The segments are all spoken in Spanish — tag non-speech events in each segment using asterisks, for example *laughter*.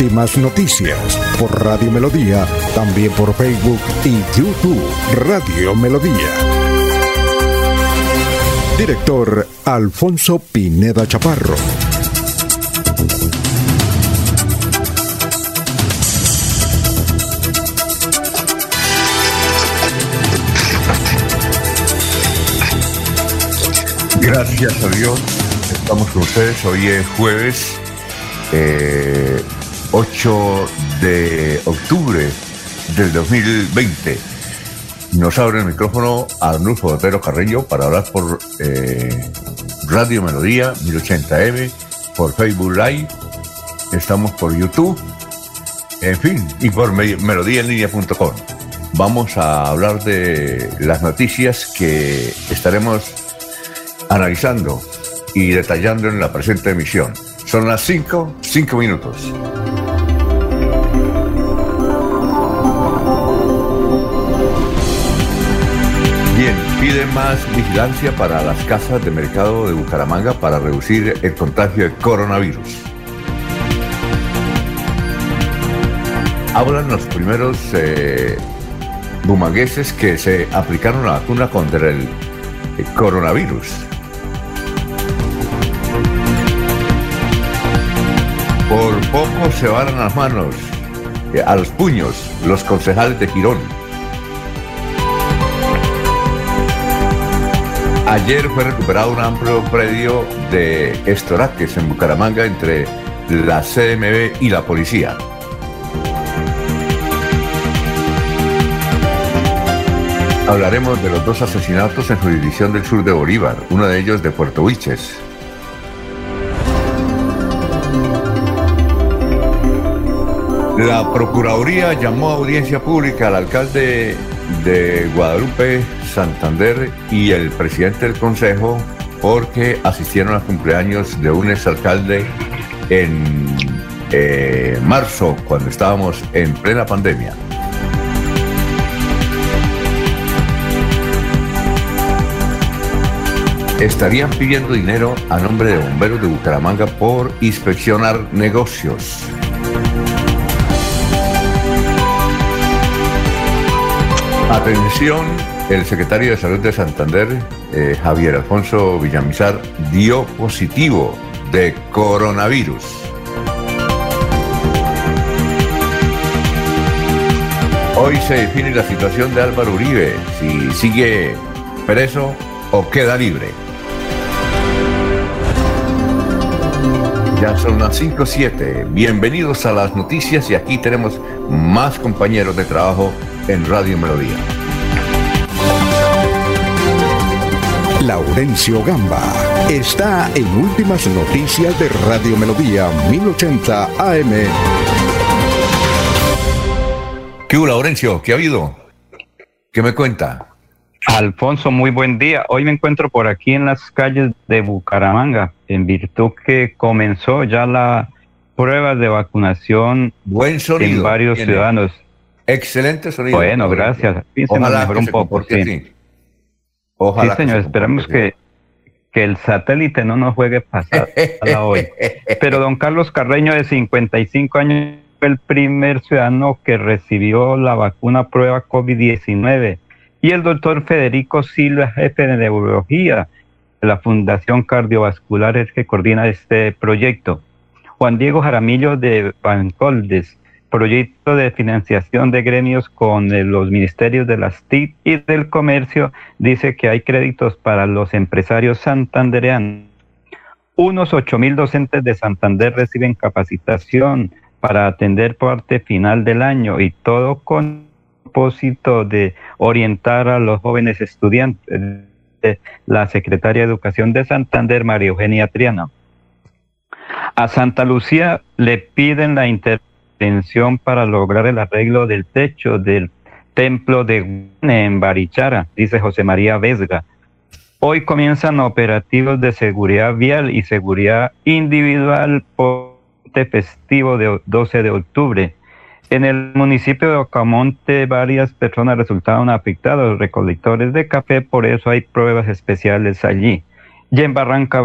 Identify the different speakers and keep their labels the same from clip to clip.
Speaker 1: Últimas noticias por Radio Melodía, también por Facebook y YouTube Radio Melodía. Director Alfonso Pineda Chaparro.
Speaker 2: Gracias a Dios, estamos con ustedes. Hoy es jueves eh, 8 de octubre del 2020. Nos abre el micrófono Arnulfo Otero Carreño para hablar por eh, Radio Melodía 1080M, por Facebook Live, estamos por YouTube, en fin, y por melodíaenlínea.com. Vamos a hablar de las noticias que estaremos analizando y detallando en la presente emisión. Son las 5, 5 minutos. Pide más vigilancia para las casas de mercado de Bucaramanga para reducir el contagio de coronavirus. Hablan los primeros eh, bumangueses que se aplicaron la vacuna contra el, el coronavirus. Por poco se van a las manos, eh, a los puños, los concejales de Girón. Ayer fue recuperado un amplio predio de Estoraques en Bucaramanga entre la CMB y la policía. Hablaremos de los dos asesinatos en jurisdicción del sur de Bolívar, uno de ellos de Puerto Huiches. La Procuraduría llamó a audiencia pública al alcalde de Guadalupe, Santander y el presidente del Consejo porque asistieron a cumpleaños de un exalcalde en eh, marzo, cuando estábamos en plena pandemia. Estarían pidiendo dinero a nombre de bomberos de Bucaramanga por inspeccionar negocios. Atención, el secretario de Salud de Santander, eh, Javier Alfonso Villamizar, dio positivo de coronavirus. Hoy se define la situación de Álvaro Uribe, si sigue preso o queda libre. Ya son las 5.07. Bienvenidos a las noticias y aquí tenemos más compañeros de trabajo en Radio Melodía.
Speaker 1: Laurencio Gamba está en Últimas Noticias de Radio Melodía 1080 AM.
Speaker 2: ¿Qué hubo, Laurencio? ¿Qué ha habido? ¿Qué me cuenta?
Speaker 3: Alfonso, muy buen día. Hoy me encuentro por aquí en las calles de Bucaramanga, en virtud que comenzó ya la prueba de vacunación
Speaker 2: Buen sonido
Speaker 3: en varios
Speaker 2: tiene.
Speaker 3: ciudadanos.
Speaker 2: Excelente sonido.
Speaker 3: Bueno, gracias. Sí, se me
Speaker 2: Ojalá
Speaker 3: mejoró
Speaker 2: que
Speaker 3: un
Speaker 2: se
Speaker 3: poco,
Speaker 2: comporte
Speaker 3: sí.
Speaker 2: Ojalá
Speaker 3: sí, señor,
Speaker 2: se
Speaker 3: esperamos que, que el satélite no nos juegue pasada hoy. *laughs* Pero don Carlos Carreño, de 55 años, fue el primer ciudadano que recibió la vacuna prueba COVID-19. Y el doctor Federico Silva, jefe de neurología de la Fundación Cardiovascular, es que coordina este proyecto. Juan Diego Jaramillo de Bancoldes, proyecto de financiación de gremios con eh, los ministerios de las TIC y del comercio, dice que hay créditos para los empresarios santandereanos. Unos 8 mil docentes de Santander reciben capacitación para atender parte final del año y todo con propósito de orientar a los jóvenes estudiantes. La secretaria de Educación de Santander, María Eugenia Triana. A Santa Lucía le piden la intervención para lograr el arreglo del techo del templo de en Barichara, dice José María Vesga. Hoy comienzan operativos de seguridad vial y seguridad individual por este festivo de 12 de octubre. En el municipio de Ocamonte varias personas resultaron afectadas, recolectores de café, por eso hay pruebas especiales allí. Y en Barranca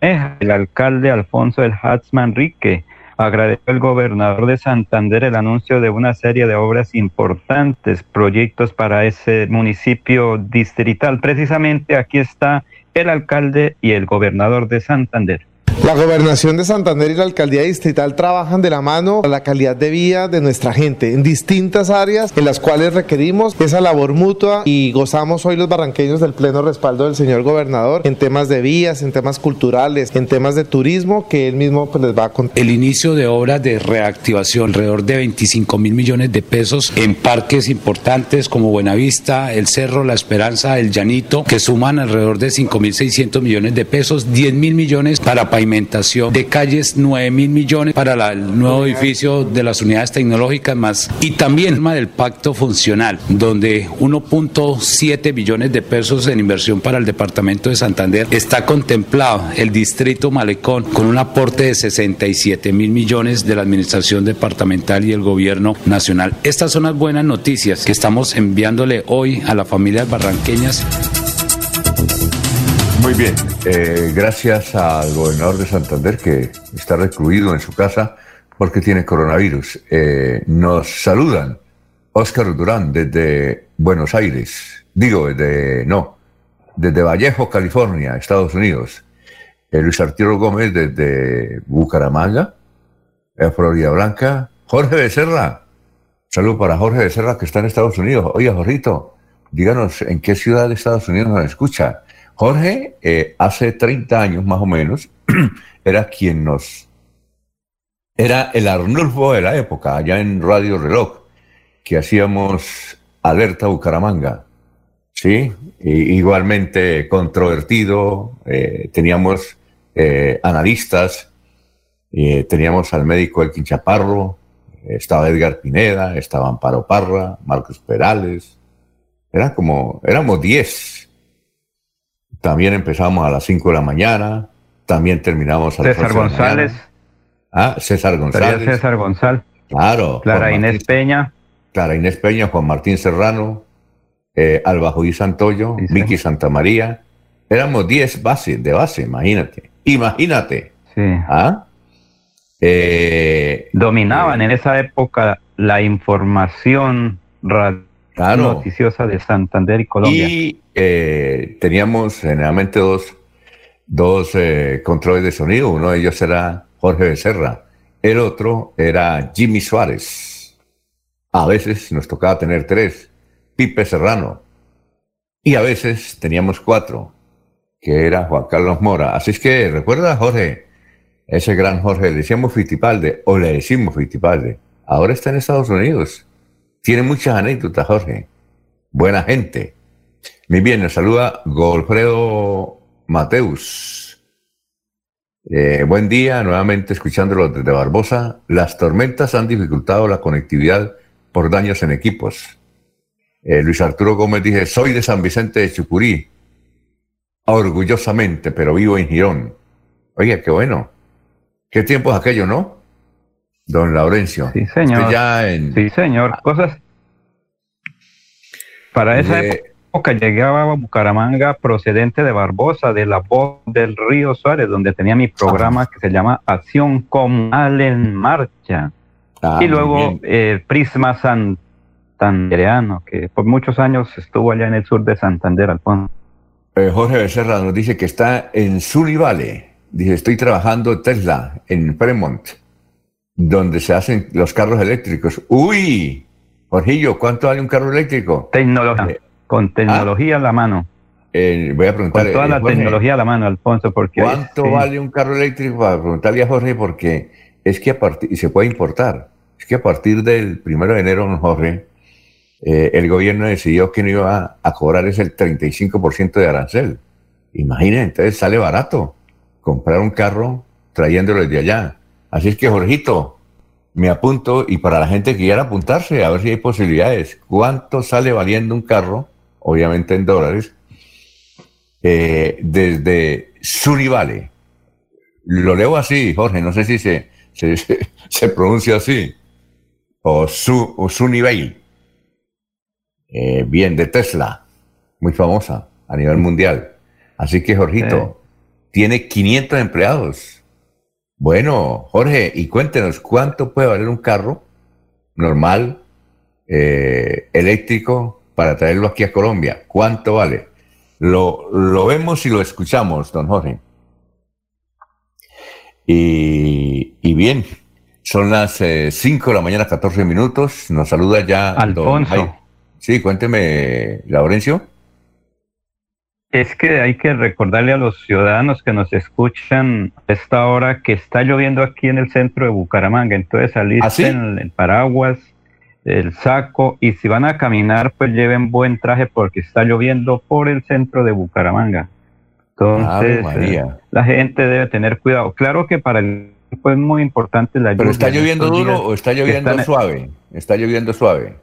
Speaker 3: el alcalde Alfonso El Hatz Manrique agradeció al gobernador de Santander el anuncio de una serie de obras importantes, proyectos para ese municipio distrital. Precisamente aquí está el alcalde y el gobernador de Santander.
Speaker 4: La gobernación de Santander y la alcaldía distrital trabajan de la mano a la calidad de vida de nuestra gente en distintas áreas en las cuales requerimos esa labor mutua y gozamos hoy los barranqueños del pleno respaldo del señor gobernador en temas de vías, en temas culturales, en temas de turismo que él mismo pues, les va a contar.
Speaker 5: El inicio de obras de reactivación, alrededor de 25 mil millones de pesos en parques importantes como Buenavista, El Cerro, La Esperanza, El Llanito, que suman alrededor de 5 mil 600 millones de pesos, 10 mil millones para de calles, 9 mil millones para el nuevo edificio de las unidades tecnológicas más y también el del pacto funcional, donde 1.7 billones de pesos en inversión para el departamento de Santander está contemplado el distrito Malecón con un aporte de 67 mil millones de la administración departamental y el gobierno nacional. Estas son las buenas noticias que estamos enviándole hoy a las familias barranqueñas.
Speaker 2: Muy bien, eh, gracias al gobernador de Santander que está recluido en su casa porque tiene coronavirus. Eh, nos saludan Óscar Durán desde Buenos Aires, digo, desde, no, desde Vallejo, California, Estados Unidos. Eh, Luis Arturo Gómez desde Bucaramanga, Florida Blanca. Jorge Becerra, saludo para Jorge Becerra que está en Estados Unidos. Oye, Jorrito, díganos en qué ciudad de Estados Unidos nos escucha. Jorge, eh, hace 30 años más o menos, *clears throat* era quien nos... Era el Arnulfo de la época, allá en Radio Reloj, que hacíamos Alerta Bucaramanga. ¿sí? igualmente controvertido, eh, teníamos eh, analistas, teníamos al médico Elkin Chaparro, estaba Edgar Pineda, estaba Amparo Parra, Marcos Perales, era como, éramos 10 también empezamos a las 5 de la mañana, también terminamos
Speaker 3: a las César González.
Speaker 2: Ah, César González.
Speaker 3: César González.
Speaker 2: Claro.
Speaker 3: Clara Inés Peña.
Speaker 2: Clara Inés Peña, Juan Martín Serrano, eh, Alba Juí Santoyo, Vicky Santa María. Éramos 10 bases, de base, imagínate. Imagínate.
Speaker 3: Sí.
Speaker 2: ¿Ah?
Speaker 3: Eh, Dominaban eh, en esa época la información noticiosa de Santander y Colombia.
Speaker 2: Y eh, teníamos generalmente dos, dos eh, controles de sonido. Uno de ellos era Jorge Becerra. El otro era Jimmy Suárez. A veces nos tocaba tener tres. Pipe Serrano. Y a veces teníamos cuatro, que era Juan Carlos Mora. Así es que recuerda, Jorge, ese gran Jorge, le decíamos Fitipalde, o le decimos Fitipalde. Ahora está en Estados Unidos. Tiene muchas anécdotas, Jorge. Buena gente. Muy bien, nos saluda Golfredo Mateus. Eh, buen día, nuevamente escuchándolo desde Barbosa. Las tormentas han dificultado la conectividad por daños en equipos. Eh, Luis Arturo Gómez dice, soy de San Vicente de Chucurí. Orgullosamente, pero vivo en Girón. Oye, qué bueno. Qué tiempo es aquello, ¿no? Don Laurencio.
Speaker 3: Sí, señor. Sí, señor. Cosas. Para esa época llegaba a Bucaramanga procedente de Barbosa, de la voz del Río Suárez, donde tenía mi programa que se llama Acción Comunal en Marcha. Ah, y luego eh, Prisma Santandereano, que por muchos años estuvo allá en el sur de Santander, Alfonso.
Speaker 2: Eh, Jorge Becerra nos dice que está en Sully Dice, estoy trabajando Tesla, en Fremont donde se hacen los carros eléctricos. ¡Uy! Jorgillo, ¿cuánto vale un carro eléctrico?
Speaker 3: Tecnología. Eh, con tecnología a la mano.
Speaker 2: Eh, voy a preguntar.
Speaker 3: Con toda la tecnología a la mano, Alfonso, porque.
Speaker 2: ¿Cuánto vale un carro eléctrico? Para preguntarle a Jorge, porque es que a partir. Y se puede importar. Es que a partir del primero de enero, Jorge, eh, el gobierno decidió que no iba a, cobrar ese el 35% de arancel. Imagínense, entonces sale barato comprar un carro trayéndolo desde allá. Así es que, Jorgito, me apunto y para la gente que quiera apuntarse, a ver si hay posibilidades. ¿Cuánto sale valiendo un carro? Obviamente en dólares. Eh, desde Sunivale. Lo leo así, Jorge, no sé si se, se, pronuncia así. O, su, o eh, bien, de Tesla, muy famosa a nivel mundial. Así que, Jorgito, tiene 500 empleados. Bueno, Jorge, y cuéntenos, ¿cuánto puede valer un carro normal, eh, eléctrico, para traerlo aquí a Colombia? ¿Cuánto vale? Lo, lo vemos y lo escuchamos, don Jorge. Y, y bien, son las 5 eh, de la mañana, 14 minutos. Nos saluda ya.
Speaker 3: Alfonso.
Speaker 2: sí, cuénteme, Laurencio.
Speaker 3: Es que hay que recordarle a los ciudadanos que nos escuchan a esta hora que está lloviendo aquí en el centro de Bucaramanga. Entonces salir
Speaker 2: ¿Ah,
Speaker 3: en el paraguas, el saco y si van a caminar pues lleven buen traje porque está lloviendo por el centro de Bucaramanga. Entonces la gente debe tener cuidado. Claro que para el pues muy importante la lluvia.
Speaker 2: ¿Pero está lloviendo duro o está lloviendo suave? Está lloviendo suave.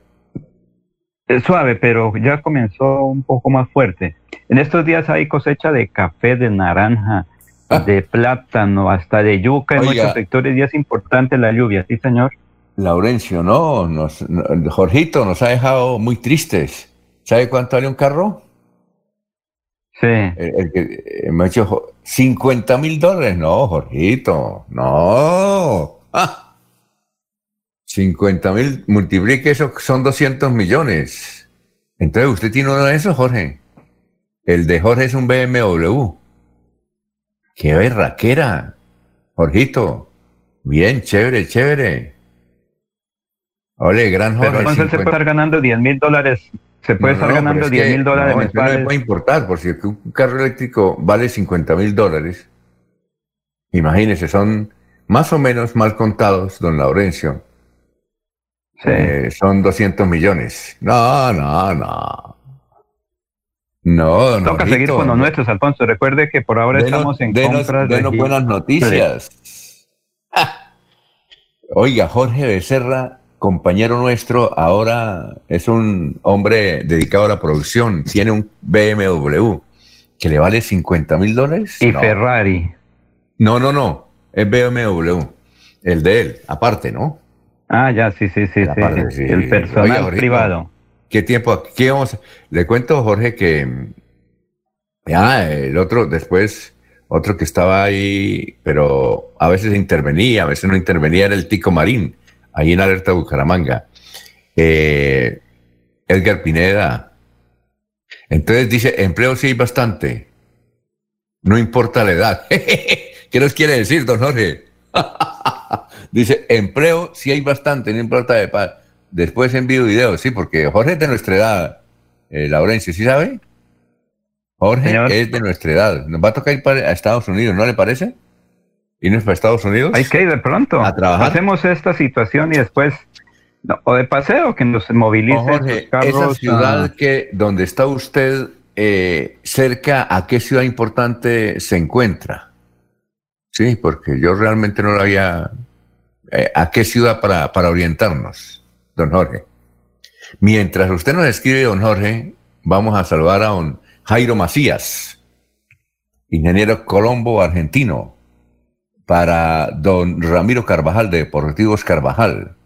Speaker 3: Es suave, pero ya comenzó un poco más fuerte. En estos días hay cosecha de café, de naranja, ah. de plátano, hasta de yuca en muchos sectores y es importante la lluvia, ¿sí, señor?
Speaker 2: Laurencio, no, nos, Jorgito nos ha dejado muy tristes. ¿Sabe cuánto vale un carro?
Speaker 3: Sí.
Speaker 2: El, que eh, me ha dicho 50 mil dólares. No, Jorgito, no. Ah. 50 mil, multiplique eso, son 200 millones. Entonces, ¿usted tiene uno de esos, Jorge? El de Jorge es un BMW. ¡Qué berraquera! Jorgito, bien, chévere, chévere. Ole, gran Jorge.
Speaker 3: Pero se puede estar ganando 10 mil dólares. Se puede estar ganando 10 mil dólares
Speaker 2: no, No le puede importar, porque si un carro eléctrico vale 50 mil dólares, imagínese, son más o menos mal contados, don Laurencio, eh, son 200 millones. No, no, no. No,
Speaker 3: no. Toca seguir con los nuestros, Alfonso. Recuerde que por ahora estamos en compras
Speaker 2: de... buenas noticias. *laughs* Oiga, Jorge Becerra, compañero nuestro, ahora es un hombre dedicado a la producción. Tiene un BMW que le vale 50 mil dólares.
Speaker 3: Y Ferrari.
Speaker 2: No, no, no. Es BMW. El de él, aparte, ¿no?
Speaker 3: Ah, ya, sí, sí, sí, sí. El personal privado.
Speaker 2: ¿Qué tiempo? ¿Qué vamos? Le cuento, Jorge, que ya el otro, después, otro que estaba ahí, pero a veces intervenía, a veces no intervenía, era el Tico Marín, ahí en Alerta Bucaramanga. Eh, Edgar Pineda. Entonces dice, empleo sí hay bastante. No importa la edad. *laughs* ¿Qué nos quiere decir, don Jorge? *laughs* Dice, empleo sí hay bastante, no importa de paz. Después envío videos, sí, porque Jorge es de nuestra edad, eh, Laurencio, ¿sí sabe? Jorge es de nuestra edad. Nos va a tocar ir para, a Estados Unidos, ¿no le parece? ¿Irnos para Estados Unidos?
Speaker 3: Hay que ir de pronto. A trabajar. Hacemos esta situación y después, o de paseo, que nos movilice.
Speaker 2: Jorge, esa ciudad que, donde está usted, eh, cerca, ¿a qué ciudad importante se encuentra? Sí, porque yo realmente no lo había eh, a qué ciudad para, para orientarnos, don Jorge. Mientras usted nos escribe, don Jorge, vamos a saludar a don Jairo Macías, ingeniero Colombo argentino, para don Ramiro Carvajal de Deportivos Carvajal,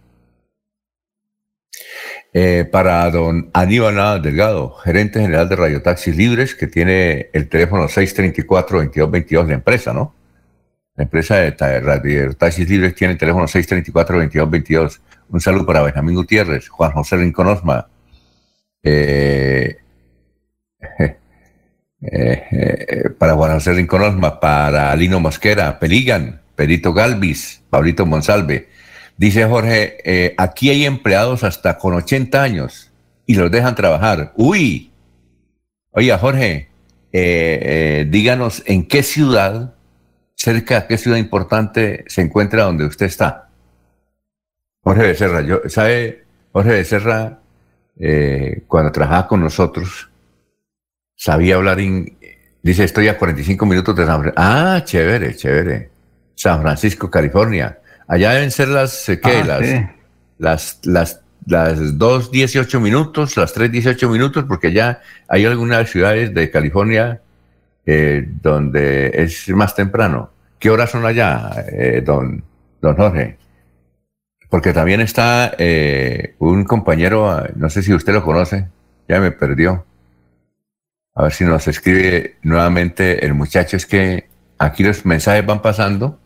Speaker 2: eh, para don Aníbal Delgado, gerente general de Radio Taxis Libres, que tiene el teléfono 634-2222 de empresa, ¿no? La empresa de Taxis Libres tiene el teléfono 634-2222. Un saludo para Benjamín Gutiérrez, Juan José Rincón Osma, eh, *laughs* eh, eh, para Juan José Rincón Osma, para Lino Mosquera, Peligan, Perito Galvis, Pablito Monsalve. Dice Jorge, aquí hay empleados hasta con 80 años y los dejan trabajar. Uy, oiga Jorge, díganos en qué ciudad cerca, ¿qué ciudad importante se encuentra donde usted está? Jorge Becerra, yo, ¿sabe? Jorge Becerra, eh, cuando trabajaba con nosotros, sabía hablar, dice, estoy a 45 minutos de San Francisco. Ah, chévere, chévere. San Francisco, California. Allá deben ser las, eh, ¿qué? Ah, las, las, las, las 2, 18 minutos, las 3, 18 minutos, porque ya hay algunas ciudades de California eh, donde es más temprano. ¿Qué horas son allá, eh, don, don Jorge? Porque también está un compañero, no sé si usted lo conoce, ya me perdió. A ver si nos escribe nuevamente el muchacho. Es que aquí los mensajes van pasando, o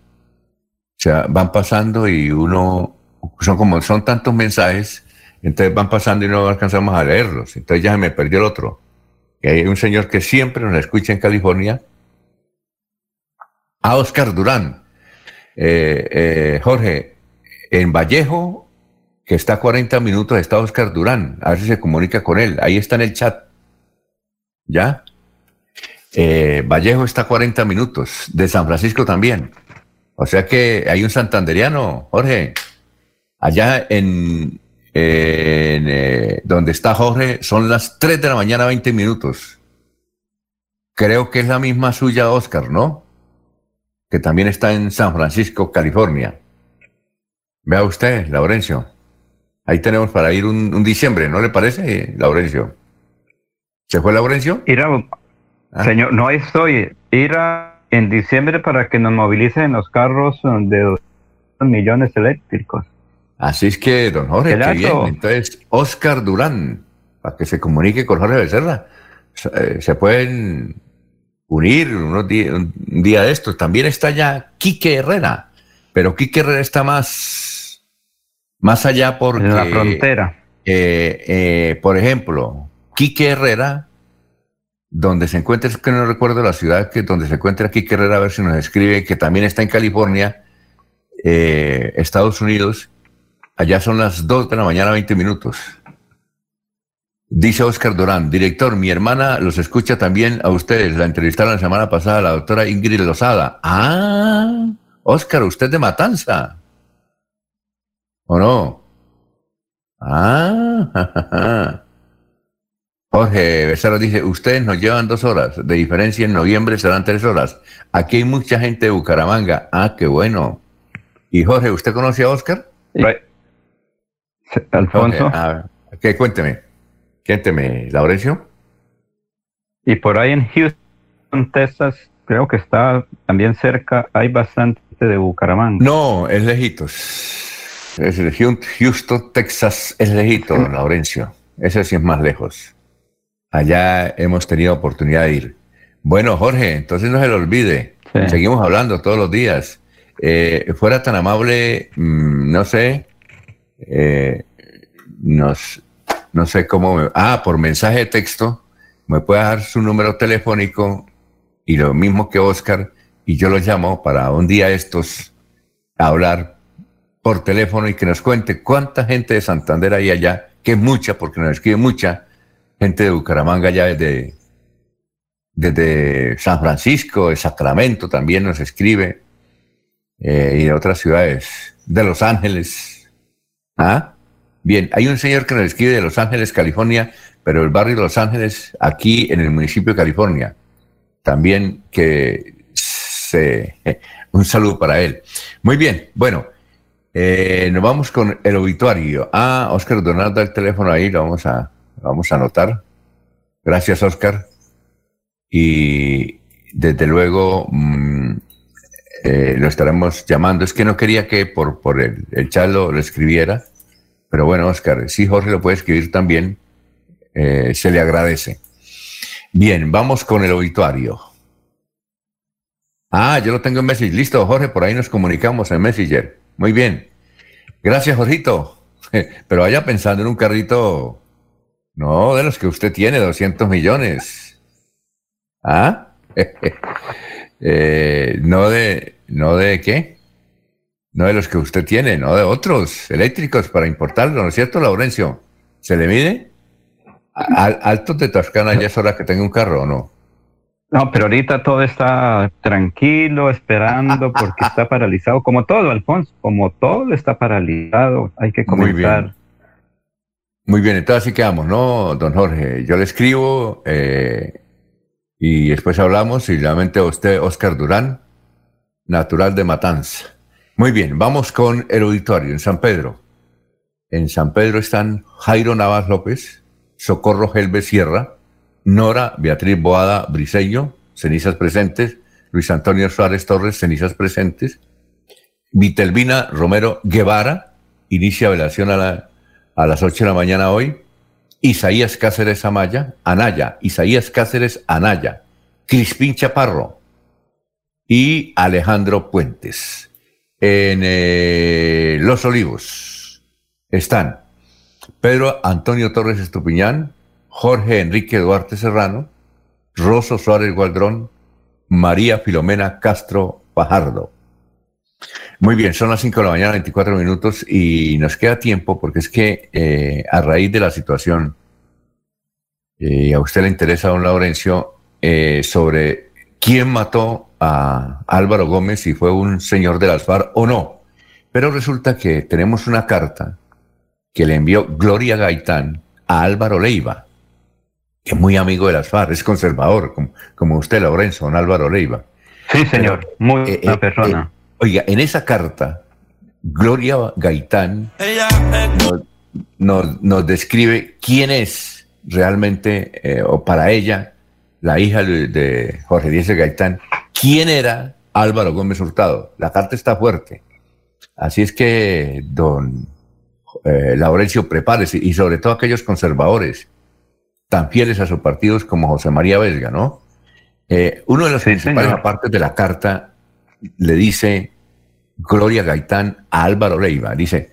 Speaker 2: sea, van pasando y uno, son como, son tantos mensajes, entonces van pasando y no alcanzamos a leerlos. Entonces ya me perdió el otro. Hay un señor que siempre nos escucha en California, a Oscar Durán. Eh, eh, Jorge, en Vallejo, que está a 40 minutos, está Oscar Durán. A ver si se comunica con él. Ahí está en el chat. ¿Ya? Eh, Vallejo está a 40 minutos, de San Francisco también. O sea que hay un santanderiano, Jorge. Allá en, eh, donde está Jorge son las 3 de la mañana, 20 minutos. Creo que es la misma suya, Oscar, ¿no? Que también está en San Francisco, California. Vea usted, Laurencio. Ahí tenemos para ir un diciembre, ¿no le parece, Laurencio? ¿Se fue Laurencio?
Speaker 3: Ah. Señor, no estoy. Ir en diciembre para que nos movilicen los carros de dos millones eléctricos.
Speaker 2: Así es que, don Jorge, qué bien. Entonces, Oscar Durán, para que se comunique con Jorge Becerra. Eh, se pueden unir unos días, un día de estos. También está ya Quique Herrera, pero Quique Herrera está más, más allá porque...
Speaker 3: En la frontera.
Speaker 2: Eh, eh, por ejemplo, Quique Herrera, donde se encuentra, es que no recuerdo la ciudad que donde se encuentra Quique Herrera, a ver si nos escribe, que también está en California, eh, Estados Unidos. Allá son las 2 de la mañana, 20 minutos. Dice Oscar Durán, director, mi hermana los escucha también a ustedes. La entrevistaron la semana pasada la doctora Ingrid Lozada. Ah, Oscar, usted de Matanza. ¿O no? Ah, *laughs* Jorge Becerra dice, ustedes nos llevan dos horas, de diferencia en noviembre serán tres horas. Aquí hay mucha gente de Bucaramanga. Ah, qué bueno. Y Jorge, ¿usted conoce a Oscar?
Speaker 3: Alfonso.
Speaker 2: ¿qué? Cuénteme. Cuénteme, Laurencio.
Speaker 3: Y por ahí en Houston, Texas, creo que está también cerca, hay bastante de Bucaramanga.
Speaker 2: No, es lejitos. Es Houston, Texas es lejito, don Laurencio. Ese sí es más lejos allá hemos tenido oportunidad de ir. Bueno, Jorge, entonces no se lo olvide. Seguimos hablando todos los días. Eh, fuera tan amable, mm, no sé, eh, nos, no sé cómo, ah, por mensaje de texto, me puede dar su número telefónico y lo mismo que Oscar, y yo lo llamo para un día estos hablar por teléfono y que nos cuente cuánta gente de Santander hay allá, que es mucha, porque nos escribe mucha, gente de Bucaramanga ya desde, desde San Francisco, de Sacramento también nos escribe, eh, y de otras ciudades, de Los Ángeles. ¿Ah? Bien, hay un señor que nos escribe de Los Ángeles, California, pero el barrio de Los Ángeles, aquí en el municipio de California. También que se, *laughs* un saludo para él. Muy bien, bueno, eh, nos vamos con el obituario. Ah, Oscar Donaldo, el teléfono ahí, lo vamos a, vamos a anotar. Gracias, Oscar. Y desde luego mm, eh, lo estaremos llamando. Es que no quería que por, por el, el chat lo, escribiera, pero bueno, Oscar, si Jorge lo puede escribir también, eh, se le agradece. Bien, vamos con el obituario. Ah, yo lo tengo en Messenger. Listo, Jorge, por ahí nos comunicamos en Messenger. Muy bien. Gracias, Jorgito. *laughs* Pero vaya pensando en un carrito no, de los que usted tiene, 200 millones. ¿Ah? *laughs* Eh, no de, no de qué? No de los que usted tiene, no de otros eléctricos para importarlo, ¿no es cierto, Laurencio? ¿Se le mide? Al, altos de Toscana ya es hora que tenga un carro o no?
Speaker 3: No, pero ahorita todo está tranquilo, esperando, porque está *laughs* paralizado, como todo, Alfonso, como todo está paralizado, hay que comenzar
Speaker 2: muy bien, entonces así quedamos, ¿no, don Jorge? Yo le escribo eh, y después hablamos y realmente usted, Oscar Durán, natural de Matanza. Muy bien, vamos con el auditorio en San Pedro. En San Pedro están Jairo Navas López, Socorro Gelbe Sierra, Nora Beatriz Boada Briseño, cenizas presentes, Luis Antonio Suárez Torres, cenizas presentes, Vitelvina Romero Guevara, inicia velación a, a las 8 de la mañana hoy, Isaías Cáceres Amaya, Anaya, Isaías Cáceres Anaya, Crispín Chaparro y Alejandro Puentes. En eh, Los Olivos están Pedro Antonio Torres Estupiñán, Jorge Enrique Duarte Serrano, Rosso Suárez Gualdrón, María Filomena Castro Pajardo. Muy bien, son las 5 de la mañana, 24 minutos, y nos queda tiempo porque es que eh, a raíz de la situación, y eh, a usted le interesa, don Laurencio, eh, sobre quién mató a Álvaro Gómez, si fue un señor de las FARC o no. Pero resulta que tenemos una carta que le envió Gloria Gaitán a Álvaro Leiva, que es muy amigo de las FARC, es conservador, como, usted, Lorenzo, don Álvaro Leiva.
Speaker 3: Sí, señor, muy buena persona.
Speaker 2: Oiga, en esa carta, Gloria Gaitán nos, describe quién es realmente, eh, o para ella, la hija de, Jorge Díaz Gaitán, quién era Álvaro Gómez Hurtado. La carta está fuerte. Así es que, don eh, Laurencio, prepárese, y sobre todo aquellos conservadores tan fieles a sus partidos como José María Vesga, ¿no? Eh, uno de los principales aparte de la carta le dice Gloria Gaitán a Álvaro Leiva. Dice,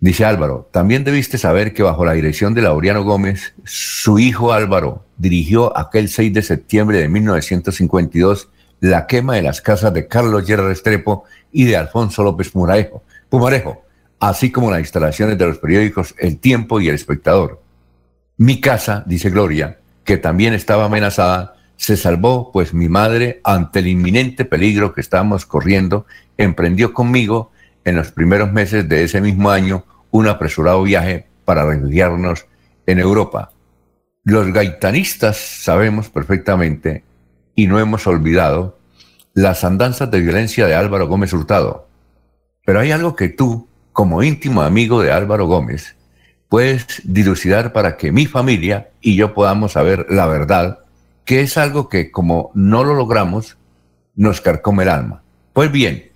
Speaker 2: dice Álvaro, también debiste saber que bajo la dirección de Laureano Gómez, su hijo Álvaro dirigió aquel 6 de septiembre de 1952 la quema de las casas de Carlos Gerard Restrepo y de Alfonso López Pumarejo, así como las instalaciones de los periódicos El Tiempo y El Espectador. Mi casa, dice Gloria, que también estaba amenazada, se salvó, pues mi madre, ante el inminente peligro que estábamos corriendo, emprendió conmigo en los primeros meses de ese mismo año un apresurado viaje para refugiarnos en Europa. Los gaitanistas sabemos perfectamente y no hemos olvidado las andanzas de violencia de Álvaro Gómez Hurtado. Pero hay algo que tú, como íntimo amigo de Álvaro Gómez, puedes dilucidar para que mi familia y yo podamos saber la verdad que es algo que como no lo logramos, nos carcome el alma. Pues bien,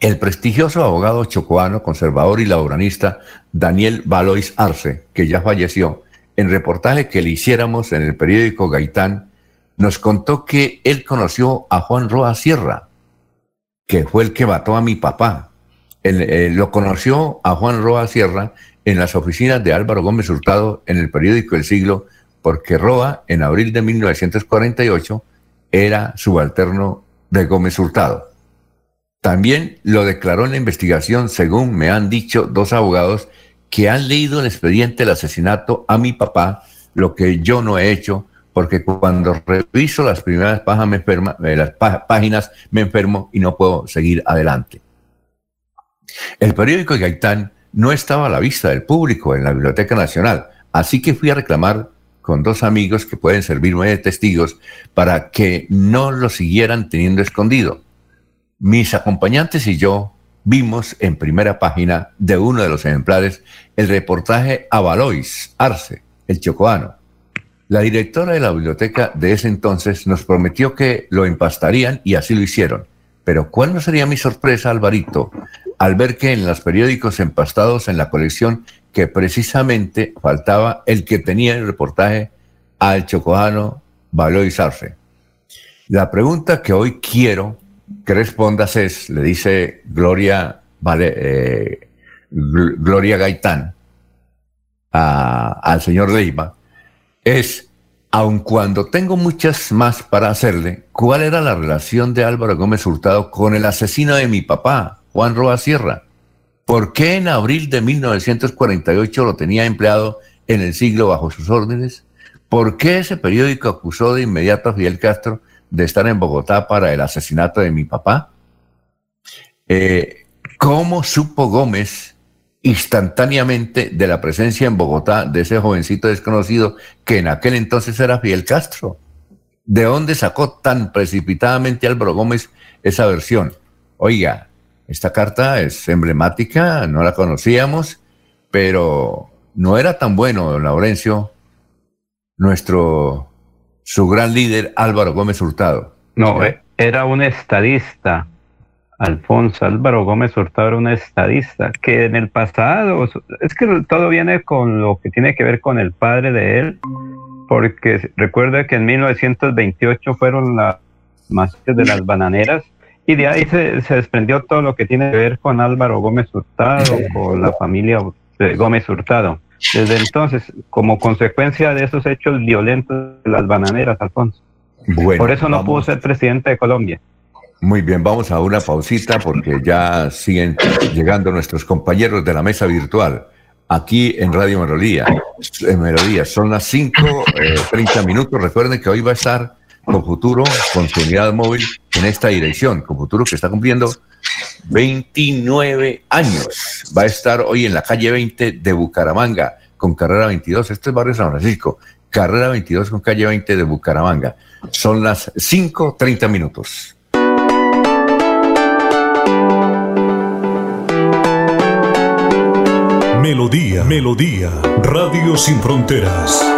Speaker 2: el prestigioso abogado chocoano, conservador y lauranista Daniel Valois Arce, que ya falleció, en reportaje que le hiciéramos en el periódico Gaitán, nos contó que él conoció a Juan Roa Sierra, que fue el que mató a mi papá. Él, eh, lo conoció a Juan Roa Sierra en las oficinas de Álvaro Gómez Hurtado en el periódico El Siglo porque Roa, en abril de 1948, era subalterno de Gómez Hurtado. También lo declaró en la investigación, según me han dicho dos abogados que han leído el expediente del asesinato a mi papá, lo que yo no he hecho, porque cuando reviso las primeras páginas me, eh, las páginas me enfermo y no puedo seguir adelante. El periódico Gaitán no estaba a la vista del público en la Biblioteca Nacional, así que fui a reclamar con dos amigos que pueden servirme de testigos para que no lo siguieran teniendo escondido. Mis acompañantes y yo vimos en primera página de uno de los ejemplares el reportaje a Valois Arce, el chocoano. La directora de la biblioteca de ese entonces nos prometió que lo empastarían y así lo hicieron. Pero ¿cuál no sería mi sorpresa, Alvarito, al ver que en los periódicos empastados en la colección que precisamente faltaba el que tenía el reportaje al chocojano Baloy Sarfe. La pregunta que hoy quiero que respondas es, le dice Gloria, vale, eh, Gloria Gaitán al señor Leiva, es, aun cuando tengo muchas más para hacerle, ¿cuál era la relación de Álvaro Gómez Hurtado con el asesino de mi papá, Juan Roa Sierra? ¿Por qué en abril de 1948 lo tenía empleado en el siglo bajo sus órdenes? ¿Por qué ese periódico acusó de inmediato a Fidel Castro de estar en Bogotá para el asesinato de mi papá? Eh, ¿Cómo supo Gómez instantáneamente de la presencia en Bogotá de ese jovencito desconocido que en aquel entonces era Fidel Castro? ¿De dónde sacó tan precipitadamente Álvaro Gómez esa versión? Oiga, esta carta es emblemática, no la conocíamos, pero no era tan bueno, don Laurencio, nuestro, su gran líder Álvaro Gómez Hurtado.
Speaker 3: No, eh, era un estadista. Alfonso Álvaro Gómez Hurtado era un estadista que en el pasado, es que todo viene con lo que tiene que ver con el padre de él, porque recuerda que en 1928 fueron las masacres de las bananeras y de ahí se, se, desprendió todo lo que tiene que ver con Álvaro Gómez Hurtado, con la familia Gómez Hurtado. Desde entonces, como consecuencia de esos hechos violentos de las bananeras, Alfonso. Por eso no pudo ser presidente de Colombia.
Speaker 2: Muy bien, vamos a una pausita porque ya siguen llegando nuestros compañeros de la mesa virtual aquí en Radio Melodía. En Melodía son las 5.30 eh, minutos. Recuerden que hoy va a estar con Futuro, con su unidad móvil en esta dirección. Con Futuro que está cumpliendo 29 años. Va a estar hoy en la calle 20 de Bucaramanga con carrera 22. Este es barrio San Francisco. Carrera 22 con calle 20 de Bucaramanga. Son las 5.30 minutos.
Speaker 6: Melodía, Melodía, Radio Sin Fronteras.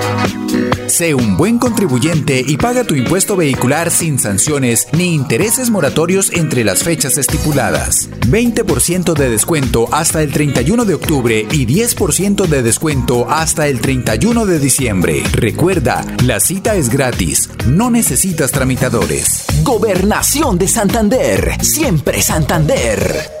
Speaker 7: Sé un buen contribuyente y paga tu impuesto vehicular sin sanciones ni intereses moratorios entre las fechas estipuladas. 20% de descuento hasta el 31 de octubre y 10% de descuento hasta el 31 de diciembre. Recuerda, la cita es gratis, no necesitas tramitadores.
Speaker 8: Gobernación de Santander, siempre Santander.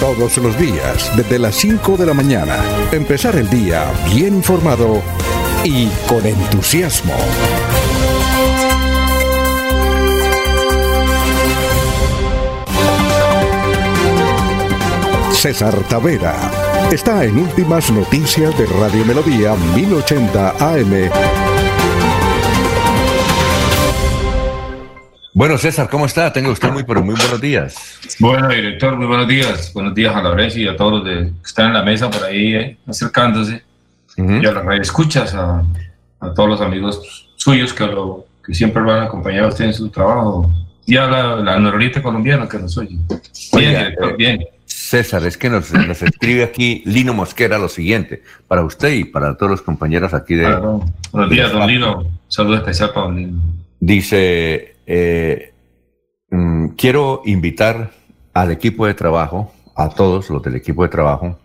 Speaker 6: Todos los días, desde las 5 de la mañana. Empezar el día bien informado y con entusiasmo. César Tavera está en Últimas Noticias de Radio Melodía 1080 AM.
Speaker 2: Bueno, César, ¿cómo está? Tengo usted muy, pero muy buenos días.
Speaker 9: Bueno, director, muy buenos días. Buenos días a Laurencio y a todos los que están en la mesa por ahí eh, acercándose. Y a las escuchas, a, a, todos los amigos suyos que, lo, que siempre lo han acompañado a usted en su trabajo. Y a la, la colombiana que nos oye.
Speaker 2: Bien, director, bien. César, es que nos, nos, escribe aquí Lino Mosquera lo siguiente, para usted y para todos los compañeros aquí de...
Speaker 9: Buenos días, don Lino. saludo especial para don Lino.
Speaker 2: Dice, eh, mm, quiero invitar al equipo de trabajo, a todos los del equipo de trabajo,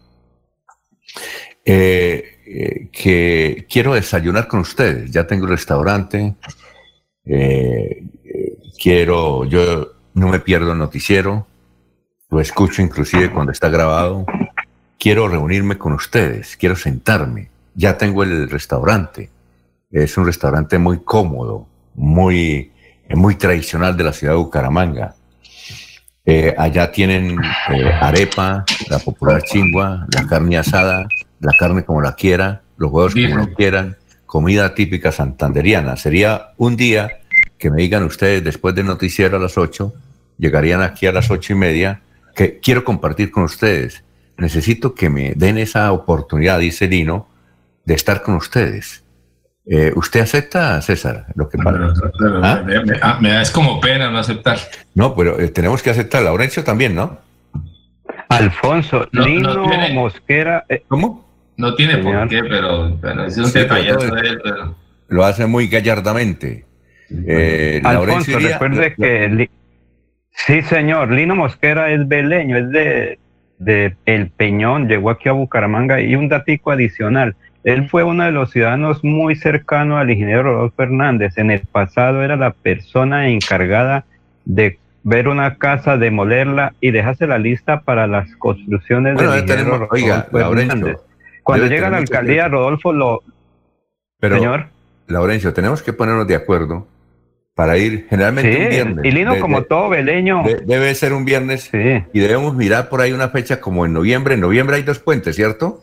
Speaker 2: eh, eh, que quiero desayunar con ustedes. Ya tengo el restaurante, quiero, yo no me pierdo el noticiero, lo escucho inclusive cuando está grabado. Quiero reunirme con ustedes, quiero sentarme. Ya tengo el restaurante. Es un restaurante muy cómodo, muy muy tradicional de la ciudad de Bucaramanga. Eh, allá tienen eh, arepa, la popular chingua, la carne asada, la carne como la quiera, los huevos como lo quieran, comida típica santanderiana. Sería un día que me digan ustedes después del noticiero a las 8, llegarían aquí a las ocho y media, que quiero compartir con ustedes. Necesito que me den esa oportunidad, dice Lino, de estar con ustedes. Eh, ¿Usted acepta, César, lo que
Speaker 9: pasa? ¿Ah? Ah, me, da es como pena no aceptar.
Speaker 2: No, pero eh, tenemos que aceptar. Laurencio también, ¿no?
Speaker 3: Alfonso, Lino Mosquera.
Speaker 9: Eh, ¿Cómo? No tiene por qué, pero, es un detallazo de él.
Speaker 2: Lo hace muy gallardamente.
Speaker 3: Alfonso, recuerde que. Sí, señor. Lino Mosquera es beleño, es de, de El Peñón, llegó aquí a Bucaramanga. Y un datico adicional. Él fue uno de los ciudadanos muy cercano al ingeniero Rodolfo Fernández. En el pasado era la persona encargada de ver una casa, demolerla y dejarse la lista para las construcciones del ingeniero Rodolfo Fernández. Cuando llega a la alcaldía, Rodolfo lo...
Speaker 2: Pero, Señor. Laurencio, tenemos que ponernos de acuerdo para ir generalmente un viernes.
Speaker 3: Y Lino, como todo beleño.
Speaker 2: debe ser un viernes. Y debemos mirar por ahí una fecha como en noviembre. En noviembre hay dos puentes, ¿cierto?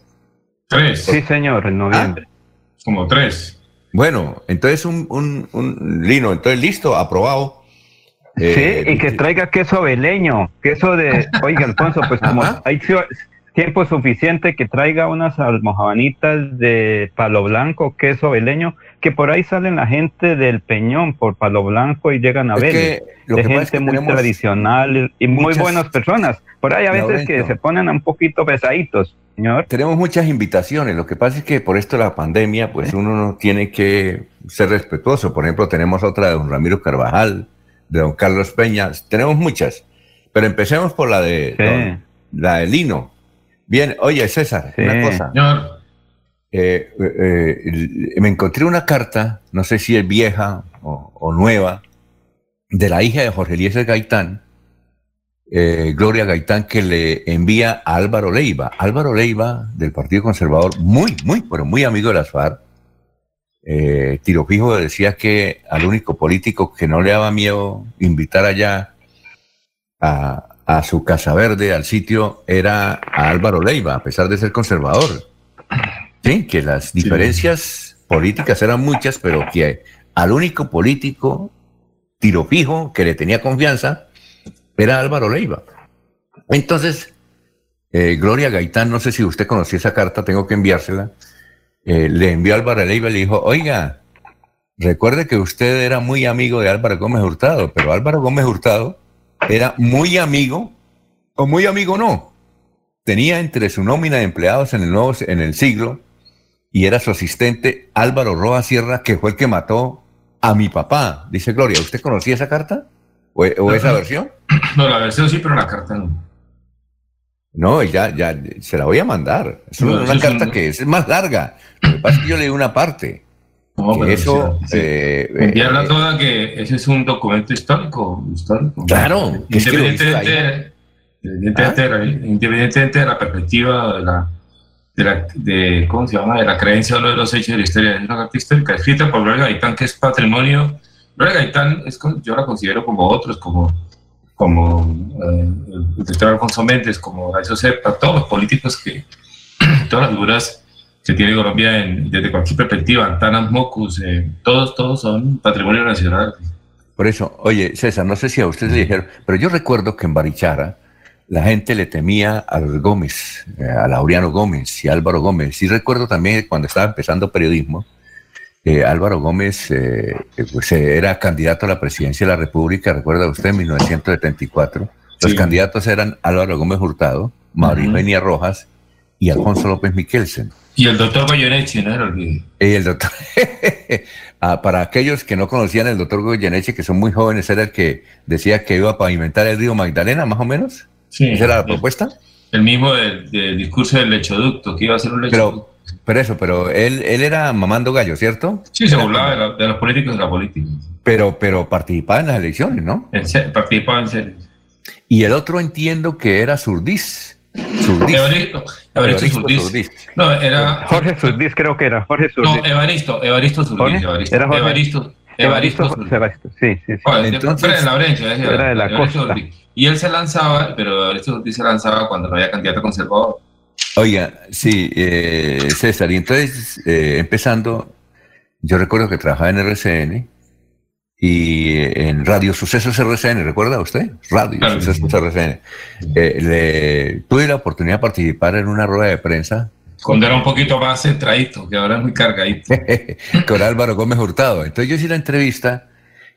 Speaker 9: Tres.
Speaker 3: Sí, señor, en noviembre.
Speaker 9: Ah, como tres.
Speaker 2: Bueno, entonces un, un, lino, entonces listo, aprobado.
Speaker 3: sí, eh, y que traiga queso veleño, queso de, oiga, Alfonso, pues como hay tiempo suficiente que traiga unas almohadanitas de palo blanco, queso veleño, que por ahí salen la gente del Peñón por palo blanco y llegan a ver. De gente muy tradicional y muy buenas personas. Por ahí a veces que se ponen un poquito pesaditos.
Speaker 2: Tenemos muchas invitaciones. Lo que pasa es que por esto de la pandemia, pues uno no tiene que ser respetuoso. Por ejemplo, tenemos otra de don Ramiro Carvajal, de don Carlos Peña. Tenemos muchas. Pero empecemos por la de la de Lino. Bien, oye, César, una cosa. Eh, eh, me encontré una carta, no sé si es vieja o, o nueva, de la hija de Jorge Eliezer Gaitán, eh, Gloria Gaitán que le envía a Álvaro Leiva. Álvaro Leiva, del Partido Conservador, muy, muy, pero muy amigo de las FARC. Eh, Tiro Fijo decía que al único político que no le daba miedo invitar allá a, su Casa Verde, al sitio, era a Álvaro Leiva, a pesar de ser conservador. Sí, que las diferencias políticas eran muchas, pero que al único político, Tiro Fijo, que le tenía confianza, era Álvaro Leiva. Entonces, eh, Gloria Gaitán, no sé si usted conocía esa carta, tengo que enviársela, eh, le envió a Álvaro Leiva y le dijo, oiga, recuerde que usted era muy amigo de Álvaro Gómez Hurtado, pero Álvaro Gómez Hurtado era muy amigo, o muy amigo no, tenía entre su nómina de empleados en el, nuevo, en el siglo, y era su asistente Álvaro Roa Sierra, que fue el que mató a mi papá. Dice Gloria, ¿usted conocía esa carta? ¿O, esa versión? *clears throat*
Speaker 9: No, la versión sí, pero la carta no.
Speaker 2: No, ya, ya, se la voy a mandar. Es una, carta que es más larga. Lo que pasa es que yo leí una parte. No, eso.
Speaker 9: Eh, eh, toda que ese es un documento histórico. histórico
Speaker 2: claro.
Speaker 9: Independientemente, independientemente, de la perspectiva de la, de la de, ¿cómo se llama? de la creencia de los hechos de la historia. Es una carta histórica escrita por Gloria Gaitán, que es patrimonio Gloria Gaitán, es, yo la considero como otros, como, como eh, el doctor Alfonso Méndez, como eso sepa, todos los políticos que, *clears throat* todas las figuras que tiene Colombia desde cualquier perspectiva, Antanas Mocus, eh, todos, todos son patrimonio nacional.
Speaker 2: Por eso, oye, César, no sé si a ustedes le dijeron, pero yo recuerdo que en Barichara la gente le temía a Gómez, eh, a Laureano Gómez y a Álvaro Gómez. Y recuerdo también cuando estaba empezando periodismo, eh, Álvaro Gómez eh, pues, eh, era candidato a la presidencia de la República, recuerda usted, en 1974. Los candidatos eran Álvaro Gómez Hurtado, Mauricio uh Rojas y Alfonso López Miquelsen.
Speaker 9: Y el doctor Goyeneche, ¿no?
Speaker 2: Y el doctor. *laughs* Ah, para aquellos que no conocían el doctor Goyeneche, que son muy jóvenes, era el que decía que iba a pavimentar el río Magdalena, más o menos. Sí. ¿Esa era la propuesta?
Speaker 9: El mismo del, discurso del lechoducto, que iba a ser un lechoducto.
Speaker 2: Pero eso, pero él, él era mamando gallo, ¿cierto?
Speaker 9: Sí, se burlaba de, los políticos de la política.
Speaker 2: Pero, pero participaba en las elecciones, ¿no?
Speaker 9: En participaba en serio.
Speaker 2: Y el otro entiendo que era Surdís.
Speaker 9: Surdís. Evaristo, Evaristo, Surdís. No, era...
Speaker 3: Jorge Surdís creo que era. Jorge Surdís.
Speaker 9: No, Evaristo, Evaristo Surdís. Evaristo, era Jorge, Evaristo. Evaristo,
Speaker 3: Evaristo, sí, sí. sí.
Speaker 9: Entonces, la brecha,
Speaker 3: era de la costa.
Speaker 9: Y él se lanzaba, pero Evaristo Surdís se lanzaba cuando no había candidato conservador.
Speaker 2: Oiga, sí, eh, César, y entonces, eh, empezando, yo recuerdo que trabajaba en RCN y en Radio Sucesos RCN, ¿recuerda usted? Radio Sucesos RCN. Eh, le, tuve la oportunidad de participar en una rueda de prensa
Speaker 9: Cuando era un poquito más centradito, que ahora es muy cargadito. *laughs*
Speaker 2: con Álvaro Gómez Hurtado. Entonces yo hice la entrevista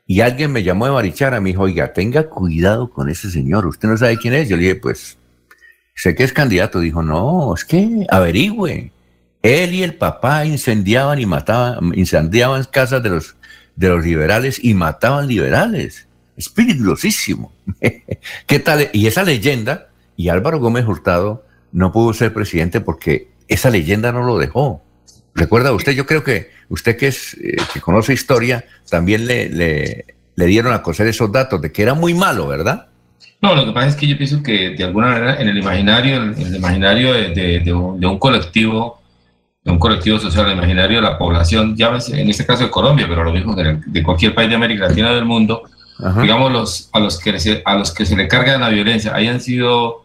Speaker 2: y alguien me llamó de Barichara, me dijo, oiga, tenga cuidado con ese señor, usted no sabe quién es. Yo le dije, pues, sé que es candidato. Dijo, no, es que averigüe. Él y el papá incendiaban y mataban, incendiaban casas de los, de los liberales y mataban liberales. Es peligrosísimo. *laughs* ¿Qué tal? Y esa leyenda, y Álvaro Gómez Hurtado no pudo ser presidente porque esa leyenda no lo dejó. ¿Recuerda usted? Yo creo que usted que, eh, conoce historia, también le, le, dieron a conocer esos datos de que era muy malo, ¿verdad?
Speaker 9: No, lo que pasa es que yo pienso que de alguna manera en el imaginario, el imaginario de, un, colectivo, de un colectivo social, imaginario de la población, ya en este caso de Colombia, pero lo mismo de, de cualquier país de América Latina del mundo, digamos los, a los que a los que se le carga la violencia hayan sido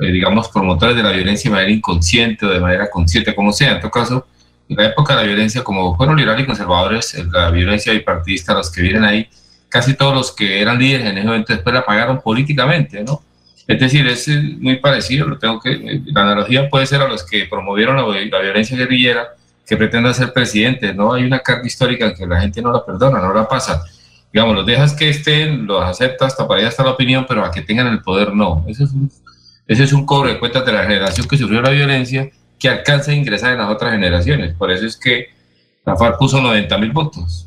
Speaker 9: eh, digamos promotores de la violencia de manera inconsciente o de manera consciente, como sea, en todo caso, en la época de la violencia, como fueron liberales y conservadores, la violencia bipartidista, los que vienen ahí, casi todos los que eran líderes en ese momento después la pagaron políticamente, ¿no? Es decir, es muy parecido, lo tengo que, la analogía puede ser a los que promovieron la, violencia guerrillera, que pretendan ser presidentes, ¿no? Hay una carga histórica que la gente no la perdona, no la pasa. Digamos, los dejas que estén, los acepta hasta para allá está la opinión, pero a que tengan el poder no. Ese es un cobro de cuentas de la generación que sufrió la violencia que alcanza a ingresar en las otras generaciones. Por eso es que la puso 90 mil votos.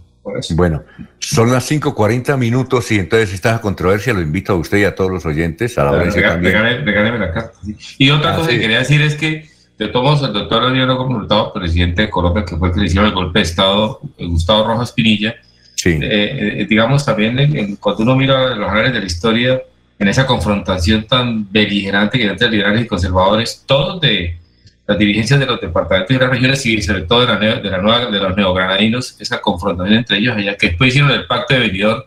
Speaker 2: Bueno, son las 5.40 minutos y entonces esta controversia lo invito a usted y a todos los oyentes a la audiencia también.
Speaker 9: Regáleme, la carta. Y otra ah, cosa que quería decir es que de todos el doctor Adriano Hurtado, presidente de Colombia, que fue el que le hicieron el golpe de Estado, eh, Gustavo Rojas Pinilla, sí. Eh, eh, digamos también cuando uno mira los anales de la historia, en esa confrontación tan beligerante que hay entre liberales y conservadores, todos de las dirigencias de los departamentos y las regiones y sobre todo de, la, de, la nueva, de los neogranadinos, esa confrontación entre ellos allá, que después hicieron el pacto de Benidorm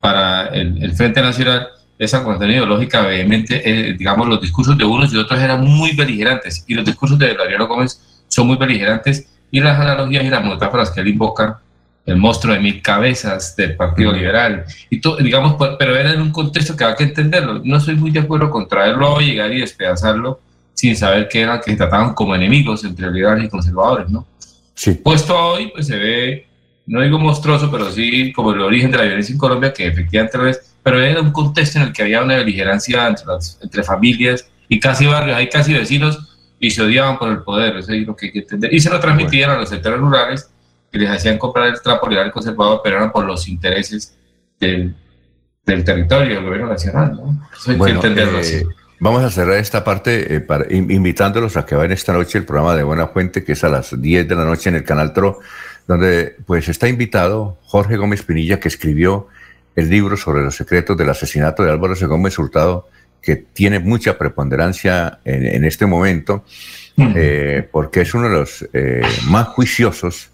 Speaker 9: para el, Frente Nacional, esa confrontación ideológica vehemente, eh, digamos, los discursos de unos y otros eran muy beligerantes, y los discursos de Daniel Gómez son muy beligerantes, y las analogías y las metáforas que él invoca, el monstruo de mil cabezas del Partido Liberal, y todo, digamos, pero era en un contexto que hay que entenderlo. No soy muy de acuerdo con traerlo hoy, llegar y despedazarlo sin saber que eran, que trataban como enemigos entre liberales y conservadores, ¿no? Sí. Puesto hoy, pues se ve, no digo monstruoso, pero sí como el origen de la violencia en Colombia, que efectivamente lo es, pero era un contexto en el que había una beligerancia entre, entre familias y casi barrios, hay casi vecinos y se odiaban por el poder, eso es lo que hay que entender. Y se lo transmitían a los sectores rurales que les hacían comprar el trapo liberal conservador, pero eran por los intereses del, del territorio, del gobierno nacional, ¿no? Eso hay que entenderlo así. Eh,
Speaker 2: Vamos a cerrar esta parte eh, invitándolos a que vayan esta noche el programa de Buena Fuente, que es a las 10 de la noche en el canal TRO, donde pues está invitado Jorge Gómez Pinilla, que escribió el libro sobre los secretos del asesinato de Álvaro C. Gómez Hurtado, que tiene mucha preponderancia en, este momento, eh, porque es uno de los eh, más juiciosos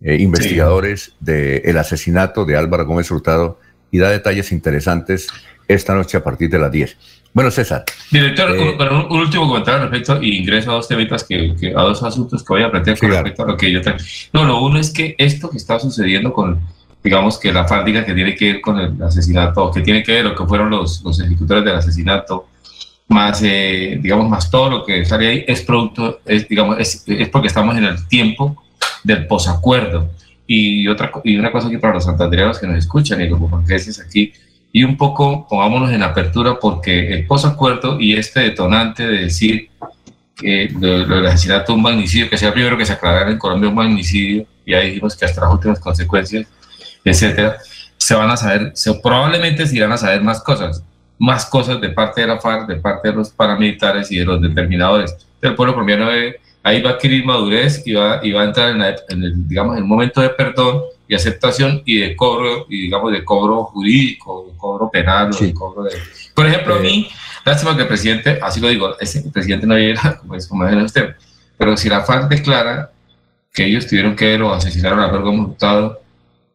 Speaker 2: investigadores del asesinato de Álvaro Gómez Hurtado y da detalles interesantes esta noche a partir de las 10. Bueno, César.
Speaker 9: Director, eh, un, último comentario respecto, y ingreso a dos temas que, a dos asuntos que voy a plantear con respecto a lo que yo tengo. No, lo uno es que esto que está sucediendo con, digamos que la fábrica que tiene que ver con el asesinato, que tiene que ver lo que fueron los, los ejecutores del asesinato, más, eh, digamos, más todo lo que sale ahí, es producto, es, digamos, es, es porque estamos en el tiempo del posacuerdo. Y, otra, y una cosa que para los santandreanos que nos escuchan y los bumangueses aquí, y un poco pongámonos en apertura porque el posacuerdo y este detonante de decir que el asesinato un magnicidio, que sea primero que se aclarara en Colombia un magnicidio, y ahí dijimos que hasta las últimas consecuencias, etcétera, se van a saber, se, probablemente se irán a saber más cosas, más cosas de parte de la FARC, de parte de los paramilitares y de los determinadores. El pueblo colombiano ahí va a adquirir madurez y va, y va a entrar en, en el, digamos, el momento de perdón y aceptación y de cobro, y digamos, de cobro jurídico, de cobro penal, de cobro de... Por ejemplo, a mí, eh. lástima que el presidente, así lo digo, ese, presidente no llega, *laughs* como es como dice usted, pero si la FARC declara que ellos tuvieron que ver o asesinaron a Alberto Murtado,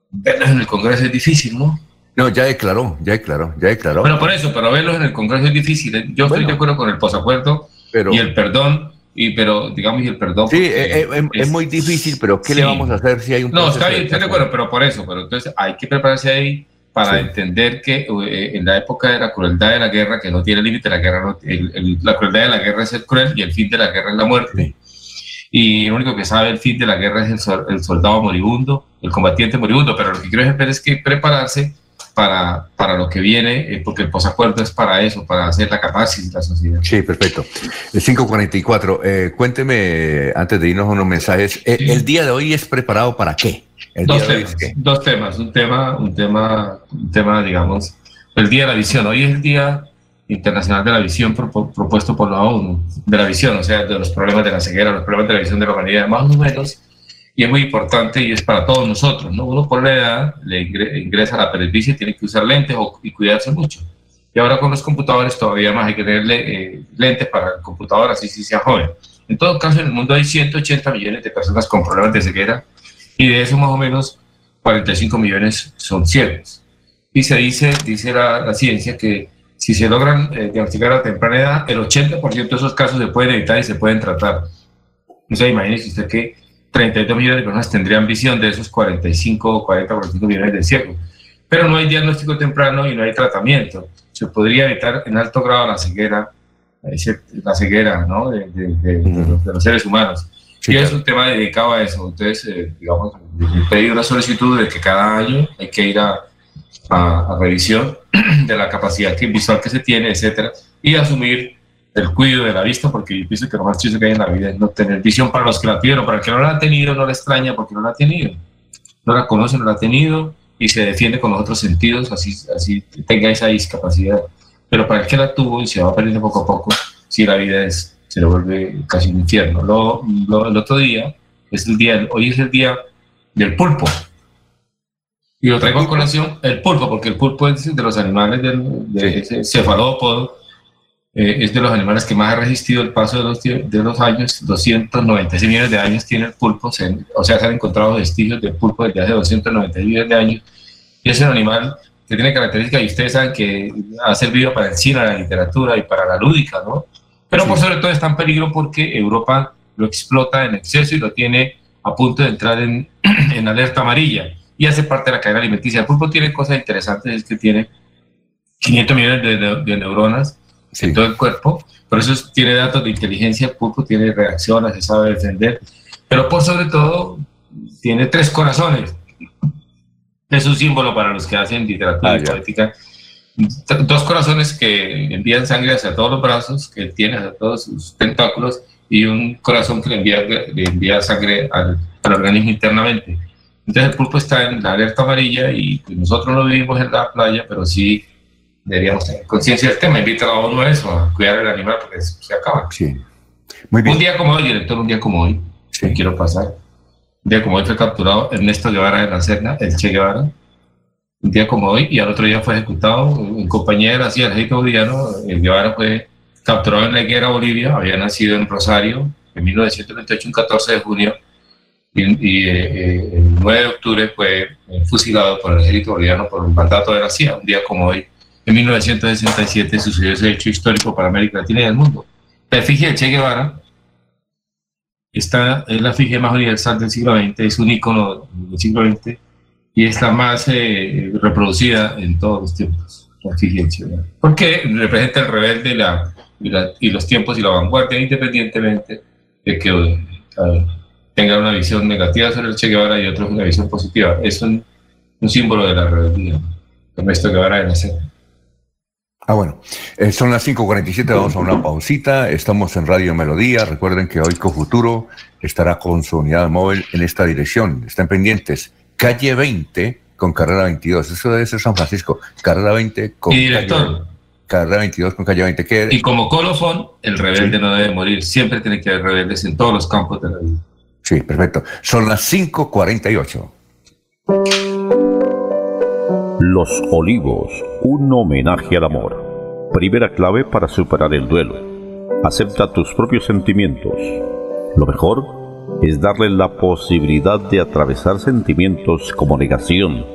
Speaker 9: verlos en el Congreso es difícil, ¿no?
Speaker 2: No, ya declaró, ya declaró, ya declaró.
Speaker 9: Bueno, por eso, pero verlos en el Congreso es difícil. Yo estoy de acuerdo con el posacuerdo pero, y el perdón, y pero digamos y el perdón
Speaker 2: sí eh, eh, es, muy difícil pero qué le vamos a hacer si hay un
Speaker 9: no está bien estoy de acuerdo pero por eso pero entonces hay que prepararse ahí para entender que eh, en la época de la crueldad de la guerra que no tiene límite la guerra la crueldad de la guerra es el cruel y el fin de la guerra es la muerte. Y lo único que sabe el fin de la guerra es el, soldado moribundo, el combatiente moribundo, pero lo que quiero es que prepararse para, para lo que viene, eh, porque el posacuerdo es para eso, para hacer la capacidad de la sociedad.
Speaker 2: Sí, perfecto. El 544, eh, cuénteme, antes de irnos a unos mensajes, eh, ¿el día de hoy es preparado para qué?
Speaker 9: dos, temas, dos temas, un tema, un tema, un tema, digamos, el Día de la Visión. Hoy es el Día Internacional de la Visión propuesto por la ONU, de la visión, o sea, de los problemas de la ceguera, los problemas de la visión de la humanidad, más o menos, y es muy importante y es para todos nosotros, ¿no? Uno por la edad le ingresa a la presbicia y tiene que usar lentes y cuidarse mucho. Y ahora con los computadores todavía más hay que tener eh, lentes para el computador, así si sea joven. En todo caso, en el mundo hay 180 millones de personas con problemas de ceguera y de eso más o menos 45 millones son ciegos. Y se dice, dice la, la ciencia que si se logran eh, diagnosticar a temprana edad, el 80% de esos casos se pueden evitar y se pueden tratar. O sea, imagínese usted que 32 millones de personas tendrían visión de esos 45 o 40 45 millones de ciegos. Pero no hay diagnóstico temprano y no hay tratamiento. Se podría evitar en alto grado la ceguera, la ceguera ¿no? de, los, seres humanos. y es un tema dedicado a eso. Entonces, eh, digamos, pedí una solicitud de que cada año hay que ir a a, revisión *clears throat* de la capacidad visual que se tiene, etcétera, y asumir el cuidado de la vista, porque pienso que lo más triste que hay en la vida es no tener visión para los que la tuvieron, para el que no la ha tenido no le extraña porque no la ha tenido, no la conoce, no la ha tenido y se defiende con los otros sentidos, así, así tenga esa discapacidad. Pero para el que la tuvo y se va perdiendo poco a poco, si la vida es, se le vuelve casi un infierno. Lo, el otro día, es el día, hoy es el día del pulpo. Y lo traigo a colación el pulpo, porque el pulpo es de los animales del, de ese cefalópodo, eh, es de los animales que más ha resistido el paso de los, de los años, 296 millones de años tiene el pulpo, o sea, se han encontrado vestigios del pulpo desde hace 296 millones de años, y es un animal que tiene características, y ustedes saben que ha servido para el cine, la literatura y para la lúdica, ¿no? Pero por sobre todo está en peligro porque Europa lo explota en exceso y lo tiene a punto de entrar en, *clears throat* en alerta amarilla y hace parte de la cadena alimenticia. El pulpo tiene cosas interesantes, es que tiene 500 millones de, neuronas en todo el cuerpo, por eso tiene datos de inteligencia, el pulpo tiene reacciones, se sabe defender, pero por sobre todo tiene tres corazones. Es un símbolo para los que hacen literatura ah, y poética. Dos corazones que envían sangre hacia todos los brazos, que tiene hacia todos sus tentáculos, y un corazón que le envía, le envía sangre al, al organismo internamente. Entonces el pulpo está en la alerta amarilla y nosotros no vivimos en la playa, pero sí deberíamos tener conciencia del tema. Invita a uno a eso, a cuidar el animal porque se acaba.
Speaker 2: Sí.
Speaker 9: Muy bien. Un día como hoy, director, un día como hoy, sí. quiero pasar. Un día como hoy fue capturado Ernesto Guevara de la Serna, el Che Guevara. Un día como hoy, y al otro día fue ejecutado en compañía de la CIA, el ejército boliviano. El Guevara fue capturado en la guerra Bolivia, había nacido en Rosario en 1928, un 14 de junio y, eh, el 9 de octubre fue fusilado por el ejército boliviano por un mandato de la CIA, un día como hoy. En 1967 sucedió ese hecho histórico para América Latina y el mundo. La efigie de Che Guevara esta es la efigie más universal del siglo XX, es un ícono del siglo XX y está más eh, reproducida en todos los tiempos. La efigie de Che Guevara. Porque representa el rebelde la, y, los tiempos y la vanguardia, independientemente de que tengan una visión negativa sobre el Che Guevara y otros una visión positiva. Es un, un símbolo de la rebeldía. Ernesto Guevara de la
Speaker 2: Ah, bueno, eh, son las 5.47, vamos a una pausita, estamos en Radio Melodía, recuerden que hoy Cofuturo estará con su unidad móvil en esta dirección, estén pendientes, calle 20 con carrera 22, eso debe ser San Francisco, carrera 20 con...
Speaker 9: Y director.
Speaker 2: carrera 22 con calle 20. ¿qué?
Speaker 9: Y como colofón, el rebelde no debe morir, siempre tiene que haber rebeldes en todos los campos de la vida.
Speaker 2: Sí, perfecto. Son las 5.48.
Speaker 10: Los Olivos, un homenaje al amor. Primera clave para superar el duelo. Acepta tus propios sentimientos. Lo mejor es darle la posibilidad de atravesar sentimientos como negación,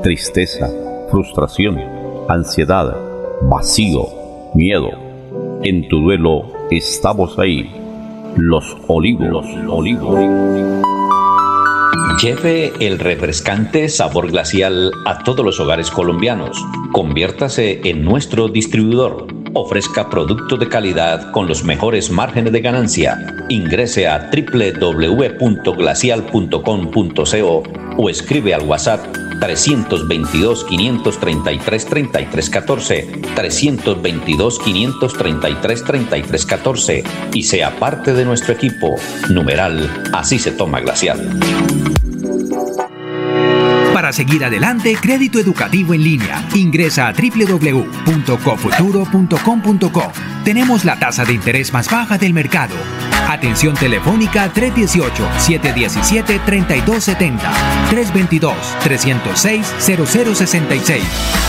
Speaker 10: tristeza, frustración, ansiedad, vacío, miedo. En tu duelo estamos ahí los olivos, los olivos.
Speaker 11: Lleve el refrescante sabor glacial a todos los hogares colombianos. Conviértase en nuestro distribuidor. Ofrezca productos de calidad con los mejores márgenes de ganancia. Ingrese a www.glacial.com.co o escribe al WhatsApp 322 533 3314 322 533 3314 y sea parte de nuestro equipo. Numeral, así se toma glacial.
Speaker 12: Para seguir adelante, crédito educativo en línea. Ingresa a www.cofuturo.com.co. Tenemos la tasa de interés más baja del mercado. Atención telefónica 318-717-3270, 322-306-0066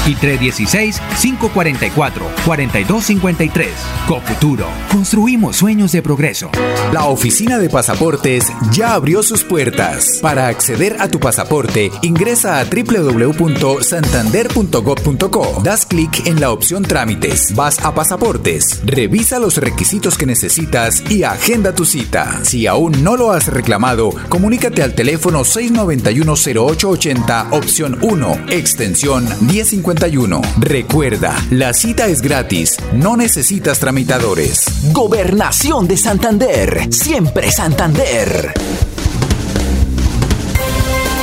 Speaker 12: y 316-544-4253. Cofuturo. Construimos sueños de progreso.
Speaker 7: La oficina de pasaportes ya abrió sus puertas. Para acceder a tu pasaporte, ingresa a www.santander.gov.co. Das clic en la opción Trámites. Vas a Pasaportes. Revisa los requisitos que necesitas y agenda tu cita. Si aún no lo has reclamado, comunícate al teléfono 691-0880, opción 1, extensión 1051. Recuerda, la cita es gratis, no necesitas tramitadores.
Speaker 13: Gobernación de Santander, siempre Santander.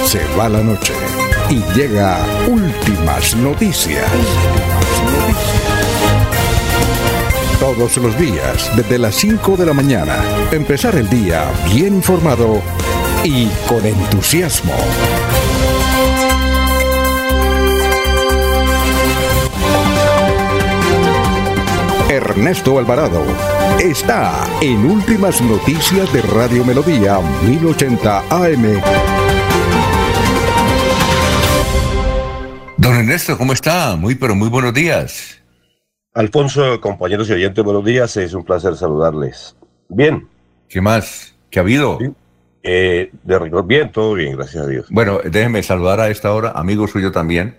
Speaker 1: Se va la noche y llega últimas noticias. Todos los días, desde las 5 de la mañana, empezar el día bien informado y con entusiasmo. Ernesto Alvarado está en Últimas Noticias de Radio Melodía 1080 AM.
Speaker 2: Don Ernesto, ¿cómo está? Muy, pero muy buenos días.
Speaker 14: Alfonso, compañeros y oyentes, buenos días. Es un placer saludarles. Bien.
Speaker 2: ¿Qué más? ¿Qué ha habido?
Speaker 14: Eh, de rigor, bien, todo bien, gracias a Dios.
Speaker 2: Bueno, déjeme saludar a esta hora, amigo suyo también.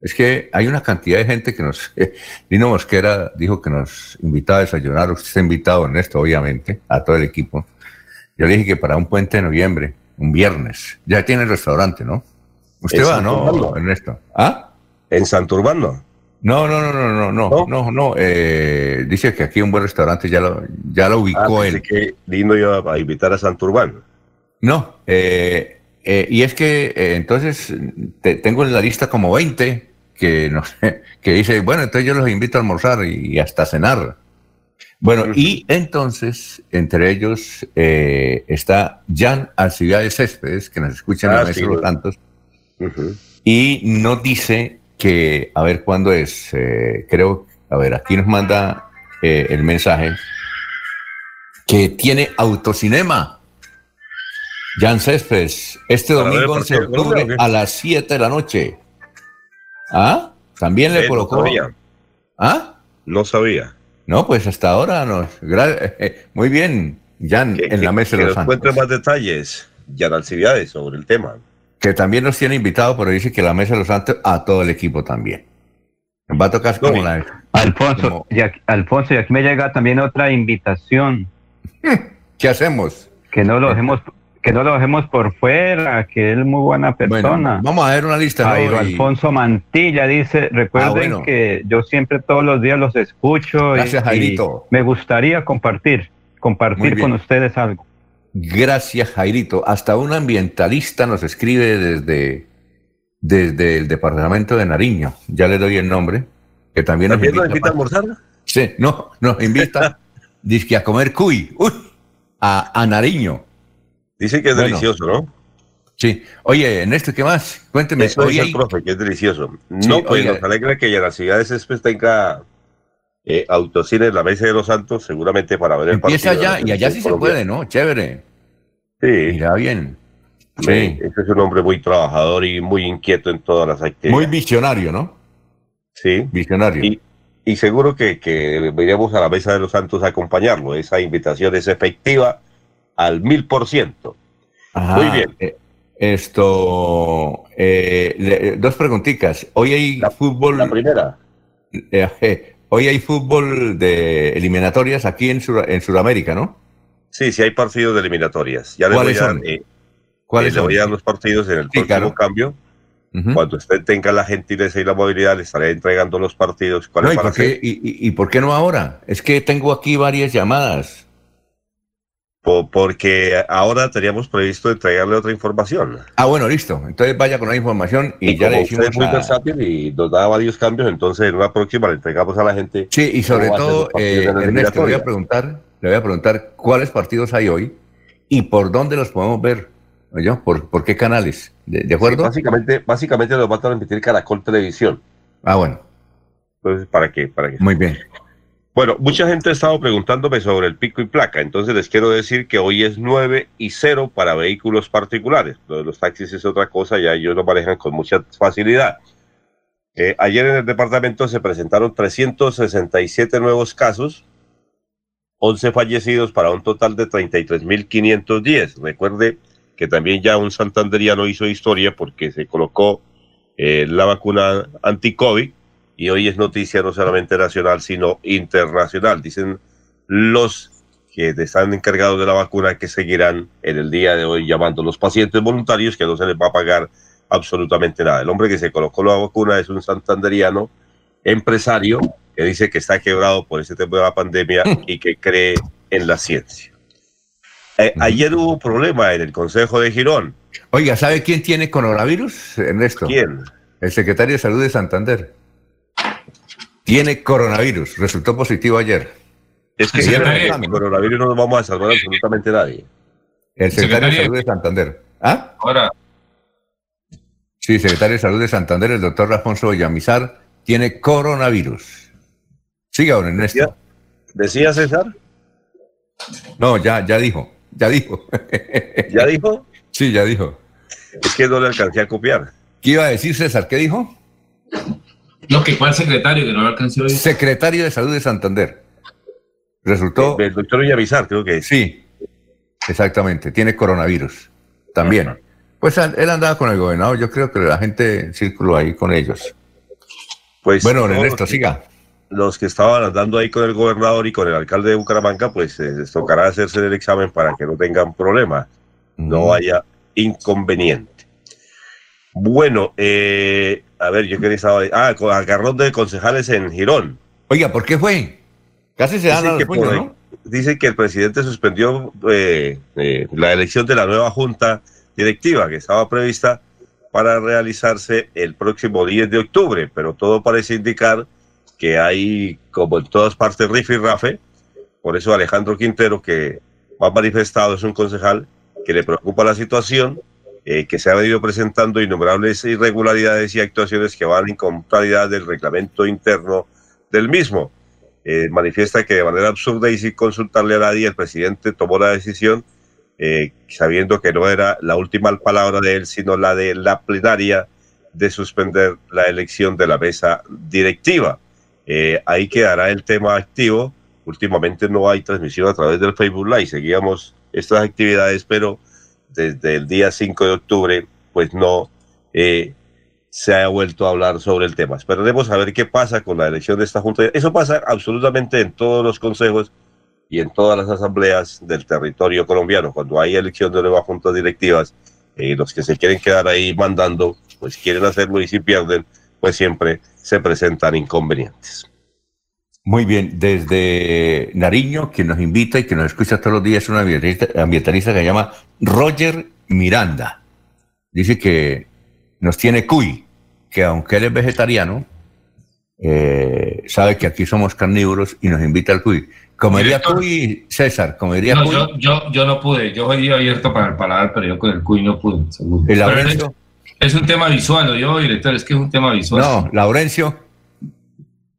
Speaker 2: Es que hay una cantidad de gente que nos... *laughs* Lino Mosquera dijo que nos invitaba a desayunar. Usted está invitado, Ernesto, obviamente, a todo el equipo. Yo le dije que para un puente de noviembre, un viernes, ya tiene el restaurante, ¿no? Usted va, ¿no, Ernesto? ¿Ah?
Speaker 14: ¿En Santurbano?
Speaker 2: No, no, no, no, no, no, no, no. Eh, dice que aquí un buen restaurante ya lo, ya lo ubicó
Speaker 14: ah,
Speaker 2: él.
Speaker 14: que lindo yo a invitar a Santurbano.
Speaker 2: No, eh, eh, y es que entonces tengo en la lista como 20 que, no sé, que dice, bueno, entonces yo los invito a almorzar y, hasta a cenar. Bueno, y entonces, entre ellos está Jan Alcibiades Céspedes, que nos escucha en la mesa de los tantos, y nos dice que, a ver cuándo es, eh, creo, a ver, aquí nos manda eh, el mensaje, que tiene autocinema. Jan Céspedes, este domingo 11 de octubre a las 7 de la noche. ¿Ah? También le colocó. ¿Ah?
Speaker 14: No sabía.
Speaker 2: No, pues hasta ahora nos. Muy bien, Jan, en la mesa de los
Speaker 14: encuentre más detalles, Jan Alcibiades, sobre el tema
Speaker 2: que también nos tiene invitado, pero dice que la Mesa de los Santos a todo el equipo también. Va a tocar como la...
Speaker 3: Alfonso, y aquí, Alfonso, y aquí me llega también otra invitación. *laughs*
Speaker 2: ¿Qué hacemos?
Speaker 3: Que no lo dejemos que no lo dejemos por fuera, que él es muy buena persona.
Speaker 2: vamos a ver una lista.
Speaker 3: Jairo Alfonso Mantilla dice, recuerden ah, que yo siempre todos los días los escucho.
Speaker 2: Gracias, Jairito.
Speaker 3: me gustaría compartir, compartir con ustedes algo.
Speaker 2: Gracias, Jairito. Hasta un ambientalista nos escribe desde, desde el departamento de Nariño. Ya le doy el nombre. Que también,
Speaker 14: nos invita, a almorzar?
Speaker 2: Sí, no, nos invita *laughs* dice a comer cuy. Uy, a, Nariño.
Speaker 14: Dice que es delicioso, ¿no?
Speaker 2: Sí. Oye, Ernesto, ¿qué más? Cuénteme.
Speaker 14: Eso dice el profe, que es delicioso. no, pues nos alegra que ya la ciudad de Céspedes tenga eh, autocine en la Mesa de los Santos, seguramente para ver el
Speaker 2: Empieza allá, y allá sí se puede, ¿no? Chévere.
Speaker 14: Sí.
Speaker 2: Mira bien.
Speaker 14: Sí. Ese es un hombre muy trabajador y muy inquieto en todas las actividades.
Speaker 2: Muy visionario, ¿no?
Speaker 14: Sí.
Speaker 2: Visionario.
Speaker 14: Y, y seguro que, que a la Mesa de los Santos a acompañarlo. Esa invitación es efectiva al mil por ciento. Muy bien.
Speaker 2: Eh, esto, eh, dos preguntitas. Hoy hay fútbol.
Speaker 14: La primera.
Speaker 2: Eh, Hoy hay fútbol de eliminatorias aquí en, en Sudamérica, ¿no?
Speaker 14: Sí, sí hay partidos de eliminatorias. Ya
Speaker 2: ¿Cuáles son?
Speaker 14: Eh, ¿Cuáles eh, le voy a dar los partidos en el próximo cambio. Cuando usted tenga la gentileza y la movilidad, le estaré entregando los partidos.
Speaker 2: y, por qué, no ahora? Es que tengo aquí varias llamadas.
Speaker 14: Porque ahora teníamos previsto entregarle otra información.
Speaker 2: Ah, bueno, listo. Entonces vaya con la información y, ya le decimos.
Speaker 14: Es muy versátil y nos da varios cambios, entonces en una próxima le entregamos a la gente.
Speaker 2: Sí, y sobre todo, eh, Ernesto, le voy a preguntar, le voy a preguntar cuáles partidos hay hoy y por dónde los podemos ver. ¿Por, ¿Por qué canales? ¿De, acuerdo?
Speaker 14: básicamente, básicamente lo va a transmitir Caracol Televisión.
Speaker 2: Ah, bueno.
Speaker 14: Entonces, ¿para qué? ¿para qué?
Speaker 2: Muy bien.
Speaker 14: Bueno, mucha gente ha estado preguntándome sobre el pico y placa, entonces les quiero decir que hoy es 9 y 0 para vehículos particulares. Los taxis es otra cosa, ya ellos lo manejan con mucha facilidad. Eh, ayer en el departamento se presentaron 367 nuevos casos, 11 fallecidos para un total de 33.510. Recuerde que también ya un santanderiano hizo historia porque se colocó eh, la vacuna anti-COVID y hoy es noticia no solamente nacional, sino internacional. Dicen los que están encargados de la vacuna que seguirán en el día de hoy llamando a los pacientes voluntarios que no se les va a pagar absolutamente nada. El hombre que se colocó la vacuna es un santanderiano empresario que dice que está quebrado por ese tema de la pandemia *laughs* y que cree en la ciencia. Eh, ayer hubo un problema en el Consejo de Girón.
Speaker 2: Oiga, ¿sabe quién tiene coronavirus, Ernesto?
Speaker 14: ¿Quién?
Speaker 2: El secretario de Salud de Santander. Tiene coronavirus, resultó positivo ayer.
Speaker 14: Es que si el coronavirus no nos vamos a salvar absolutamente nadie.
Speaker 2: El secretario, de Salud de Santander. ¿Ah?
Speaker 9: Ahora.
Speaker 2: Sí, secretario de Salud de Santander, el doctor Alfonso Villamizar, tiene coronavirus. Siga, don Ernesto.
Speaker 14: ¿Decía César?
Speaker 2: No, ya, ya dijo. Ya dijo.
Speaker 14: ¿Ya dijo?
Speaker 2: Sí, ya dijo.
Speaker 14: Es que no le alcancé a copiar.
Speaker 2: ¿Qué iba a decir César? ¿Qué dijo?
Speaker 9: No, que fue el secretario, que no lo alcanzó a decir.
Speaker 2: Secretario de Salud de Santander. Resultó.
Speaker 14: El, doctor Villavizar, creo que
Speaker 2: Sí, exactamente. Tiene coronavirus. También. Pues él andaba con el gobernador. Yo creo que la gente circuló ahí con ellos. Pues. Bueno, Ernesto, siga
Speaker 14: los que estaban andando ahí con el gobernador y con el alcalde de Bucaramanga, pues eh, les tocará hacerse el examen para que no tengan problemas, no haya inconveniente. Bueno, eh, a ver, yo quería saber. Ah, agarrón de concejales en Girón.
Speaker 2: Oiga, ¿por qué fue? Casi se dan los puños, ¿no?
Speaker 14: Dice que el presidente suspendió eh, la elección de la nueva junta directiva que estaba prevista para realizarse el próximo 10 de octubre, pero todo parece indicar que hay, como en todas partes, rife y rafe. Por eso Alejandro Quintero, que ha manifestado, es un concejal que le preocupa la situación, eh, que se ha venido presentando innumerables irregularidades y actuaciones que van en contrariedad del reglamento interno del mismo. Eh, manifiesta que de manera absurda y sin consultarle a nadie, el presidente tomó la decisión, eh, sabiendo que no era la última palabra de él, sino la de la plenaria de suspender la elección de la mesa directiva. Eh, ahí quedará el tema activo. Últimamente no hay transmisión a través del Facebook Live. Seguíamos estas actividades, pero desde el día 5 de octubre, pues no eh, se ha vuelto a hablar sobre el tema. Esperaremos a ver qué pasa con la elección de esta Junta. Eso pasa absolutamente en todos los consejos y en todas las asambleas del territorio colombiano. Cuando hay elección de nuevas juntas directivas, eh, los que se quieren quedar ahí mandando, pues quieren hacerlo y si pierden, pues siempre se presentan inconvenientes.
Speaker 2: Muy bien, desde Nariño, quien nos invita y que nos escucha todos los días, es una ambientalista, que se llama Roger Miranda. Dice que nos tiene cuy, que aunque él es vegetariano, eh, sabe que aquí somos carnívoros y nos invita al cuy. ¿Comería cuy, César? ¿Comería
Speaker 9: no, Yo, yo, yo, no pude, yo hoy abierto para el paladar, pero yo con el cuy no pude, seguro. ¿El es un tema visual, yo, director, es que es un tema visual.
Speaker 2: No, Laurencio.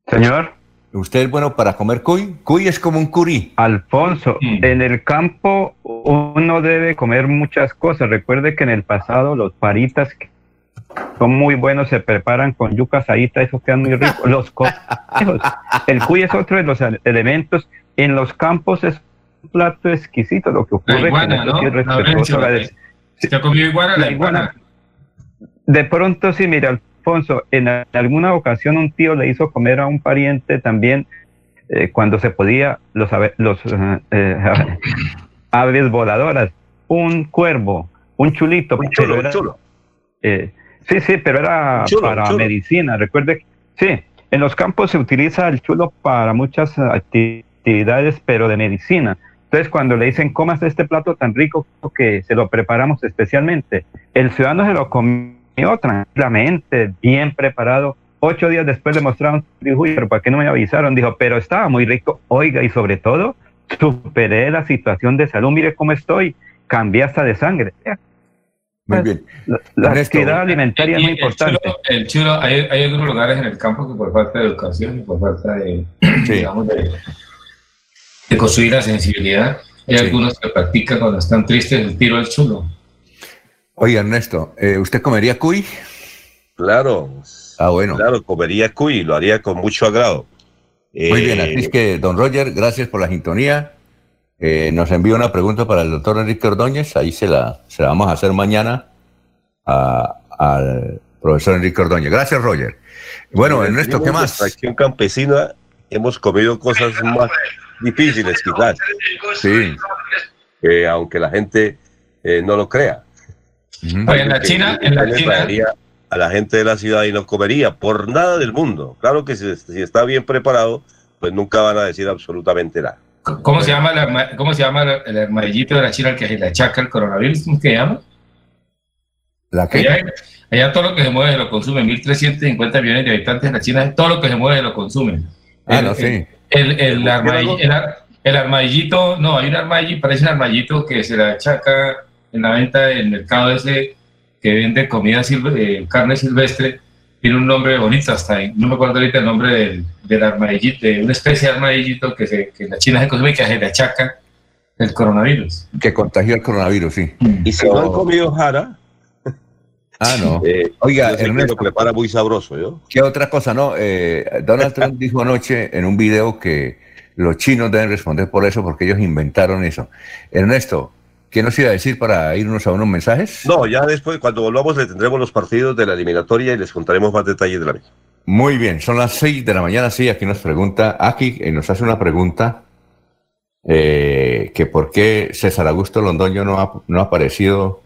Speaker 3: Señor.
Speaker 2: ¿Usted es bueno para comer cuy? Cuy es como un curí.
Speaker 3: Alfonso, mm. en el campo uno debe comer muchas cosas. Recuerde que en el pasado los paritas son muy buenos, se preparan con yuca asadita, eso quedan muy ricos. *laughs* Los El cuy es otro de los elementos. En los campos es un plato exquisito. Lo que ocurre
Speaker 9: la iguana, ¿no? ¿Se ha comido iguana? La, iguana
Speaker 3: de pronto sí, mira, Alfonso, en alguna ocasión un tío le hizo comer a un pariente también eh, cuando se podía los, los eh, eh, *laughs* aves voladoras, un cuervo, un chulito.
Speaker 14: Un chulo, chulo.
Speaker 3: Sí, sí, pero era para medicina. Recuerde, sí, en los campos se utiliza el chulo para muchas actividades, pero de medicina. Entonces, cuando le dicen, comas este plato tan rico que se lo preparamos especialmente, el ciudadano se lo comió tranquilamente, bien preparado. Ocho días después le mostraron, dijo, pero ¿para qué no me avisaron? Dijo, pero estaba muy rico. Oiga, y sobre todo, superé la situación de salud. Mire cómo estoy. Cambié hasta de sangre.
Speaker 2: Muy bien.
Speaker 3: La, actividad alimentaria es muy importante.
Speaker 9: El chulo, hay, hay, algunos lugares en el campo que por falta de educación y por falta de, digamos, de, de, construir la sensibilidad, hay algunos que practican cuando están tristes el tiro al chulo.
Speaker 2: Oye, Ernesto, eh, ¿usted comería cuy?
Speaker 14: Claro.
Speaker 2: Ah, bueno.
Speaker 14: Claro, comería cuy, lo haría con mucho agrado.
Speaker 2: Muy bien, así es que, don Roger, gracias por la sintonía. Eh, nos envió una pregunta para el doctor Enrique Ordóñez, ahí se la, se la vamos a hacer mañana al profesor Enrique Ordóñez. Gracias, Roger. Bueno, Ernesto, ¿qué más?
Speaker 14: En acción campesina hemos comido cosas más difíciles, quizás.
Speaker 2: Sí.
Speaker 14: aunque la gente eh, no lo crea.
Speaker 9: En la China, en la China
Speaker 14: a la gente de la ciudad y no comería por nada del mundo. Claro que si, si está bien preparado, pues nunca van a decir absolutamente nada.
Speaker 9: ¿Cómo se llama, el, ¿Cómo se llama el armadillito de la China al que se le achaca el coronavirus? ¿Cómo se llama?
Speaker 2: ¿La qué?
Speaker 9: Allá, todo lo que se mueve se lo consumen. 1.350 millones de habitantes en la China, todo lo que se mueve se lo consumen.
Speaker 2: Ah, no, sí.
Speaker 9: El, el, armadillito, no, hay un armadillito, parece un armadillito que se le achaca en la venta del mercado ese que vende comida eh, carne silvestre tiene un nombre bonito hasta ahí. No me acuerdo ahorita el nombre del, del armadillito, de una especie de armadillito que, se, que en la China se consume que se le achaca el coronavirus.
Speaker 2: Que contagió el coronavirus, sí.
Speaker 14: Y si no han comido jara.
Speaker 2: Ah, no. *laughs*
Speaker 14: Eh, Oiga, Ernesto. Lo prepara muy sabroso, ¿yo?
Speaker 2: ¿Qué otra cosa? No, eh, Donald Trump dijo anoche en un video que los chinos deben responder por eso porque ellos inventaron eso. Ernesto, ¿Qué nos iba a decir para irnos a unos mensajes?
Speaker 14: No, ya después, cuando volvamos, le tendremos los partidos de la eliminatoria y les contaremos más detalles de la misma.
Speaker 2: Muy bien, son las seis de la mañana, sí, aquí nos pregunta, aquí eh, nos hace una pregunta, eh, que por qué César Augusto Londoño no ha, no ha aparecido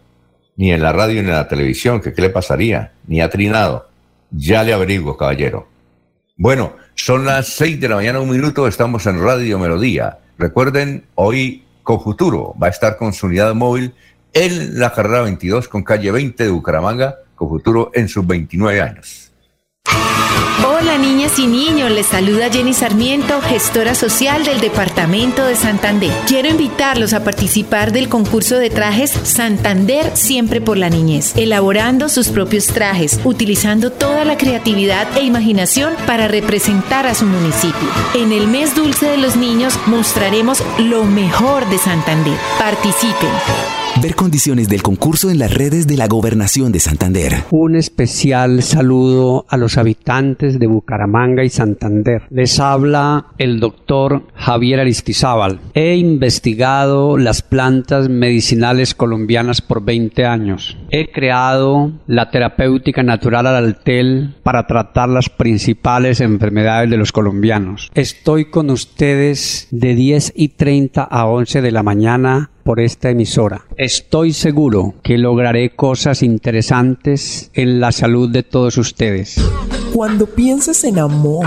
Speaker 2: ni en la radio ni en la televisión, que qué le pasaría, ni ha trinado. Ya le averiguo, caballero. Bueno, son las seis de la mañana, un minuto, estamos en Radio Melodía. Recuerden, hoy Cofuturo va a estar con su unidad móvil en la carrera 22 con calle 20 de Bucaramanga, Cofuturo en sus 29 años.
Speaker 15: Hola niñas y niños, les saluda Jenny Sarmiento, gestora social del Departamento de Santander. Quiero invitarlos a participar del concurso de trajes Santander Siempre por la Niñez, elaborando sus propios trajes, utilizando toda la creatividad e imaginación para representar a su municipio. En el mes dulce de los niños mostraremos lo mejor de Santander. Participen.
Speaker 16: Ver condiciones del concurso en las redes de la Gobernación de Santander.
Speaker 17: Un especial saludo a los habitantes de Bucaramanga y Santander. Les habla el doctor Javier Aristizábal. He investigado las plantas medicinales colombianas por 20 años. He creado la terapéutica natural al altel para tratar las principales enfermedades de los colombianos. Estoy con ustedes de 10 y 30 a 11 de la mañana por esta emisora. Estoy seguro que lograré cosas interesantes en la salud de todos ustedes.
Speaker 18: Cuando pienses en amor,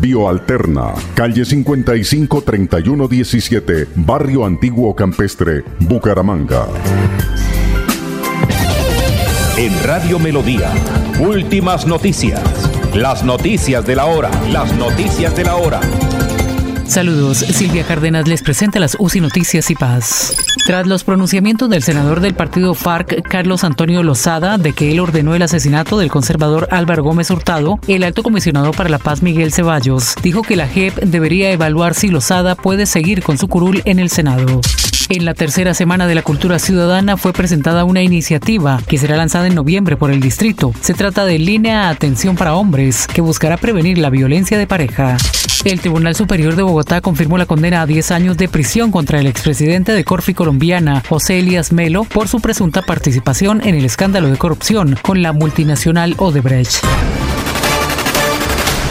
Speaker 19: Bioalterna, calle 55 17, Barrio Antiguo Campestre, Bucaramanga.
Speaker 20: En Radio Melodía, últimas noticias. Las noticias de la hora, las noticias de la hora.
Speaker 21: Saludos, Silvia Cárdenas les presenta las UCI Noticias y Paz. Tras los pronunciamientos del senador del partido FARC, Carlos Antonio Lozada, de que él ordenó el asesinato del conservador Álvaro Gómez Hurtado, el alto comisionado para la paz Miguel Ceballos dijo que la JEP debería evaluar si Lozada puede seguir con su curul en el Senado. En la tercera semana de la cultura ciudadana fue presentada una iniciativa que será lanzada en noviembre por el distrito. Se trata de Línea Atención para Hombres, que buscará prevenir la violencia de pareja. El Tribunal Superior de Bogotá confirmó la condena a 10 años de prisión contra el expresidente de Corfi colombiana, José Elías Melo, por su presunta participación en el escándalo de corrupción con la multinacional Odebrecht.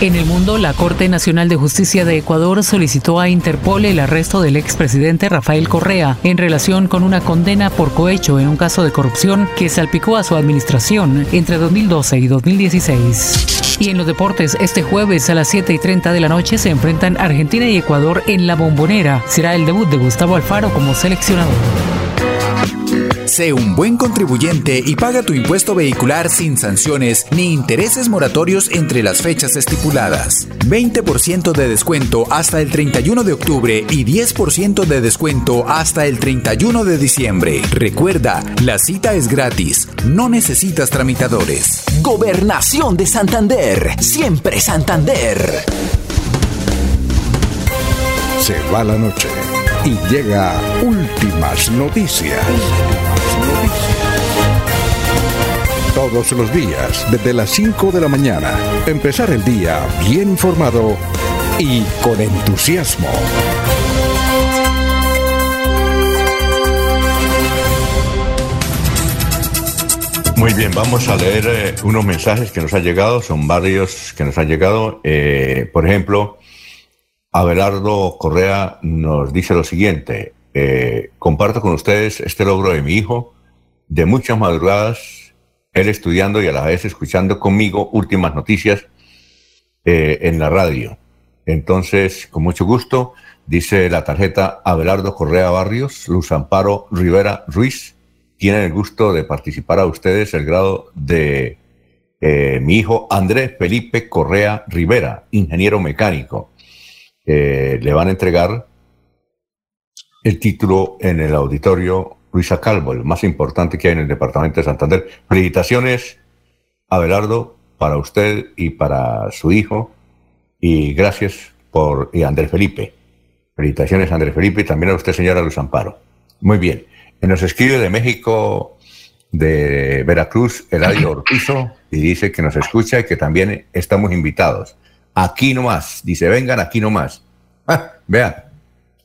Speaker 21: En el mundo, la Corte Nacional de Justicia de Ecuador solicitó a Interpol el arresto del expresidente Rafael Correa en relación con una condena por cohecho en un caso de corrupción que salpicó a su administración entre 2012 y 2016. Y en los deportes, este jueves a las 7 y 30 de la noche se enfrentan Argentina y Ecuador en la bombonera. Será el debut de Gustavo Alfaro como seleccionador.
Speaker 7: Sé un buen contribuyente y paga tu impuesto vehicular sin sanciones ni intereses moratorios entre las fechas estipuladas. 20% de descuento hasta el 31 de octubre y 10% de descuento hasta el 31 de diciembre. Recuerda, la cita es gratis, no necesitas tramitadores.
Speaker 22: Gobernación de Santander, siempre Santander.
Speaker 1: Se va la noche y llega últimas noticias. Todos los días, desde las 5 de la mañana, empezar el día bien informado y con entusiasmo.
Speaker 2: Muy bien, vamos a leer eh, unos mensajes que nos han llegado, son varios que nos han llegado. Eh, por ejemplo, Abelardo Correa nos dice lo siguiente, eh, comparto con ustedes este logro de mi hijo, de muchas madrugadas, él estudiando y a la vez escuchando conmigo últimas noticias eh, en la radio. Entonces, con mucho gusto, dice la tarjeta Abelardo Correa Barrios, Luz Amparo Rivera Ruiz, tienen el gusto de participar a ustedes el grado de eh, mi hijo Andrés Felipe Correa Rivera, ingeniero mecánico. Eh, le van a entregar el título en el auditorio Luisa Calvo, el más importante que hay en el departamento de Santander. Felicitaciones, Abelardo, para usted y para su hijo. Y gracias por. y Andrés Felipe. Felicitaciones, Andrés Felipe, y también a usted, señora Luz Amparo. Muy bien. Nos escribe de México, de Veracruz, Eladio *clears throat* Ortizo, y dice que nos escucha y que también estamos invitados. Aquí nomás. Dice, vengan aquí nomás. Ah, vean.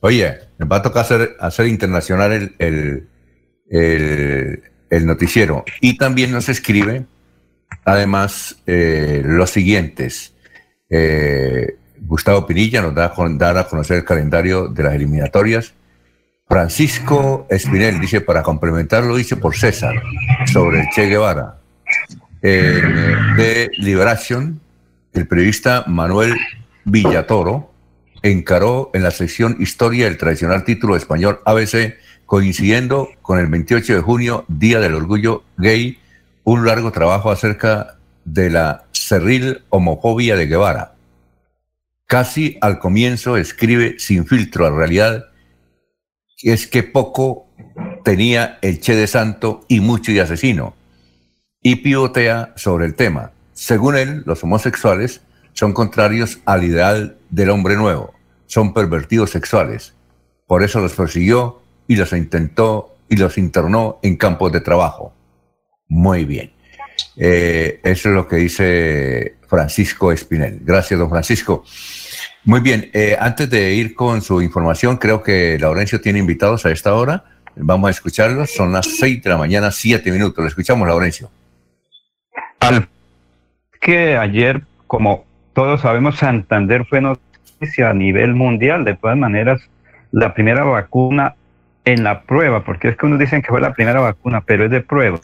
Speaker 2: Oye, me va a tocar hacer, hacer internacional el, el, noticiero. Y también nos escribe, además, eh, los siguientes. Eh, Gustavo Pinilla nos da, dar a conocer el calendario de las eliminatorias. Francisco Espinel dice, para complementarlo, dice por César, sobre el Che Guevara. De Liberación, el periodista Manuel Villatoro encaró en la sección Historia el tradicional título español ABC coincidiendo con el 28 de junio, Día del Orgullo Gay, un largo trabajo acerca de la cerril homofobia de Guevara. Casi al comienzo escribe sin filtro a realidad, es que poco tenía el Che de Santo y mucho de asesino, y pivotea sobre el tema. Según él, los homosexuales son contrarios al ideal del hombre nuevo, son pervertidos sexuales. Por eso los persiguió y los intentó y los internó en campos de trabajo. Muy bien. Eh, eso es lo que dice Francisco Espinel. Gracias, don Francisco. Muy bien, eh, antes de ir con su información, creo que Laurencio tiene invitados a esta hora. Vamos a escucharlos. Son las seis de la mañana, siete minutos. Lo escuchamos, Laurencio.
Speaker 3: Al que ayer, como todos sabemos, Santander fue noticia a nivel mundial. De todas maneras, la primera vacuna en la prueba, porque es que unos dicen que fue la primera vacuna, pero es de prueba.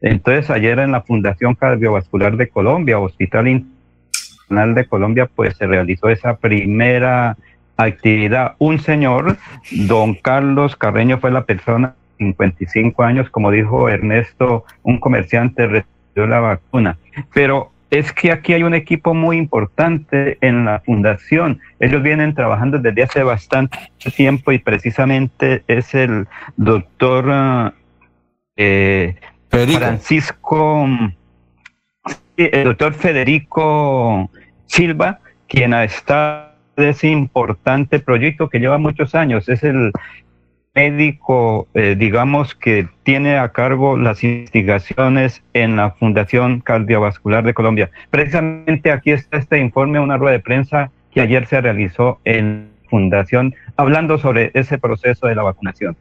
Speaker 3: Entonces, ayer en la Fundación Cardiovascular de Colombia, Hospital Internacional de Colombia, pues se realizó esa primera actividad. Un señor, don Carlos Carreño, fue la persona, 55 años, como dijo Ernesto, un comerciante recibió la vacuna. Pero es que aquí hay un equipo muy importante en la fundación. Ellos vienen trabajando desde hace bastante tiempo y precisamente es el doctor eh, Francisco, el doctor Federico Silva, quien está de ese importante proyecto que lleva muchos años. Es el médico, eh, digamos, que tiene a cargo las investigaciones en la Fundación Cardiovascular de Colombia. Precisamente aquí está este informe, una rueda de prensa que ayer se realizó en Fundación, hablando sobre ese proceso de la vacunación.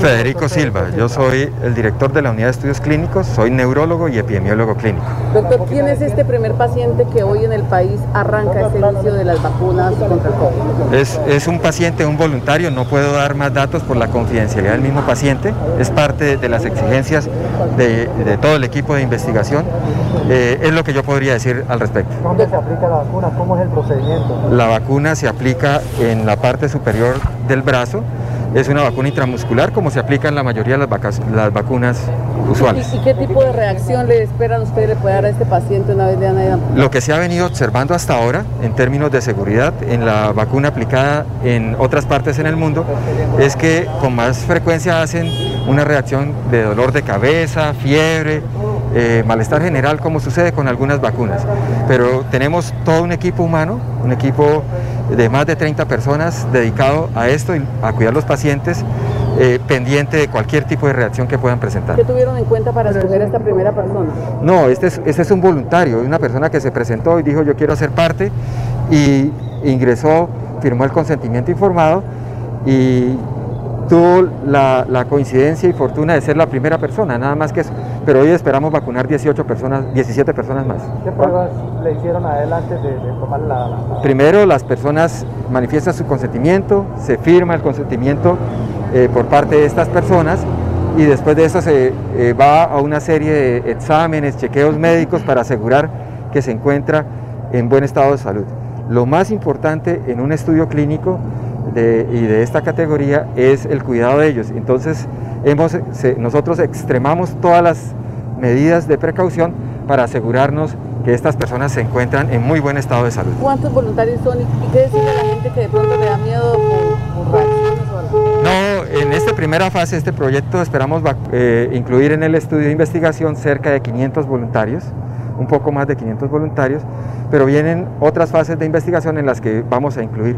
Speaker 23: Federico Silva, yo soy el director de la unidad de estudios clínicos, soy neurólogo y epidemiólogo clínico.
Speaker 24: Doctor, ¿quién es este primer paciente que hoy en el país arranca este inicio de las vacunas contra el COVID?
Speaker 23: Es, es un paciente, un voluntario, no puedo dar más datos por la confidencialidad del mismo paciente, es parte de las exigencias de, de todo el equipo de investigación, eh, es lo que yo podría decir al respecto.
Speaker 25: ¿Dónde se aplica la vacuna? ¿Cómo es el procedimiento?
Speaker 23: La vacuna se aplica en la parte superior del brazo, es una vacuna intramuscular como se aplica en la mayoría de las, las vacunas usuales.
Speaker 24: ¿Y, qué tipo de reacción le esperan ustedes le puede dar a este paciente una vez de hayan
Speaker 23: Lo que se ha venido observando hasta ahora en términos de seguridad en la vacuna aplicada en otras partes en el mundo es que con más frecuencia hacen una reacción de dolor de cabeza, fiebre, eh, malestar general como sucede con algunas vacunas. Pero tenemos todo un equipo humano, un equipo de más de 30 personas dedicado a esto y a cuidar los pacientes, eh, pendiente de cualquier tipo de reacción que puedan presentar.
Speaker 24: ¿Qué tuvieron en cuenta para escoger a esta primera persona?
Speaker 23: No, este es, este es un voluntario, una persona que se presentó y dijo yo quiero ser parte y ingresó, firmó el consentimiento informado y tuvo la, la, coincidencia y fortuna de ser la primera persona, nada más que eso. Pero hoy esperamos vacunar 18 personas, 17 personas más.
Speaker 25: ¿Qué pruebas le hicieron a él antes de, de tomar la, la,
Speaker 23: Primero las personas manifiestan su consentimiento, se firma el consentimiento eh, por parte de estas personas y después de eso se eh, va a una serie de exámenes, chequeos médicos para asegurar que se encuentra en buen estado de salud. Lo más importante en un estudio clínico de, y de esta categoría es el cuidado de ellos. Entonces, hemos, se, nosotros extremamos todas las medidas de precaución para asegurarnos que estas personas se encuentran en muy buen estado de salud.
Speaker 24: ¿Cuántos voluntarios son y qué decirle a la gente que de pronto le da miedo por?
Speaker 23: No, en esta primera fase este proyecto esperamos eh, incluir en el estudio de investigación cerca de 500 voluntarios, un poco más de 500 voluntarios, pero vienen otras fases de investigación en las que vamos a incluir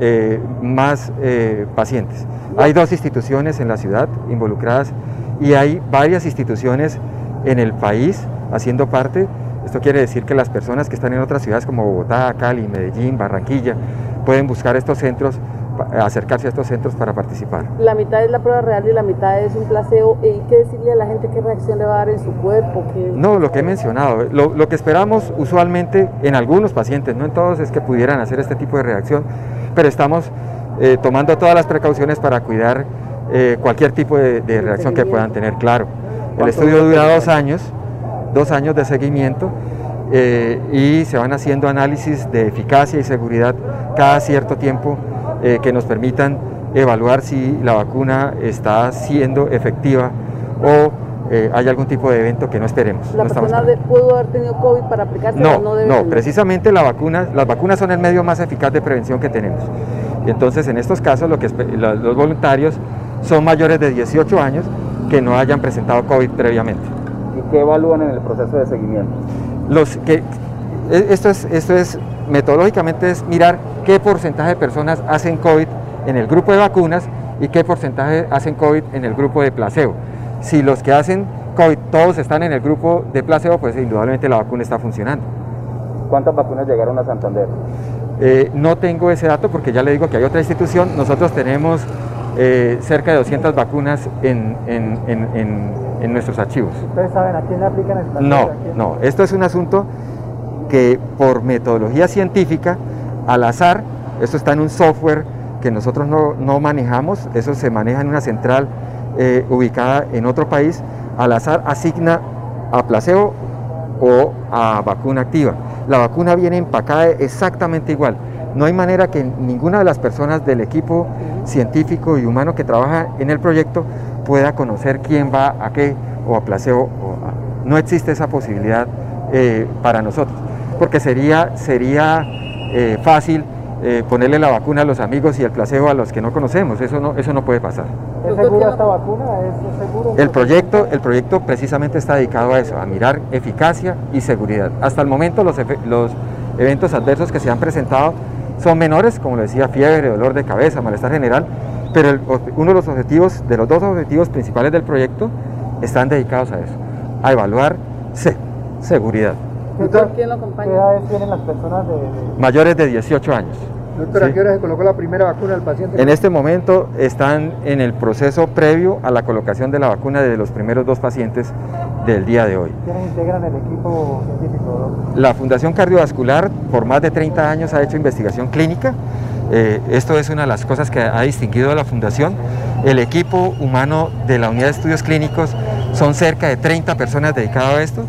Speaker 23: eh, más eh, pacientes. Hay dos instituciones en la ciudad involucradas y hay varias instituciones en el país haciendo parte. Esto quiere decir que las personas que están en otras ciudades como Bogotá, Cali, Medellín, Barranquilla, pueden buscar estos centros, acercarse a estos centros para participar.
Speaker 24: La mitad es la prueba real y la mitad es un placebo. ¿Y qué decirle a la gente qué reacción le va a dar en su cuerpo? ¿Qué...
Speaker 23: No, lo que he mencionado. Lo, lo que esperamos usualmente en algunos pacientes, no en todos, es que pudieran hacer este tipo de reacción, pero estamos eh, tomando todas las precauciones para cuidar eh, cualquier tipo de, de, reacción que puedan tener, claro. El estudio dura dos años, dos años de seguimiento eh, y se van haciendo análisis de eficacia y seguridad cada cierto tiempo que nos permitan evaluar si la vacuna está siendo efectiva o eh, hay algún tipo de evento que no esperemos.
Speaker 24: ¿La
Speaker 23: no
Speaker 24: persona de, pudo haber tenido COVID para aplicarse
Speaker 23: no,
Speaker 24: no debe
Speaker 23: no,
Speaker 24: tener?
Speaker 23: precisamente la vacuna, las vacunas son el medio más eficaz de prevención que tenemos. Y entonces en estos casos lo que los voluntarios son mayores de 18 años que no hayan presentado COVID previamente.
Speaker 25: ¿Y qué evalúan en el proceso de seguimiento?
Speaker 23: Los que esto es, esto es metodológicamente es mirar qué porcentaje de personas hacen COVID en el grupo de vacunas y qué porcentaje hacen COVID en el grupo de placebo. Si los que hacen COVID todos están en el grupo de placebo, pues indudablemente la vacuna está funcionando.
Speaker 25: ¿Cuántas vacunas llegaron a Santander?
Speaker 23: Eh, no tengo ese dato porque ya le digo que hay otra institución. Nosotros tenemos eh, cerca de 200 vacunas en, en, en, en, nuestros archivos.
Speaker 25: ¿Ustedes saben a quién le aplican el
Speaker 23: No, no. Esto es un asunto que por metodología científica, al azar, esto está en un software que nosotros no, no manejamos, eso se maneja en una central eh, ubicada en otro país, al azar asigna a placebo o a vacuna activa. La vacuna viene empacada exactamente igual. No hay manera que ninguna de las personas del equipo científico y humano que trabaja en el proyecto pueda conocer quién va a qué o a placebo. No existe esa posibilidad eh, para nosotros, porque sería, sería eh, fácil eh, ponerle la vacuna a los amigos y el placebo a los que no conocemos. Eso no, eso no puede pasar.
Speaker 25: ¿Es segura esta vacuna? ¿Es seguro?
Speaker 23: El proyecto, el proyecto precisamente está dedicado a eso, a mirar eficacia y seguridad. Hasta el momento los, los eventos adversos que se han presentado son menores, como le decía, fiebre, dolor de cabeza, malestar general, pero uno de los objetivos, de los dos objetivos principales del proyecto, están dedicados a eso, a evaluar seguridad.
Speaker 25: ¿quién lo acompaña? ¿Qué edades tienen las personas de,
Speaker 23: mayores de 18 años?
Speaker 25: Doctora, ¿a qué hora se colocó la primera vacuna al paciente?
Speaker 23: En este momento están en el proceso previo a la colocación de la vacuna de los primeros dos pacientes del día de hoy.
Speaker 25: ¿Quiénes integran el equipo científico?
Speaker 23: La Fundación Cardiovascular por más de 30 años ha hecho investigación clínica. Eh, esto es una de las cosas que ha distinguido a la Fundación. El equipo humano de la Unidad de Estudios Clínicos son cerca de 30 personas dedicadas a esto.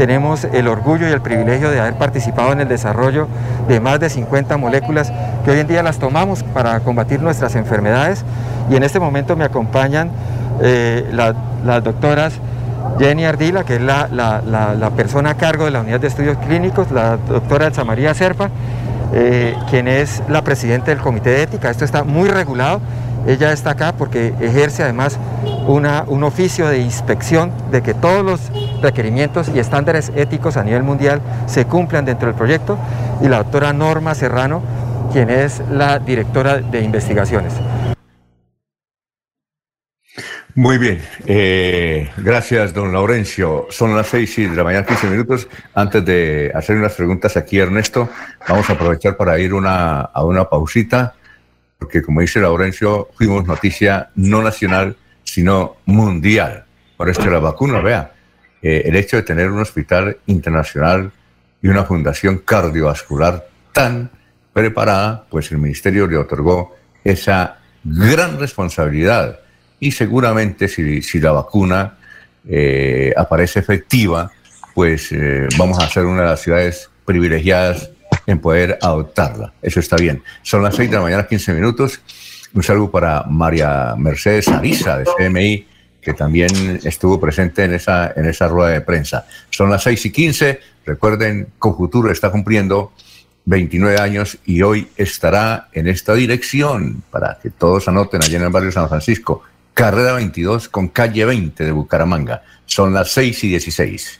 Speaker 23: Tenemos el orgullo y el privilegio de haber participado en el desarrollo de más de 50 moléculas que hoy en día las tomamos para combatir nuestras enfermedades. Y en este momento me acompañan eh, las doctoras Jenny Ardila, que es la, persona a cargo de la unidad de estudios clínicos, la doctora Elsa María Serpa, eh, quien es la presidenta del comité de ética. Esto está muy regulado ella está acá porque ejerce además un oficio de inspección de que todos los requerimientos y estándares éticos a nivel mundial se cumplan dentro del proyecto y la doctora Norma Serrano, quien es la directora de investigaciones.
Speaker 2: Muy bien, eh, gracias don Laurencio. Son las seis de la mañana, 15 minutos. Antes de hacer unas preguntas aquí, Ernesto, vamos a aprovechar para ir a una pausita porque como dice Laurencio, fuimos noticia no nacional, sino mundial. Por esto la vacuna, vea, eh, el hecho de tener un hospital internacional y una fundación cardiovascular tan preparada, pues el ministerio le otorgó esa gran responsabilidad. Y seguramente si, si la vacuna eh, aparece efectiva, pues eh, vamos a ser una de las ciudades privilegiadas en poder adoptarla. Eso está bien. Son las 6 de la mañana, 15 minutos. Un saludo para María Mercedes Ariza de CMI, que también estuvo presente en esa, en esa rueda de prensa. Son las 6 y 15. Recuerden, Confuturo está cumpliendo 29 años y hoy estará en esta dirección para que todos anoten allá en el barrio San Francisco. Carrera 22 con calle 20 de Bucaramanga. Son las 6 y 16.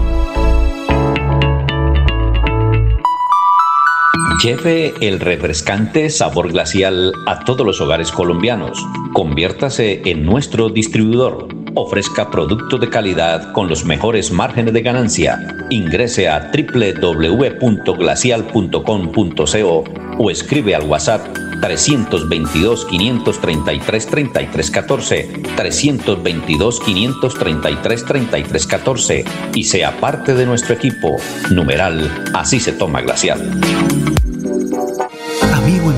Speaker 11: Lleve el refrescante sabor glacial a todos los hogares colombianos. Conviértase en nuestro distribuidor. Ofrezca productos de calidad con los mejores márgenes de ganancia. Ingrese a www.glacial.com.co o escribe al WhatsApp 322 533 3314 322 533 3314 y sea parte de nuestro equipo. Numeral, así se toma glacial.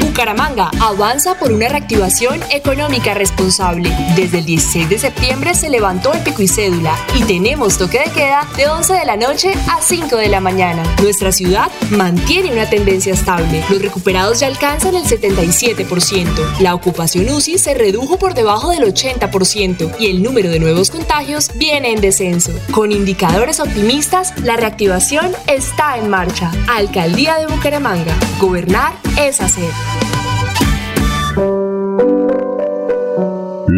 Speaker 26: Bucaramanga avanza por una reactivación económica responsable. Desde el 16 de septiembre se levantó el pico y cédula y tenemos toque de queda de 11 de la noche a 5 de la mañana. Nuestra ciudad mantiene una tendencia estable. Los recuperados ya alcanzan el 77%. La ocupación UCI se redujo por debajo del 80% y el número de nuevos contagios viene en descenso. Con indicadores optimistas, la reactivación está en marcha. Alcaldía de Bucaramanga. Gobernar es hacer.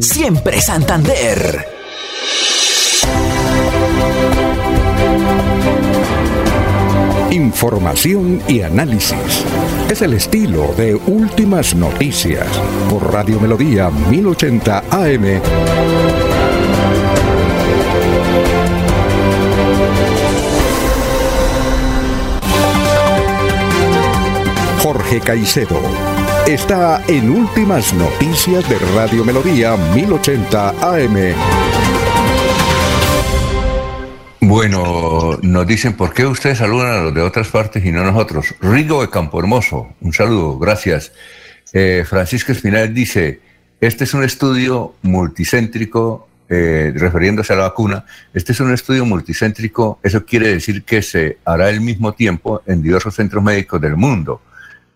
Speaker 22: Siempre Santander.
Speaker 1: Información y análisis. Es el estilo de Últimas Noticias por Radio Melodía 1080 AM. Jorge Caicedo está en Últimas Noticias de Radio Melodía 1080 AM.
Speaker 2: Bueno, nos dicen, ¿por qué ustedes saludan a los de otras partes y no nosotros? Rigo de Campo Hermoso, un saludo, gracias. Eh, Francisco Espinal dice, este es un estudio multicéntrico, eh, refiriéndose a la vacuna, este es un estudio multicéntrico, eso quiere decir que se hará al mismo tiempo en diversos centros médicos del mundo.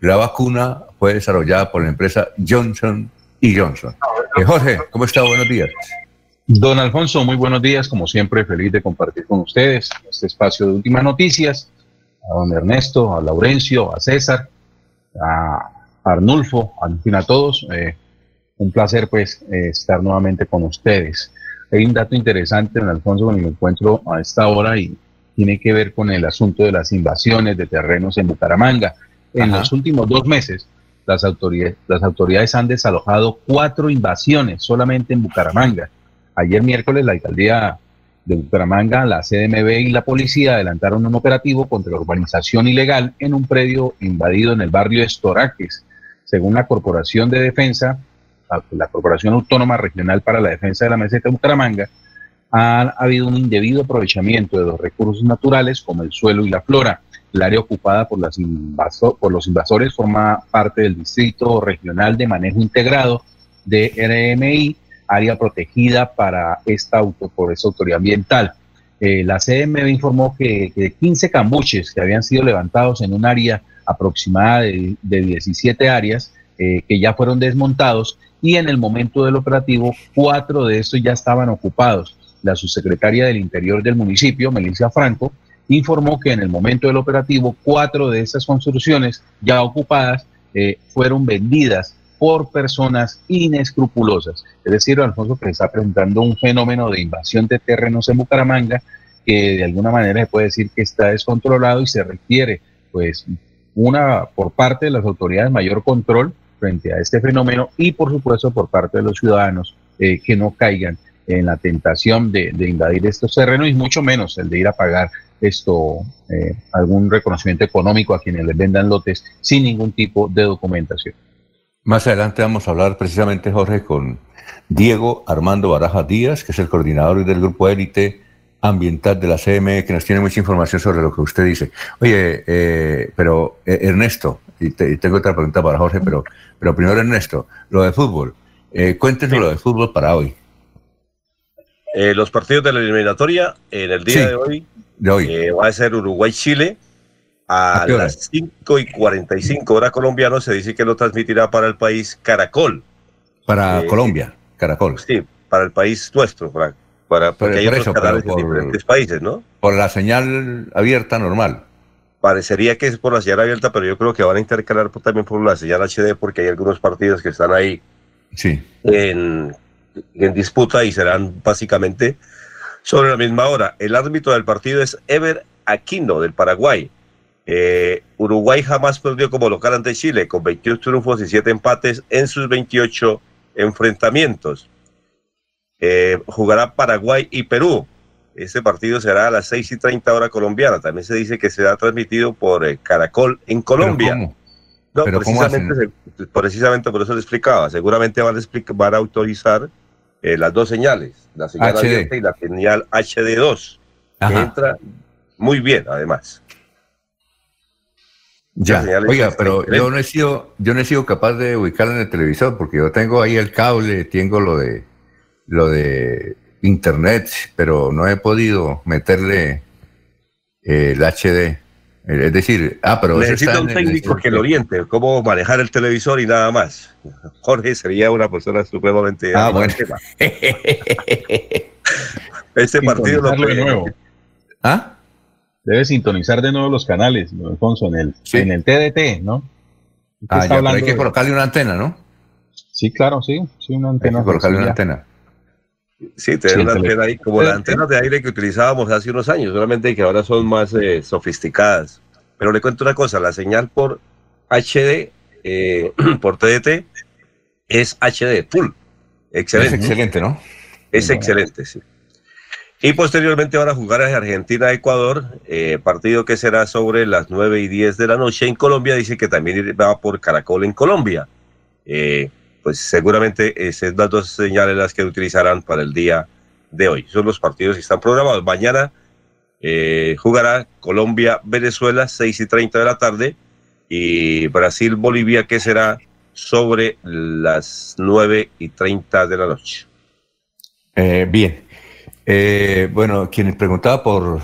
Speaker 2: La vacuna fue desarrollada por la empresa Johnson y Johnson. Eh, Jorge, ¿cómo está? Buenos días.
Speaker 27: Don Alfonso, muy buenos días. Como siempre, feliz de compartir con ustedes este espacio de últimas noticias. A don Ernesto, a Laurencio, a César, a Arnulfo, al fin a todos. Eh, un placer, pues, eh, estar nuevamente con ustedes. Hay un dato interesante, don Alfonso, que me encuentro a esta hora y tiene que ver con el asunto de las invasiones de terrenos en Bucaramanga. En los últimos dos meses, las autoridades, las autoridades han desalojado cuatro invasiones solamente en Bucaramanga. Ayer miércoles la alcaldía de Bucaramanga, la CDMB y la policía adelantaron un operativo contra la urbanización ilegal en un predio invadido en el barrio Estoraques. Según la Corporación de Defensa, la Corporación Autónoma Regional para la Defensa de la Meseta de Bucaramanga, ha habido un indebido aprovechamiento de los recursos naturales como el suelo y la flora. El área ocupada por, las por los invasores forma parte del Distrito Regional de Manejo Integrado de RMI, área protegida para esta, auto, por autoridad ambiental. Eh, la CMB informó que, que 15 cambuches que habían sido levantados en un área aproximada de, 17 áreas eh, que ya fueron desmontados y en el momento del operativo cuatro de estos ya estaban ocupados. La subsecretaria del Interior del municipio, Melissa Franco, informó que en el momento del operativo cuatro de esas construcciones ya ocupadas eh, fueron vendidas por personas inescrupulosas. Es decir, Alfonso, que está presentando un fenómeno de invasión de terrenos en Bucaramanga que de alguna manera se puede decir que está descontrolado y se requiere, pues, una por parte de las autoridades mayor control frente a este fenómeno y, por supuesto, por parte de los ciudadanos eh, que no caigan en la tentación de, de, invadir estos terrenos y mucho menos el de ir a pagar esto, eh, algún reconocimiento económico a quienes les vendan lotes sin ningún tipo de documentación.
Speaker 2: Más adelante vamos a hablar precisamente, Jorge, con Diego Armando Baraja Díaz, que es el coordinador del grupo élite ambiental de la CME, que nos tiene mucha información sobre lo que usted dice. Oye, eh, pero eh, Ernesto, y, tengo otra pregunta para Jorge, pero, pero primero Ernesto, lo de fútbol. Eh, cuéntenos lo de fútbol para hoy.
Speaker 14: los partidos de la eliminatoria en el día de hoy
Speaker 2: de hoy.
Speaker 14: va a ser Uruguay-Chile a, las 5 y 45 horas colombiano. Se dice que lo transmitirá para el país Caracol.
Speaker 2: Para eh, Colombia, Caracol.
Speaker 14: Sí, para el país nuestro, para, para porque hay otros canales por, diferentes países, ¿no?
Speaker 2: Por la señal abierta normal.
Speaker 14: Parecería que es por la señal abierta, pero yo creo que van a intercalar también por la señal HD porque hay algunos partidos que están ahí
Speaker 2: sí.
Speaker 14: en, en disputa y serán básicamente sobre la misma hora. El árbitro del partido es Ever Aquino del Paraguay. Eh, Uruguay jamás perdió como local ante Chile, con 22 triunfos y 7 empates en sus 28 enfrentamientos. Eh, jugará Paraguay y Perú. Este partido será a las 6 y 30 hora colombiana. También se dice que será transmitido por eh, Caracol en Colombia.
Speaker 2: cómo?
Speaker 14: No,
Speaker 2: ¿Pero cómo
Speaker 14: precisamente, precisamente por eso le explicaba. Seguramente van a, explica- van a autorizar eh, las dos señales, la señal
Speaker 2: HD.
Speaker 14: abierta y la señal HD2, que
Speaker 2: Ajá.
Speaker 14: entra muy bien, además.
Speaker 2: Ya, oiga, pero yo no he sido, yo no he sido capaz de ubicarlo en el televisor porque yo tengo ahí el cable, tengo lo de lo de internet, pero no he podido meterle eh, el HD. Eh, Es decir, ah, pero
Speaker 14: Necesita
Speaker 2: está
Speaker 14: un
Speaker 2: en el-
Speaker 14: técnico que lo oriente, cómo manejar el televisor y nada más. Jorge sería una persona supremamente...
Speaker 2: Ah, bueno. *laughs*
Speaker 14: Este partido lo
Speaker 27: de nuevo.
Speaker 2: ¿Ah?
Speaker 27: Debe sintonizar de nuevo los canales, don Alfonso, en el, en el TDT, ¿no?
Speaker 2: Ah, ya, pero hay que
Speaker 27: de-
Speaker 2: colocarle una antena, ¿no?
Speaker 27: Sí, claro, sí, sí, una
Speaker 2: Hay
Speaker 27: antena.
Speaker 2: que colocarle una antena.
Speaker 14: Sí, tener
Speaker 27: Sí,
Speaker 14: una antena ahí, como las antenas de aire que utilizábamos hace unos años, solamente que ahora son más eh, sofisticadas. Pero le cuento una cosa, la señal por HD, eh, *clears throat* por TDT, es HD, full. Excelente.
Speaker 2: Es excelente, ¿no?
Speaker 14: Es excelente, sí. Y posteriormente van a jugar a Argentina-Ecuador, eh, partido que será sobre las 9 y 10 de la noche. En Colombia dice que también va por Caracol en Colombia. Eh, pues seguramente esas las dos señales las que utilizarán para el día de hoy. Son los partidos que están programados. Mañana eh, jugará Colombia-Venezuela, 6 y 30 de la tarde, y Brasil-Bolivia, que será sobre las 9 y 30 de la noche.
Speaker 2: Eh, bien. Eh, bueno, quien preguntaba por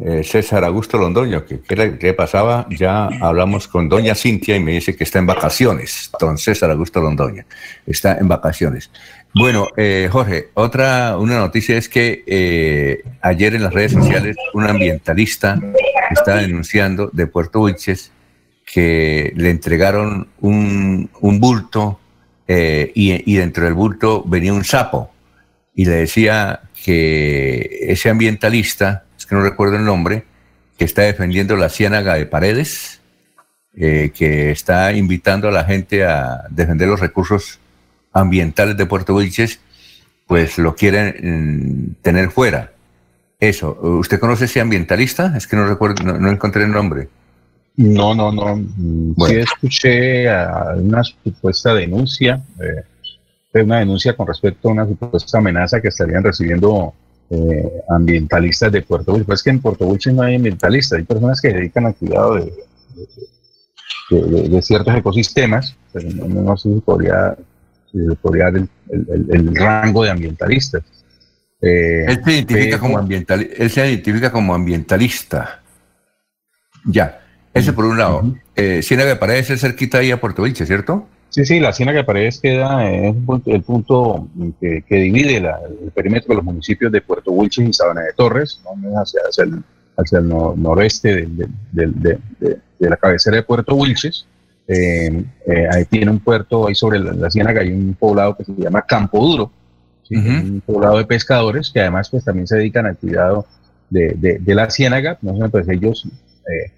Speaker 2: eh, César Augusto Londoño, que qué pasaba, ya hablamos con doña Cintia y me dice que está en vacaciones. Don César Augusto Londoño está en vacaciones. Bueno, eh, Jorge, otra una noticia es que eh, ayer en las redes sociales un ambientalista está denunciando de Puerto Wilches que le entregaron un, bulto y, dentro del bulto venía un sapo y le decía que ese ambientalista, que no recuerdo el nombre, que está defendiendo la ciénaga de paredes, eh, que está invitando a la gente a defender los recursos ambientales de Puerto Wilches, pues lo quieren mm, tener fuera. Eso, ¿usted conoce ese ambientalista? Es que no recuerdo, no, no encontré el nombre.
Speaker 27: No, no, no.
Speaker 2: Bueno.
Speaker 27: Sí escuché a una supuesta denuncia, eh, una denuncia con respecto a una supuesta amenaza que estarían recibiendo eh, ambientalistas de Puerto Wilches. Pues es que en Puerto Wilches no hay ambientalistas, hay personas que se dedican al cuidado de, de- de- de ciertos ecosistemas, pero no, sé si podría, si podría dar el, el- el- el rango de ambientalistas. Eh,
Speaker 2: Él se identifica
Speaker 27: pero-
Speaker 2: como ambiental, él se identifica como ambientalista. Ya, ese por un lado. Eh, Ciénaga de Paredes es cerquita ahí a Puerto Vilche, ¿cierto?
Speaker 27: Sí, sí, la Ciénaga de Paredes queda en un punto- el punto que, que divide la- el perímetro de los municipios de Puerto Wilches y Sabana de Torres, ¿no? hacia, hacia el, hacia el no- noreste de, de- la cabecera de Puerto Wilches. Eh, eh, ahí tiene un puerto, ahí sobre la, la Ciénaga hay un poblado que se llama Campo Duro, ¿sí? un poblado de pescadores que además pues también se dedican al cuidado de, de- de la ciénaga, no pues ellos eh,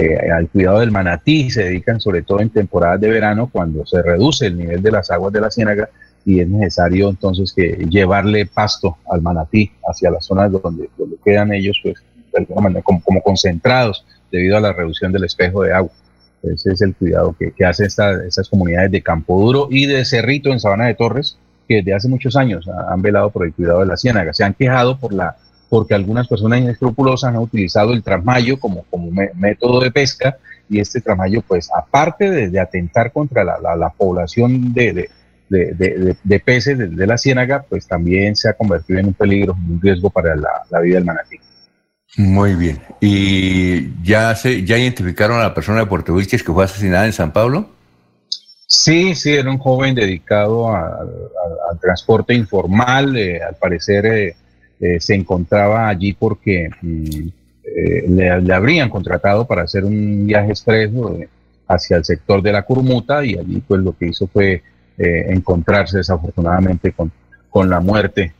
Speaker 27: eh, al cuidado del manatí se dedican sobre todo en temporadas de verano cuando se reduce el nivel de las aguas de la ciénaga y es necesario entonces que llevarle pasto al manatí hacia las zonas donde, donde quedan ellos pues de alguna manera como, concentrados debido a la reducción del espejo de agua. Ese es el cuidado que, que hacen esta- estas comunidades de Campo Duro y de Cerrito en Sabana de Torres, que desde hace muchos años ha- han velado por el cuidado de la ciénaga. Se han quejado por la, porque algunas personas inescrupulosas han utilizado el trasmayo como, como me- método de pesca y este trasmayo, pues aparte de, de atentar contra la, la- la población de, de- de- peces de, la ciénaga, pues también se ha convertido en un peligro, un riesgo para la, la vida del manatí.
Speaker 2: Muy bien. ¿Y ya se ya identificaron a la persona de Puerto Vilches que fue asesinada en San Pablo?
Speaker 27: Sí, sí, era un joven dedicado al transporte informal. eh, al parecer eh, eh, se encontraba allí porque mm, eh, le, le habrían contratado para hacer un viaje expreso eh, hacia el sector de la Curmuta y allí pues lo que hizo fue eh, encontrarse desafortunadamente con, con la muerte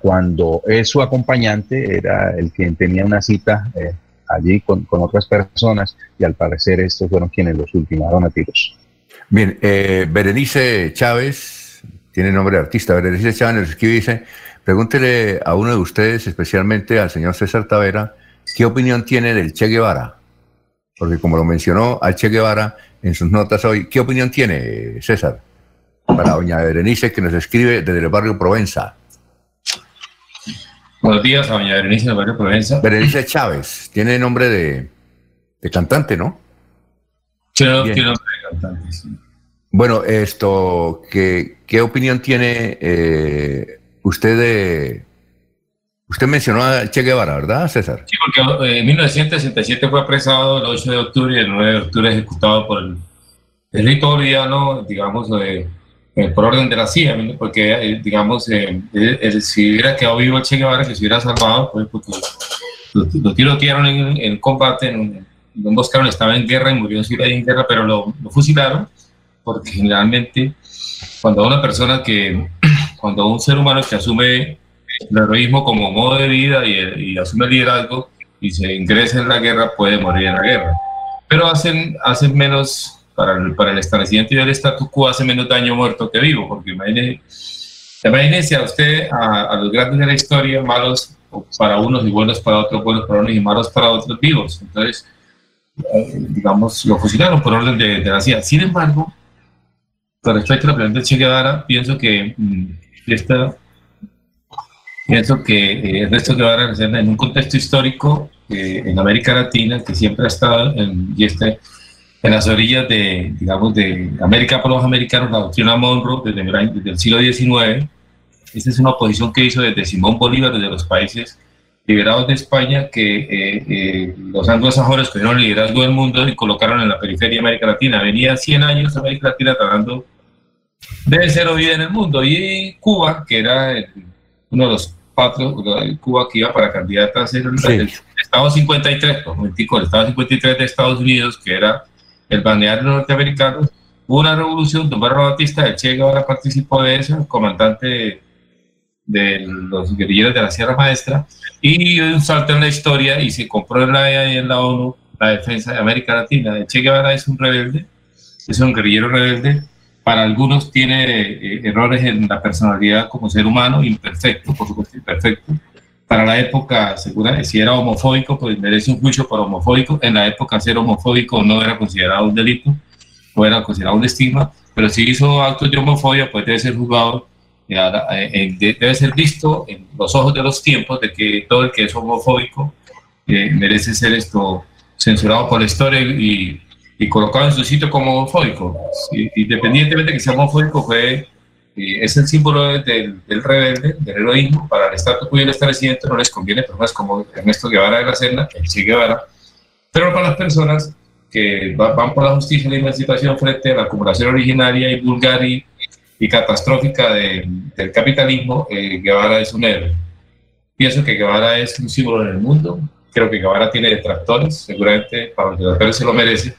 Speaker 27: cuando eh, su acompañante era el quien tenía una cita eh, allí con, con otras personas y al parecer estos fueron quienes los ultimaron a tiros.
Speaker 2: Bien, eh, Berenice Chávez, tiene nombre de artista, Berenice Chávez escribe dice, pregúntele a uno de ustedes, especialmente al señor César Tavera, qué opinión tiene del Che Guevara. Porque como lo mencionó al Che Guevara en sus notas hoy, ¿qué opinión tiene César? Para doña Berenice que nos escribe desde el barrio Provenza.
Speaker 9: Buenos días a doña Berenice del barrio Provenza.
Speaker 2: Berenice Chávez, tiene nombre de, de cantante, ¿no?
Speaker 9: Tiene nombre de cantante, sí.
Speaker 2: Bueno, esto, ¿qué, qué opinión tiene eh, usted de... Usted mencionó a Che Guevara, ¿verdad, César?
Speaker 9: Sí, porque eh, en 1967 fue apresado el 8 de octubre y el 9 de octubre ejecutado por el, el rito boliviano, digamos, de, eh, por orden de la CIA, porque, eh, digamos, eh, eh, si hubiera quedado vivo Che Guevara, que se hubiera salvado, pues, porque lo, lo tirotearon en, en combate, en, lo emboscaron, estaba en guerra y murió en Siria en guerra, pero lo, lo fusilaron porque generalmente cuando una persona que, cuando un ser humano que asume el heroísmo como modo de vida y, y asume el liderazgo y se ingresa en la guerra, puede morir en la guerra. Pero hacen, hacen menos, para el, para el establecimiento del status quo, hace menos daño muerto que vivo, porque imagínese, imagínese a usted, a, a los grandes de la historia, malos para unos y buenos para otros, buenos para unos y malos para otros vivos. Entonces, eh, digamos, lo fusilaron por orden de, de la CIA. Sin embargo, con respecto a la pregunta de Che Guevara, pienso que mm, esta, pienso que eh, Ernesto Guevara representa en un contexto histórico eh, en América Latina que siempre ha estado en, y este, en las orillas de, digamos, de América para los americanos, la doctrina Monroe desde, desde el siglo XIX. Esta es una oposición que hizo desde Simón Bolívar, desde los países liberados de España, que eh, eh, los anglosajones cogieron el liderazgo del mundo y colocaron en la periferia de América Latina. Venía 100 años América Latina tratando de cero vida en el mundo. Y Cuba, que era el- uno de los cuatro, Cuba que iba para candidata a ser el, el Estado 53, pues, el Estado 53 de Estados Unidos, que era el balneario norteamericano, hubo una revolución, Don Barro Batista, el Che Guevara participó de eso, el comandante de los guerrilleros de la Sierra Maestra, y un salto en la historia y se compró en la EA y en la ONU la defensa de América Latina. El Che Guevara es un rebelde, es un guerrillero rebelde, para algunos tiene eh, errores en la personalidad como ser humano, imperfecto, por supuesto, imperfecto. Para la época, segura, si era homofóbico, pues merece un juicio por homofóbico. En la época ser homofóbico no era considerado un delito, no era considerado un estigma, pero si hizo actos de homofobia, pues debe ser juzgado, eh, eh, de- debe ser visto en los ojos de los tiempos de que todo el que es homofóbico eh, merece ser esto censurado por la historia y, y colocado en su sitio como homofóbico. Independientemente de que sea homofóbico, fue, eh, es el símbolo del, del rebelde, del heroísmo. Para el Estado y el establecimiento no les conviene personas como Ernesto Guevara de la Serna, el Che Guevara, pero para las personas que va- van por la justicia y la emancipación frente a la acumulación originaria y vulgar y, y catastrófica de- del capitalismo, eh, Guevara es un héroe. Pienso que Guevara es un símbolo en el mundo. Creo que Guevara tiene detractores, seguramente para los detractores se lo merece.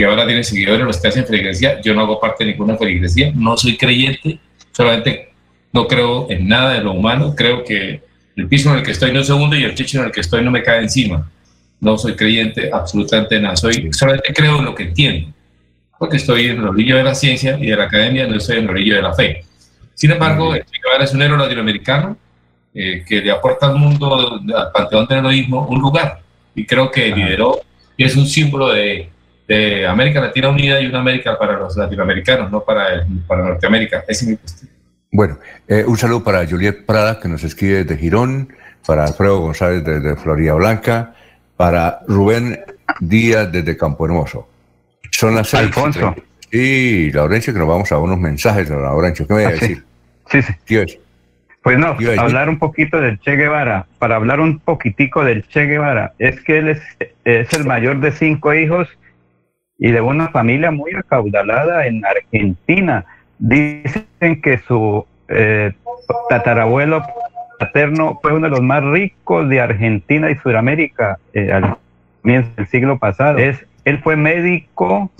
Speaker 9: Guevara tiene seguidores, los que hacen feligresía. Yo no hago parte de ninguna feligresía, no soy creyente, solamente no creo en nada de lo humano. Creo que el piso en el que estoy no se hunde y el techo en el que estoy no me cae encima. No soy creyente absolutamente en nada, soy, solamente creo en lo que entiendo, porque estoy en el orillo de la ciencia y de la academia, no estoy en el orillo de la fe. Sin embargo, el Che es un héroe latinoamericano eh, que le aporta al mundo, al panteón del heroísmo, un lugar. Y creo que lideró y es un símbolo de, de América Latina unida y una América para los latinoamericanos, no para, el- para Norteamérica. Ese es mi cuestión.
Speaker 2: Bueno, eh, un saludo para Juliet Prada, que nos escribe desde Girón, para Alfredo González desde Florida Blanca, para Rubén Díaz desde Campo Hermoso. Son las seis.
Speaker 3: Alfonso.
Speaker 2: Sí, Laurencio, que nos vamos a unos mensajes, Laurencio. ¿Qué me voy a
Speaker 3: Ah, sí.
Speaker 2: decir?
Speaker 3: Sí, sí.
Speaker 2: ¿Qué iba a decir?
Speaker 3: Pues no, hablar un poquito del Che Guevara. Para hablar un poquitico del Che Guevara, es que él es, es el mayor de cinco hijos y de una familia muy acaudalada en Argentina. Dicen que su eh, tatarabuelo paterno fue uno de los más ricos de Argentina y Sudamérica eh, al comienzo del siglo pasado. Es, él fue médico,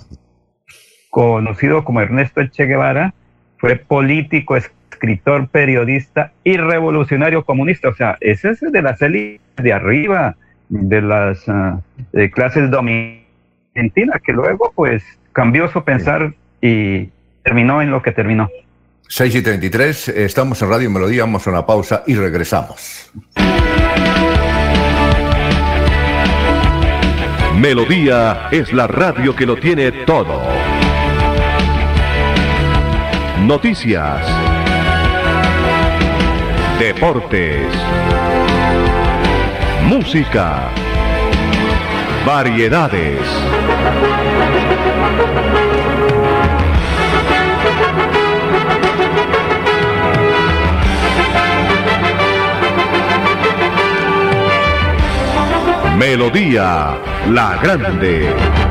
Speaker 3: conocido como Ernesto Che Guevara, fue político, escritor, periodista y revolucionario comunista. O sea, ese es de las élites de arriba, de las de clases dominantes, que luego pues cambió su pensar y terminó en lo que terminó.
Speaker 2: 6 y 33, estamos en Radio Melodía, vamos a una pausa y regresamos.
Speaker 6: Melodía es la radio que lo tiene todo. Noticias. Deportes. Música. Variedades. Melodía La Grande.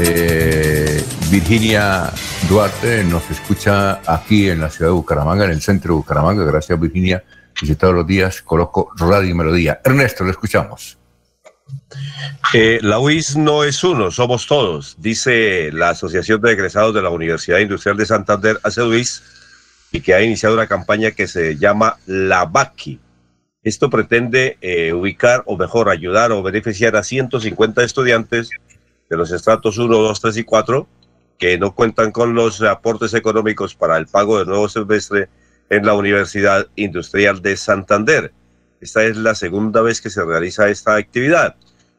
Speaker 2: Eh, Virginia Duarte nos escucha aquí en la ciudad de Bucaramanga, en el centro de Bucaramanga. Gracias, Virginia. Y todos los días coloco Radio Melodía. Ernesto, lo escuchamos.
Speaker 14: Eh, la UIS no es uno, somos todos, dice la Asociación de Egresados de la Universidad Industrial de Santander, UIS, y que ha iniciado una campaña que se llama La BACI. Esto pretende eh, ubicar, o mejor, ayudar o beneficiar a 150 estudiantes de los estratos 1, 2, 3 y 4 que no cuentan con los aportes económicos para el pago del nuevo semestre en la Universidad Industrial de Santander. Esta es la segunda vez que se realiza esta actividad.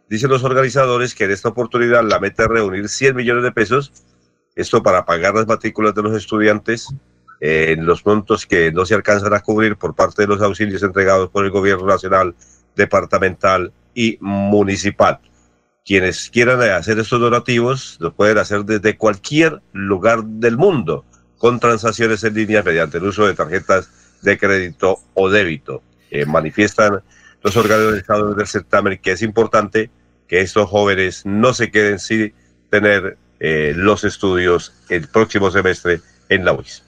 Speaker 14: Dicen los organizadores que en esta oportunidad la meta es reunir 100 millones de pesos, esto para pagar las matrículas de los estudiantes en los montos que no se alcanzan a cubrir por parte de los auxilios entregados por el gobierno nacional, departamental y municipal. Quienes quieran hacer estos donativos lo pueden hacer desde cualquier lugar del mundo con transacciones en línea mediante el uso de tarjetas de crédito o débito. Eh, manifiestan los organizadores del certamen que es importante que estos jóvenes no se queden sin tener eh, los estudios el próximo semestre en la UIS.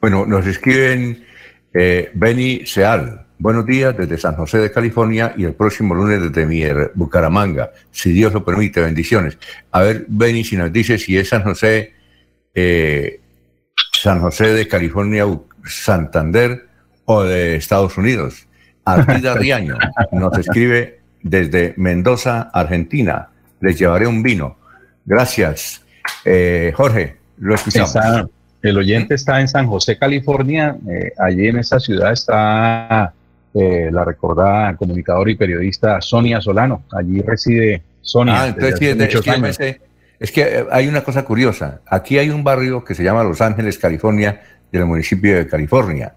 Speaker 2: Bueno, nos escriben eh, Benny Seal. Buenos días desde San José de California y el próximo lunes desde Mier, Bucaramanga, si Dios lo permite, bendiciones. A ver, Benny, si nos dice si es San José, eh, San José de California, Santander o de Estados Unidos. Artida *laughs* Riaño nos escribe desde Mendoza, Argentina. Les llevaré un vino. Gracias. Eh, Jorge, lo escuchamos.
Speaker 27: el oyente está en San José, California. Eh, allí en esa ciudad está eh, la recordada comunicadora y periodista Sonia Solano. Allí reside Sonia.
Speaker 2: Ah, entonces sí, es, que, es que hay una cosa curiosa. Aquí hay un barrio que se llama Los Ángeles, California, del municipio de California.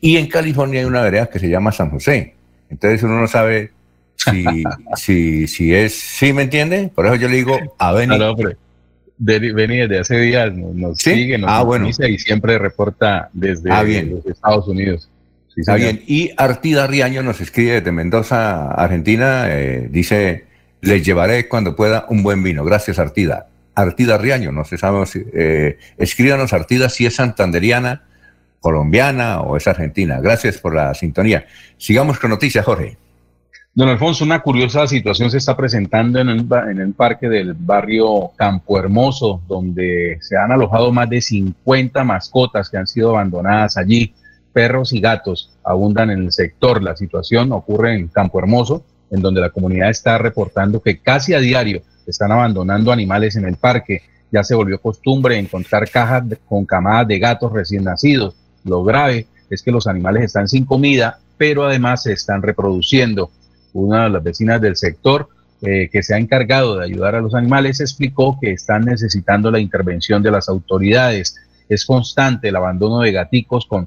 Speaker 2: Y en California hay una vereda que se llama San José. Entonces uno no sabe si, *laughs* si, si es, ¿sí me entiende? Por eso yo le digo a Beni. No,
Speaker 27: Beni desde hace días nos, sigue, nos
Speaker 2: ah, bueno.
Speaker 27: y siempre reporta desde
Speaker 2: ah,
Speaker 27: los Estados Unidos.
Speaker 2: Está bien. Y Artida Riaño nos escribe desde Mendoza, Argentina. Eh, dice, les llevaré cuando pueda un buen vino. Gracias, Artida. Artida Riaño, no sé, sabemos, eh, escríbanos Artida si es santanderiana, colombiana o es argentina. Gracias por la sintonía. Sigamos con noticias, Jorge.
Speaker 27: Don Alfonso, una curiosa situación se está presentando en el, en el parque del barrio Campo Hermoso, donde se han alojado más de 50 mascotas que han sido abandonadas allí. Perros y gatos abundan en el sector. La situación ocurre en Campo Hermoso, en donde la comunidad está reportando que casi a diario están abandonando animales en el parque. Ya se volvió costumbre encontrar cajas con camadas de gatos recién nacidos. Lo grave es que los animales están sin comida, pero además se están reproduciendo una de las vecinas del sector eh, que se ha encargado de ayudar a los animales, explicó que están necesitando la intervención de las autoridades. Es constante el abandono de gaticos con,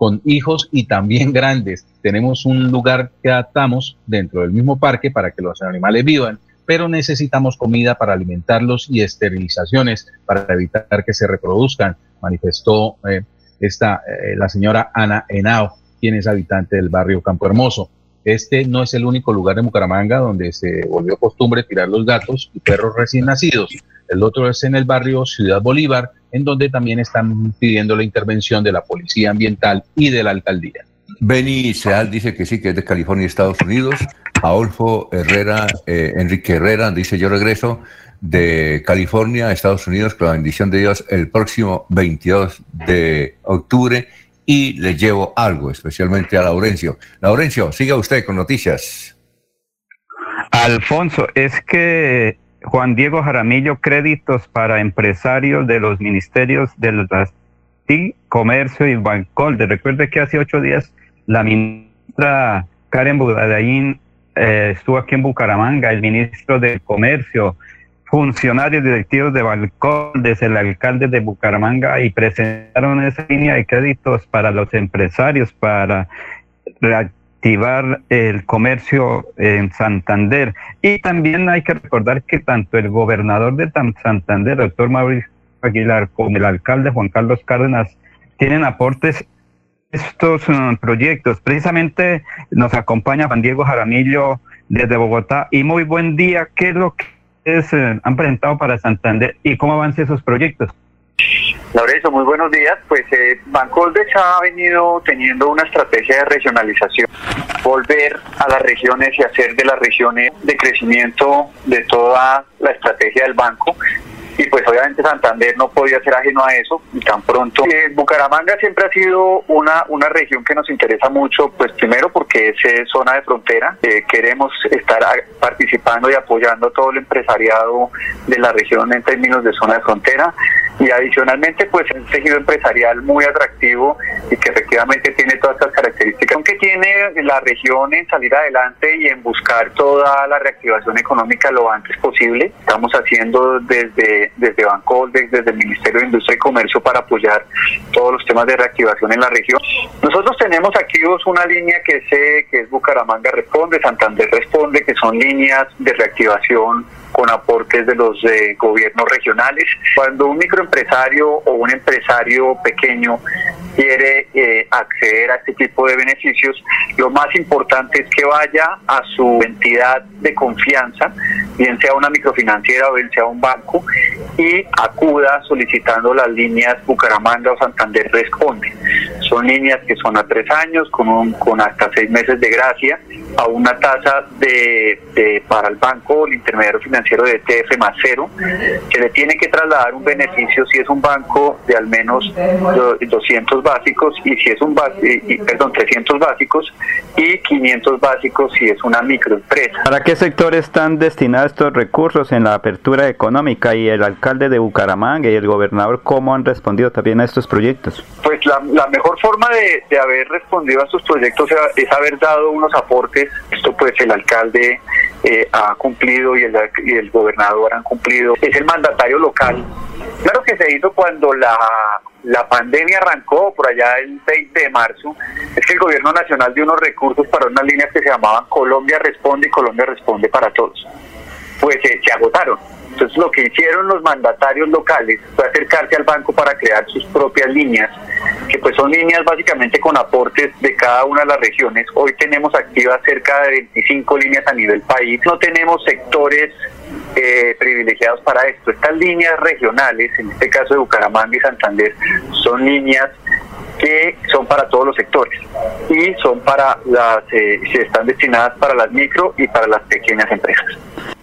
Speaker 27: con hijos y también *laughs* grandes. Tenemos un lugar que adaptamos dentro del mismo parque para que los animales vivan, pero necesitamos comida para alimentarlos y esterilizaciones para evitar que se reproduzcan, manifestó eh, esta, eh, la señora Ana Henao, quien es habitante del barrio Campo Hermoso. Este no es el único lugar en Bucaramanga donde se volvió costumbre tirar los gatos y perros recién nacidos. El otro es en el barrio Ciudad Bolívar, en donde también están pidiendo la intervención de la Policía Ambiental y de la Alcaldía.
Speaker 2: Beni Seal dice que sí, que es de California, Estados Unidos. Adolfo Herrera, eh, Enrique Herrera, dice yo regreso de California, Estados Unidos, con la bendición de Dios, el próximo 22 de octubre y le llevo algo, especialmente a Laurencio. Laurencio, siga usted con noticias.
Speaker 3: Alfonso, es que Juan Diego Jaramillo, créditos para empresarios de los ministerios del Comercio y Bancolde. Recuerde que hace ocho días la ministra Karen Budadaín eh, estuvo aquí en Bucaramanga, el ministro de Comercio, funcionarios directivos de desde el alcalde de Bucaramanga y presentaron esa línea de créditos para los empresarios para reactivar el comercio en Santander. Y también hay que recordar que tanto el gobernador de Santander, doctor Mauricio Aguilar, como el alcalde Juan Carlos Cárdenas tienen aportes estos uh, proyectos. Precisamente nos acompaña Juan Diego Jaramillo desde Bogotá y muy buen día. ¿Qué es lo que eh, han presentado para Santander y cómo avanzan esos proyectos?
Speaker 28: Laurencio, muy buenos días. Pues eh, Bancoldex ha venido teniendo una estrategia de regionalización, volver a las regiones y hacer de las regiones de crecimiento de toda la estrategia del banco y pues obviamente Santander no podía ser ajeno a eso y tan pronto. Eh, Bucaramanga siempre ha sido una, una región que nos interesa mucho, pues primero porque es zona de frontera, eh, queremos estar participando y apoyando todo el empresariado de la región en términos de zona de frontera y adicionalmente pues es un tejido empresarial muy atractivo y que efectivamente tiene todas estas características, aunque tiene la región en salir adelante y en buscar toda la reactivación económica lo antes posible. Estamos haciendo desde, desde Bancoldex, desde el Ministerio de Industria y Comercio para apoyar todos los temas de reactivación en la región. Nosotros tenemos activos una línea que, sé, que es Bucaramanga Responde, Santander Responde, que son líneas de reactivación con aportes de los eh, gobiernos regionales. Cuando un microempresario o un empresario pequeño quiere eh, acceder a este tipo de beneficios, lo más importante es que vaya a su entidad de confianza, bien sea una microfinanciera o bien sea un banco, y acuda solicitando las líneas Bucaramanga o Santander Responde. Son líneas que son a tres años, con, con hasta seis meses de gracia, a una tasa de, para el banco el intermediario financiero de ETF más cero, se le tiene que trasladar un beneficio si es un banco de al menos 200 básicos y si es un y, perdón 300 básicos y 500 básicos si es una microempresa.
Speaker 3: ¿Para qué sector están destinados estos recursos en la apertura económica y el alcalde de Bucaramanga y el gobernador cómo han respondido también a estos proyectos?
Speaker 28: Pues la, mejor forma de, de haber respondido a estos proyectos es haber dado unos aportes esto pues el alcalde eh, ha cumplido y el, gobernador han cumplido. Es el mandatario local. Claro que se hizo cuando la, la pandemia arrancó por allá el 20 de marzo. Es que el gobierno nacional dio unos recursos para unas líneas que se llamaban Colombia Responde y Colombia Responde para Todos. Pues eh, se agotaron entonces lo que hicieron los mandatarios locales fue acercarse al banco para crear sus propias líneas, que pues son líneas básicamente con aportes de cada una de las regiones. Hoy tenemos activas cerca de 25 líneas a nivel país. No tenemos sectores eh, privilegiados para esto. Estas líneas regionales, en este caso de Bucaramanga y Santander, son líneas que son para todos los sectores y son para las, eh, están destinadas para las micro y para las pequeñas empresas.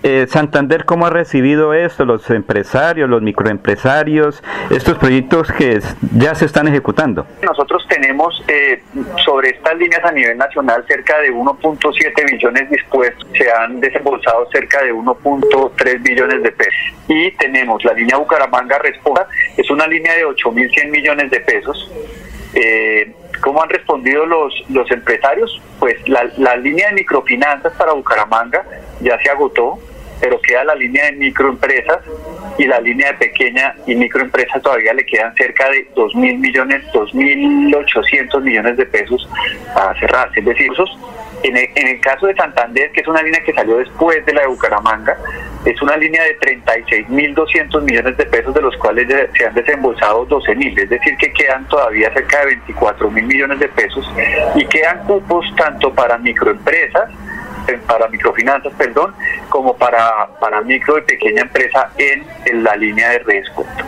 Speaker 3: Eh, Santander, ¿cómo ha recibido esto? Los empresarios, los microempresarios, estos proyectos que ya se están ejecutando.
Speaker 28: Nosotros tenemos eh, sobre estas líneas a nivel nacional cerca de 1.7 billones dispuestos, se han desembolsado cerca de 1.3 billones de pesos. Y tenemos la línea Bucaramanga Responda, es una línea de 8.100 millones de pesos eh, ¿Cómo han respondido los, los empresarios? Pues la, la línea de microfinanzas para Bucaramanga ya se agotó, pero queda la línea de microempresas y la línea de pequeña y microempresas todavía le quedan cerca de 2 mil millones, 2.800 millones de pesos para cerrarse. Es decir, esos en el, caso de Santander, que es una línea que salió después de la de Bucaramanga, es una línea de 36.200 millones de pesos, de los cuales se han desembolsado 12.000, es decir, que quedan todavía cerca de 24.000 millones de pesos y quedan cupos tanto para microempresas, para microfinanzas, perdón, como para, para micro y pequeña empresa en, en la línea de redescuento.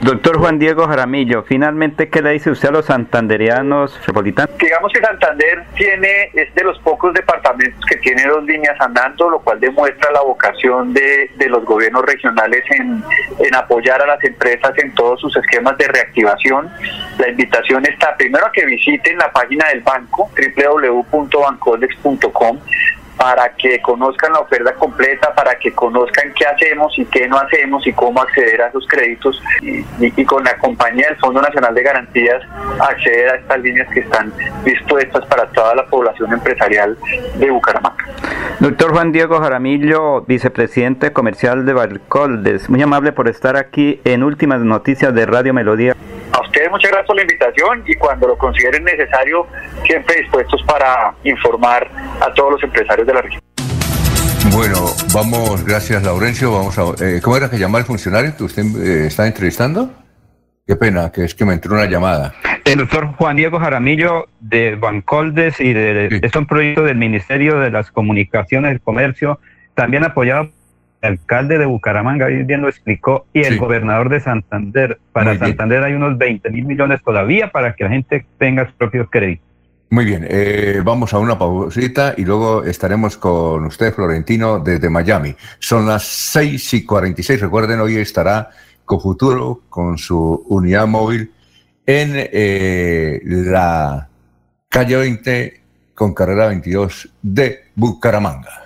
Speaker 3: Doctor Juan Diego Jaramillo, finalmente, ¿qué le dice usted a los santanderianos metropolitanos?
Speaker 28: Digamos que Santander tiene, es de los pocos departamentos que tiene dos líneas andando, lo cual demuestra la vocación de, de los gobiernos regionales en, en apoyar a las empresas en todos sus esquemas de reactivación. La invitación está primero a que visiten la página del banco, www.bancodex.com, para que conozcan la oferta completa, para que conozcan qué hacemos y qué no hacemos y cómo acceder a esos créditos y, con la compañía del Fondo Nacional de Garantías acceder a estas líneas que están dispuestas para toda la población empresarial de Bucaramanga.
Speaker 3: Doctor Juan Diego Jaramillo, vicepresidente comercial de Balcoldes, muy amable por estar aquí en Últimas Noticias de Radio Melodía.
Speaker 28: A ustedes muchas gracias por la invitación y cuando lo consideren necesario, siempre dispuestos para informar a todos los empresarios de la región.
Speaker 2: Bueno, vamos, gracias Laurencio, vamos a... Eh, ¿Cómo era que llamaba el funcionario que usted eh, está entrevistando? Qué pena, que es que me entró una llamada.
Speaker 3: El doctor Juan Diego Jaramillo de Bancoldes y de, es un proyecto del Ministerio de las Comunicaciones y Comercio, también apoyado alcalde de Bucaramanga bien lo explicó, y el gobernador de Santander. Para Santander hay unos 20 mil millones todavía para que la gente tenga sus propios créditos.
Speaker 2: Muy bien, eh, vamos a una pausita y luego estaremos con usted, Florentino, desde Miami. Son las 6 y 46. Recuerden, hoy estará Cofuturo con su unidad móvil en eh, la calle 20 con carrera 22 de Bucaramanga.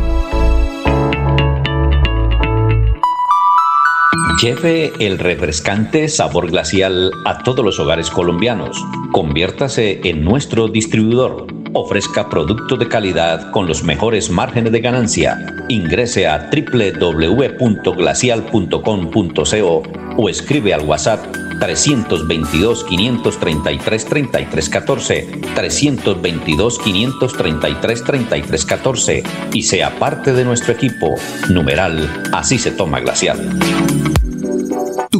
Speaker 11: Lleve el refrescante sabor glacial a todos los hogares colombianos. Conviértase en nuestro distribuidor. Ofrezca producto de calidad con los mejores márgenes de ganancia. Ingrese a www.glacial.com.co o escribe al WhatsApp 322-533-3314, 322-533-3314 y sea parte de nuestro equipo. Numeral, así se toma glacial.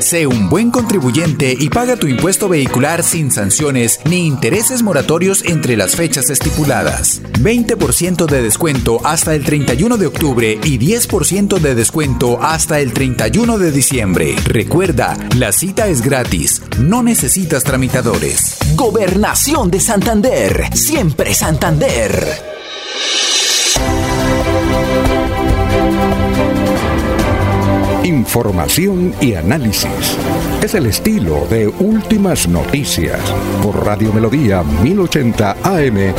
Speaker 7: Sé un buen contribuyente y paga tu impuesto vehicular sin sanciones ni intereses moratorios entre las fechas estipuladas. 20% de descuento hasta el 31 de octubre y 10% de descuento hasta el 31 de diciembre. Recuerda, la cita es gratis, no necesitas tramitadores.
Speaker 22: Gobernación de Santander, siempre Santander.
Speaker 1: Información y análisis. Es el estilo de Últimas Noticias por Radio Melodía 1080 AM.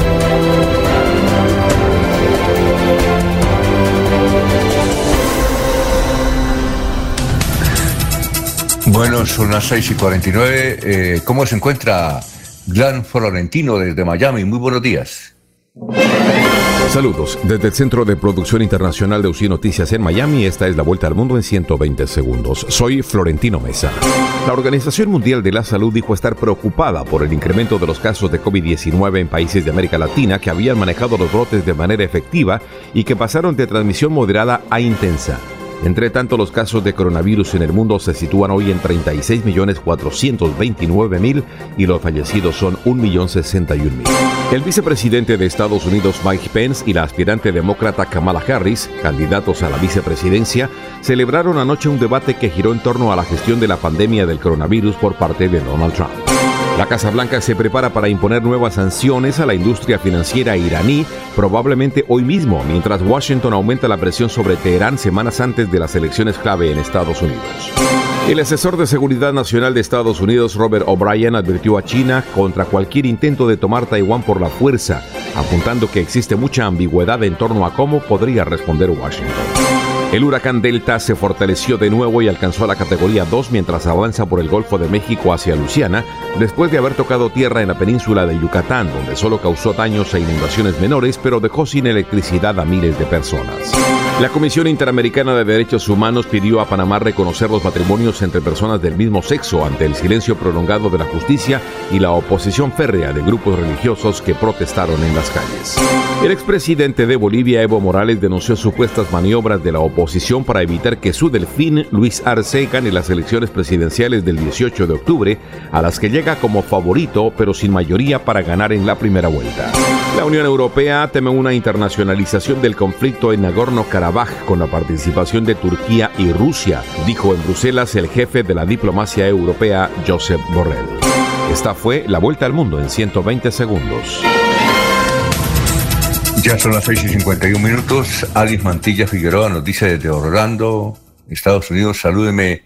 Speaker 2: Bueno, son las 6 y 49. Eh, ¿Cómo se encuentra Glan Florentino desde Miami? Muy buenos días.
Speaker 29: Saludos. Desde el Centro de Producción Internacional de UCI Noticias en Miami, esta es la vuelta al mundo en 120 segundos. Soy Florentino Mesa. La Organización Mundial de la Salud dijo estar preocupada por el incremento de los casos de COVID-19 en países de América Latina que habían manejado los brotes de manera efectiva y que pasaron de transmisión moderada a intensa. Entre tanto, los casos de coronavirus en el mundo se sitúan hoy en 36.429.000 y los fallecidos son 1.061.000. El vicepresidente de Estados Unidos Mike Pence y la aspirante demócrata Kamala Harris, candidatos a la vicepresidencia, celebraron anoche un debate que giró en torno a la gestión de la pandemia del coronavirus por parte de Donald Trump. La Casa Blanca se prepara para imponer nuevas sanciones a la industria financiera iraní, probablemente hoy mismo, mientras Washington aumenta la presión sobre Teherán semanas antes de las elecciones clave en Estados Unidos. El asesor de Seguridad Nacional de Estados Unidos, Robert O'Brien, advirtió a China contra cualquier intento de tomar Taiwán por la fuerza, apuntando que existe mucha ambigüedad en torno a cómo podría responder Washington. El huracán Delta se fortaleció de nuevo y alcanzó la categoría 2 mientras avanza por el Golfo de México hacia Luciana, después de haber tocado tierra en la península de Yucatán, donde solo causó daños e inundaciones menores, pero dejó sin electricidad a miles de personas. La Comisión Interamericana de Derechos Humanos pidió a Panamá reconocer los matrimonios entre personas del mismo sexo ante el silencio prolongado de la justicia y la oposición férrea de grupos religiosos que protestaron en las calles. El expresidente de Bolivia, Evo Morales, denunció supuestas maniobras de la oposición para evitar que su delfín, Luis Arce, gane las elecciones presidenciales del 18 de octubre, a las que llega como favorito, pero sin mayoría para ganar en la primera vuelta. La Unión Europea teme una internacionalización del conflicto en Nagorno-Karabaj con la participación de Turquía y Rusia, dijo en Bruselas el jefe de la diplomacia europea, Josep Borrell. Esta fue la vuelta al mundo en 120 segundos.
Speaker 2: Ya son las 6 y 51 minutos. Alice Mantilla Figueroa nos dice desde Orlando, Estados Unidos, salúdeme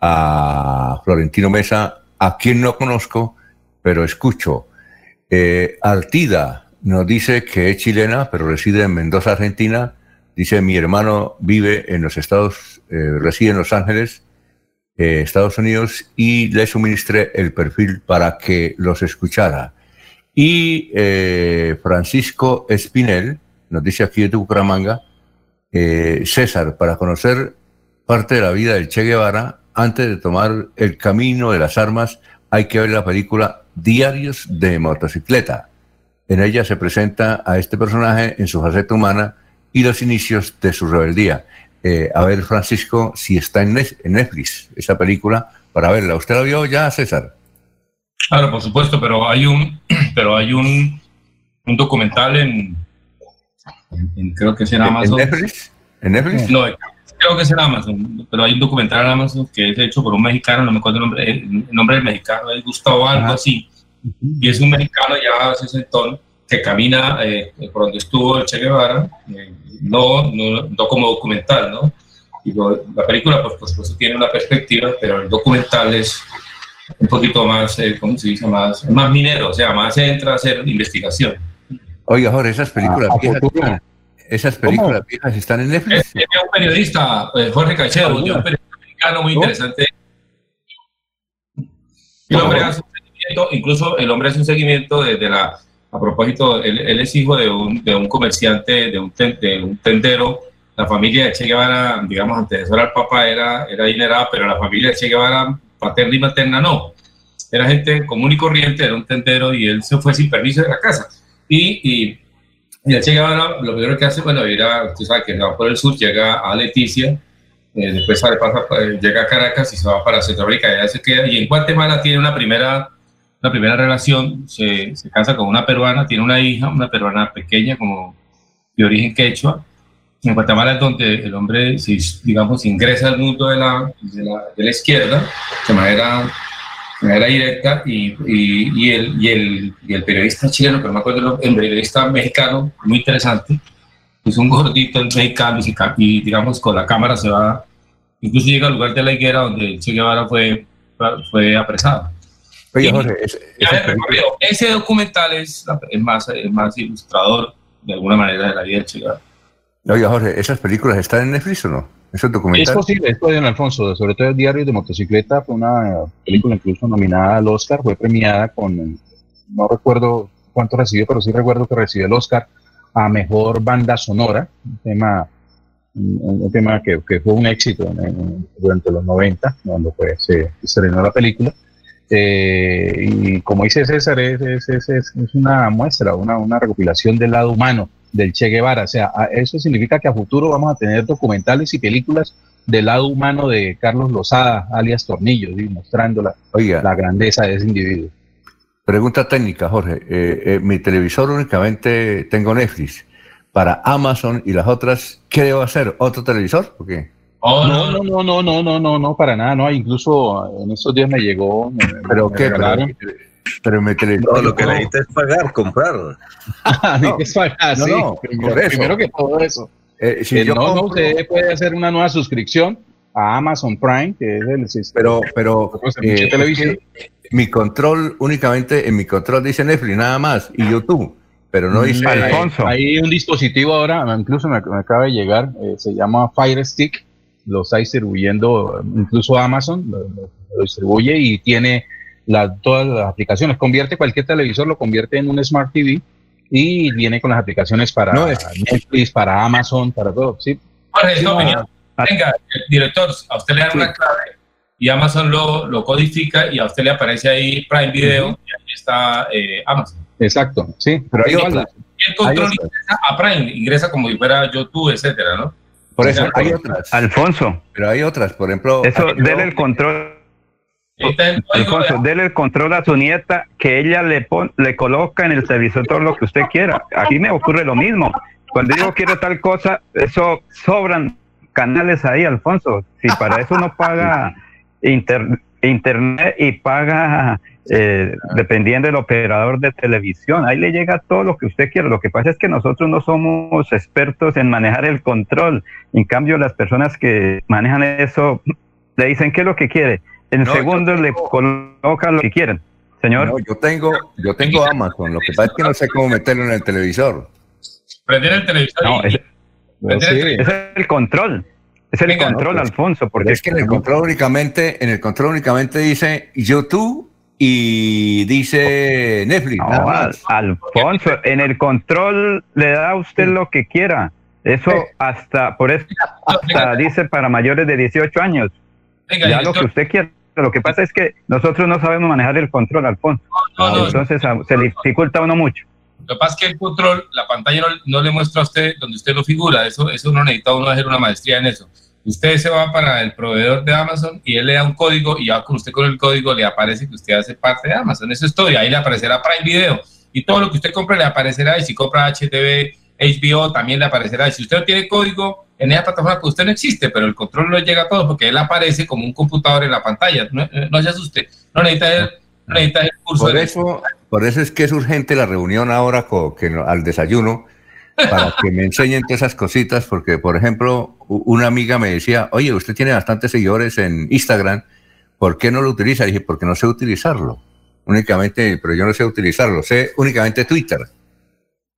Speaker 2: a Florentino Mesa, a quien no conozco, pero escucho. Eh, Artida nos dice que es chilena, pero reside en Mendoza, Argentina. Dice, mi hermano vive en los Estados, eh, reside en Los Ángeles, eh, Estados Unidos, y le suministré el perfil para que los escuchara. Y eh, Francisco Espinel nos dice aquí de Bucaramanga, César, para conocer parte de la vida del Che Guevara, antes de tomar el camino de las armas, hay que ver la película Diarios de motocicleta. En ella se presenta a este personaje en su faceta humana y los inicios de su rebeldía. Eh, a ver, Francisco, si está en Netflix esa película para verla. ¿Usted la vio ya, César?
Speaker 30: Claro, por supuesto, pero hay un, *clears throat* pero hay un, un documental en, creo que es en Amazon.
Speaker 2: ¿En Netflix? ¿En Netflix?
Speaker 30: No, creo que es en Amazon, pero hay un documental en Amazon que es hecho por un mexicano, no me acuerdo el nombre, el nombre del mexicano, es Gustavo algo así, y es un mexicano ya hace ese tono que camina eh, por donde estuvo el Che Guevara, eh, no, no, como documental, ¿no? Y la película, pues, pues, pues, tiene una perspectiva, pero el documental es,
Speaker 9: un poquito más, eh, ¿cómo se dice? Más, más minero, o sea, más entra a hacer investigación.
Speaker 2: Oiga, Jorge, esas películas
Speaker 9: Ah,
Speaker 2: viejas,
Speaker 9: futuro.
Speaker 2: esas películas viejas están en Netflix.
Speaker 9: Es, es un periodista, eh, Jorge Caicedo, un periodista mexicano muy interesante. El hombre hace un seguimiento, incluso el hombre hace un seguimiento desde la, a propósito, él, él es hijo de un, comerciante, de un, ten- de un tendero. La familia de Che Guevara, digamos, antecesora al papá era, era adinerada, pero la familia de Che Guevara, paterna y materna, no. Era gente común y corriente, era un tendero y él se fue sin permiso de la casa. Y, y, y Guevara, lo primero que hace, bueno, ir a, tú sabes que va por el sur, llega a Leticia, eh, después sale, pasa, eh, llega a Caracas y se va para Centroamérica, y se queda, y en Guatemala tiene una primera, una primera relación, se, se casa con una peruana, tiene una hija, una peruana pequeña, como de origen quechua. En Guatemala es donde el hombre, digamos, ingresa al mundo de la, de la, de la izquierda de manera, de manera directa y, y, y el, y, el, y el periodista chileno, pero no me acuerdo, el periodista mexicano, muy interesante, es un gordito mexicano se ca- y, digamos con la cámara se va, incluso llega al lugar de la higuera donde Che Guevara fue, fue apresado.
Speaker 2: Oye, Jorge, es-
Speaker 9: ese documental es, es más, es más ilustrador de alguna manera de la vida de Che Guevara.
Speaker 2: Oiga, Jorge, ¿esas películas están en Netflix o no? ¿Esos
Speaker 27: Es
Speaker 2: documentales?
Speaker 27: posible, es posible, don Alfonso. Sobre todo el diario de motocicleta fue una película incluso nominada al Oscar, fue premiada con, no recuerdo cuánto recibió, pero sí recuerdo que recibió el Oscar a mejor banda sonora, un tema, un, un tema que, que fue un éxito en- en- durante los 90, cuando fue, se estrenó la película. Eh, y como dice César, es, es, es, es- una muestra, una, una recopilación del lado humano del Che Guevara. O sea, eso significa que a futuro vamos a tener documentales y películas del lado humano de Carlos Lozada, alias Tornillo, ¿sí? mostrando la, la grandeza de ese individuo.
Speaker 2: Pregunta técnica, Jorge. Eh, eh, mi televisor únicamente tengo Netflix. Para Amazon y las otras, ¿qué debo hacer? ¿Otro televisor? ¿O qué?
Speaker 9: Oh,
Speaker 27: no, no, no, no, no, no, no, no, para nada, no. Incluso en estos días me llegó. me-
Speaker 2: ¿Pero
Speaker 27: me
Speaker 2: qué?
Speaker 27: regalaron.
Speaker 2: Pero, pero mi televisor.
Speaker 14: No, lo que necesita es pagar, comprar. *laughs*
Speaker 27: Ah, es pagar,
Speaker 2: no,
Speaker 27: sí.
Speaker 2: no,
Speaker 27: primero, que todo eso.
Speaker 2: Eh, si
Speaker 27: Eh,
Speaker 2: yo
Speaker 27: no, no, usted puede hacer una nueva suscripción a Amazon Prime, que es el sistema.
Speaker 2: Pero, pero eh, es
Speaker 27: televisión.
Speaker 2: que mi control únicamente en mi control dice Netflix nada más y YouTube, pero no dice.
Speaker 27: Mm, hay- Hay un dispositivo ahora, incluso me, me acaba de llegar, eh, se llama Fire Stick, lo está distribuyendo incluso Amazon, lo, lo- lo distribuye y tiene la- todas las aplicaciones. Convierte cualquier televisor, lo convierte en un Smart TV y viene con las aplicaciones para
Speaker 2: No, es-
Speaker 27: Netflix, para Amazon, para todo. Sí.
Speaker 9: Jorge,
Speaker 27: Sí,
Speaker 9: no,
Speaker 27: no.
Speaker 9: venga, director, a usted le da una clave y Amazon lo, lo codifica y a usted le aparece ahí Prime Video y ahí está eh, Amazon.
Speaker 27: Exacto, sí, pero hay
Speaker 9: Y
Speaker 27: otras.
Speaker 9: el control ingresa a Prime, ingresa como si fuera YouTube, etcétera, ¿no?
Speaker 2: Por eso hay otras.
Speaker 3: Alfonso,
Speaker 2: Pero hay otras, por ejemplo.
Speaker 3: eso, dele el control. Alfonso,
Speaker 9: de-
Speaker 3: dele el control a su nieta que ella le pon, le coloca en el televisor todo lo que usted quiera. Aquí me ocurre lo mismo. Cuando digo quiero tal cosa, eso sobran canales ahí, Alfonso. Si para eso no paga inter- internet y paga eh, dependiendo del operador de televisión, ahí le llega todo lo que usted quiera. Lo que pasa es que nosotros no somos expertos en manejar el control. En cambio, las personas que manejan eso le dicen qué es lo que quiere. En
Speaker 2: No,
Speaker 3: segundos le colocan lo que quieren. Señor.
Speaker 2: No, yo tengo, yo tengo Amazon, lo que pasa es que no sé cómo meterlo en el televisor.
Speaker 9: Prender el televisor
Speaker 3: No,
Speaker 9: y-
Speaker 3: es,
Speaker 9: prender el televisor.
Speaker 3: es el control. Es el
Speaker 9: Venga,
Speaker 3: control,
Speaker 2: no, pues,
Speaker 3: Alfonso, porque
Speaker 2: es que en el control únicamente, en el control únicamente dice YouTube y dice Netflix.
Speaker 3: No,
Speaker 2: nada más.
Speaker 3: Alfonso, en el control le da a usted lo que quiera. Eso hasta, por eso, hasta dice para mayores de 18 años.
Speaker 9: Venga,
Speaker 3: Ya lo que usted quiera. Lo que pasa es que nosotros no sabemos manejar el control, Alfonso.
Speaker 9: No, no,
Speaker 3: Entonces se le dificulta a uno mucho.
Speaker 9: Lo que pasa es que el control, la pantalla no, no le muestra a usted donde usted lo figura. Eso, eso no necesita uno hacer una maestría en eso. Usted se va para el proveedor de Amazon y él le da un código y ya con usted con el código le aparece que usted hace parte de Amazon. Eso es todo. Y ahí le aparecerá Prime Video. Y todo lo que usted compre le aparecerá. Y si compra HTV, HBO, también le aparecerá. Y si usted no tiene código en esa plataforma, pues usted no existe, pero el control no llega a todo porque él aparece como un computador en la pantalla. No, no se asuste. No necesita el, no necesita el curso.
Speaker 2: Por eso, por eso es que es urgente la reunión ahora que al desayuno para que me enseñen todas esas cositas, porque por ejemplo, una amiga me decía, oye, usted tiene bastantes seguidores en Instagram, ¿por qué no lo utiliza? dije, porque no sé utilizarlo. Únicamente, pero yo no sé utilizarlo, sé únicamente Twitter.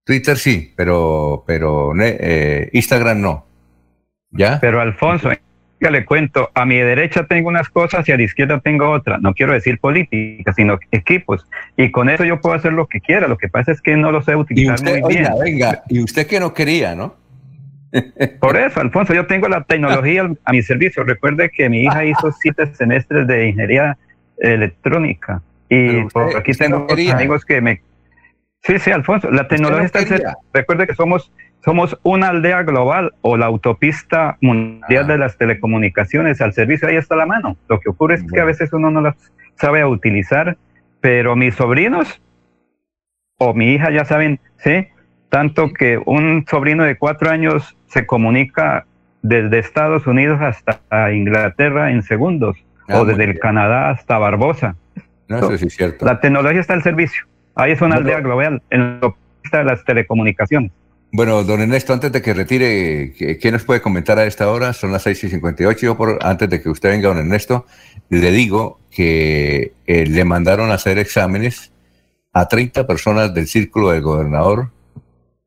Speaker 2: Twitter sí, pero, pero eh, Instagram no. ¿Ya?
Speaker 3: Pero Alfonso, ya le cuento, a mi derecha tengo unas cosas y a la izquierda tengo otras. No quiero decir política, sino equipos. Y con eso yo puedo hacer lo que quiera. Lo que pasa es que no lo sé utilizar muy bien.
Speaker 2: Venga, y usted que no quería, ¿no? *laughs*
Speaker 3: Por eso, Alfonso, yo tengo la tecnología a mi servicio. Recuerde que mi hija hizo siete semestres de ingeniería electrónica. Y por aquí tengo amigos que me Sí, sí, Alfonso, la tecnología está Recuerde que somos, somos una aldea global o la autopista mundial ah. de las telecomunicaciones al servicio, ahí está la mano. Lo que ocurre es que a veces uno no las sabe utilizar, pero mis sobrinos o mi hija ya saben, sí, tanto que un sobrino de cuatro años se comunica desde Estados Unidos hasta Inglaterra en segundos, ah, o desde el Canadá hasta Barbosa.
Speaker 2: No, eso sí es cierto.
Speaker 3: La tecnología está al servicio. Ahí es una aldea global en lo que de las telecomunicaciones.
Speaker 2: Bueno, don Ernesto, antes de que retire, ¿qué, nos puede comentar a esta hora? Son las 6 y 58. Yo, por, antes de que usted venga, don Ernesto, le digo que eh, le mandaron a hacer exámenes a 30 personas del círculo del gobernador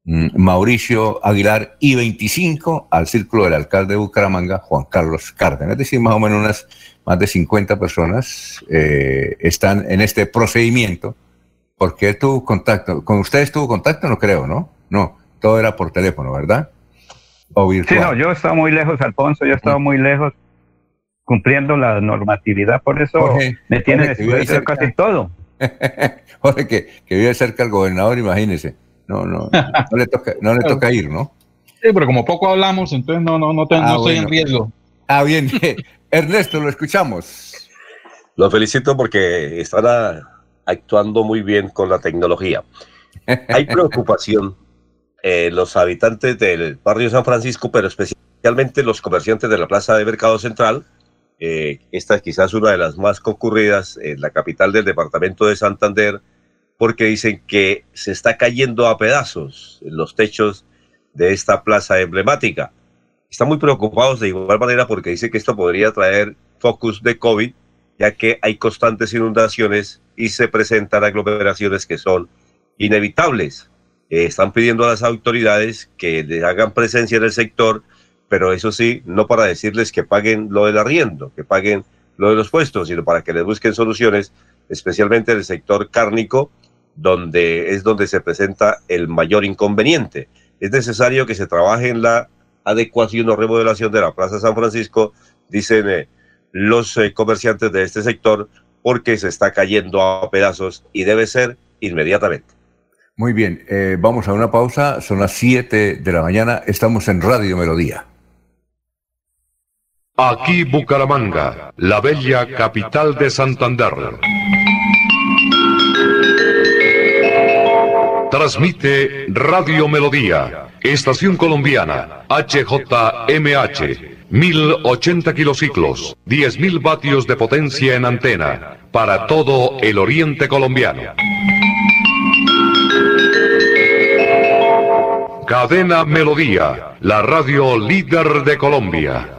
Speaker 2: mm, Mauricio Aguilar y 25 al círculo del alcalde de Bucaramanga, Juan Carlos Cárdenas. Es decir, más o menos unas más de 50 personas eh, están en este procedimiento ¿Por qué tuvo contacto? ¿Con ustedes tuvo contacto? No creo, ¿no? No, todo era por teléfono, ¿verdad?
Speaker 3: O virtual. Sí, no, yo estaba muy lejos, Alfonso, yo estaba muy lejos cumpliendo la normatividad, por eso me tiene que casi todo. *laughs*
Speaker 2: Jorge, que, que vive cerca del gobernador, imagínese. No, no, no le toca, no le toca ir, ¿no?
Speaker 27: Sí, pero como poco hablamos, entonces no, no, no, ah, estoy en riesgo.
Speaker 2: Ah, bien. *laughs* Ernesto, lo escuchamos.
Speaker 14: Lo felicito porque estará actuando muy bien con la tecnología. Hay *laughs* preocupación en los habitantes del barrio San Francisco, pero especialmente los comerciantes de la plaza de Mercado Central. Eh, esta es quizás una de las más concurridas en la capital del departamento de Santander, porque dicen que se está cayendo a pedazos en los techos de esta plaza emblemática. Están muy preocupados de igual manera porque dicen que esto podría traer focus de COVID ya que hay constantes inundaciones y se presentan aglomeraciones que son inevitables. Eh, están pidiendo a las autoridades que le hagan presencia en el sector, pero eso sí, no para decirles que paguen lo del arriendo, que paguen lo de los puestos, sino para que les busquen soluciones, especialmente en el sector cárnico, donde es donde se presenta el mayor inconveniente. Es necesario que se trabaje en la adecuación o remodelación de la Plaza San Francisco, dicen eh, los eh, comerciantes de este sector porque se está cayendo a pedazos y debe ser inmediatamente.
Speaker 2: Muy bien, eh, vamos a una pausa, son las 7 de la mañana, estamos en Radio Melodía.
Speaker 31: Aquí Bucaramanga, la bella capital de Santander. Transmite Radio Melodía, Estación Colombiana, HJMH. 1080 kilociclos, 10.000 vatios de potencia en antena, para todo el oriente colombiano. Cadena Melodía, la radio líder de Colombia.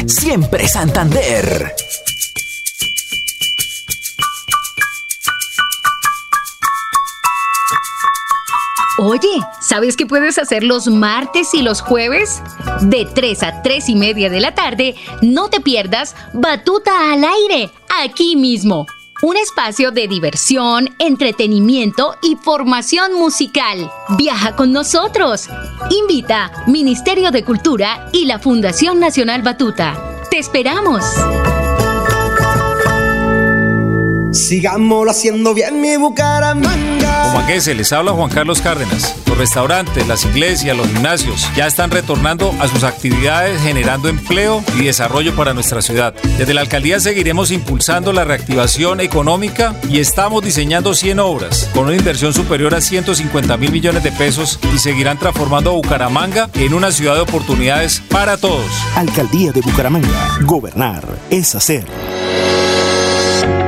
Speaker 16: siempre Santander.
Speaker 32: Oye, ¿sabes qué puedes hacer los martes y los jueves? De 3 a 3 y media de la tarde, no te pierdas Batuta al aire, aquí mismo. Un espacio de diversión, entretenimiento y formación musical. Viaja con nosotros. Invita Ministerio de Cultura y la Fundación Nacional Batuta. ¡Te esperamos!
Speaker 8: Sigámoslo haciendo bien mi Bucaramanga.
Speaker 33: Como a qué se les habla Juan Carlos Cárdenas Los restaurantes, las iglesias, los gimnasios ya están retornando a sus actividades generando empleo y desarrollo para nuestra ciudad. Desde la alcaldía seguiremos impulsando la reactivación económica y estamos diseñando 100 obras con una inversión superior a 150 mil millones de pesos y seguirán transformando a Bucaramanga en una ciudad de oportunidades para todos.
Speaker 8: Alcaldía de Bucaramanga. Gobernar es hacer.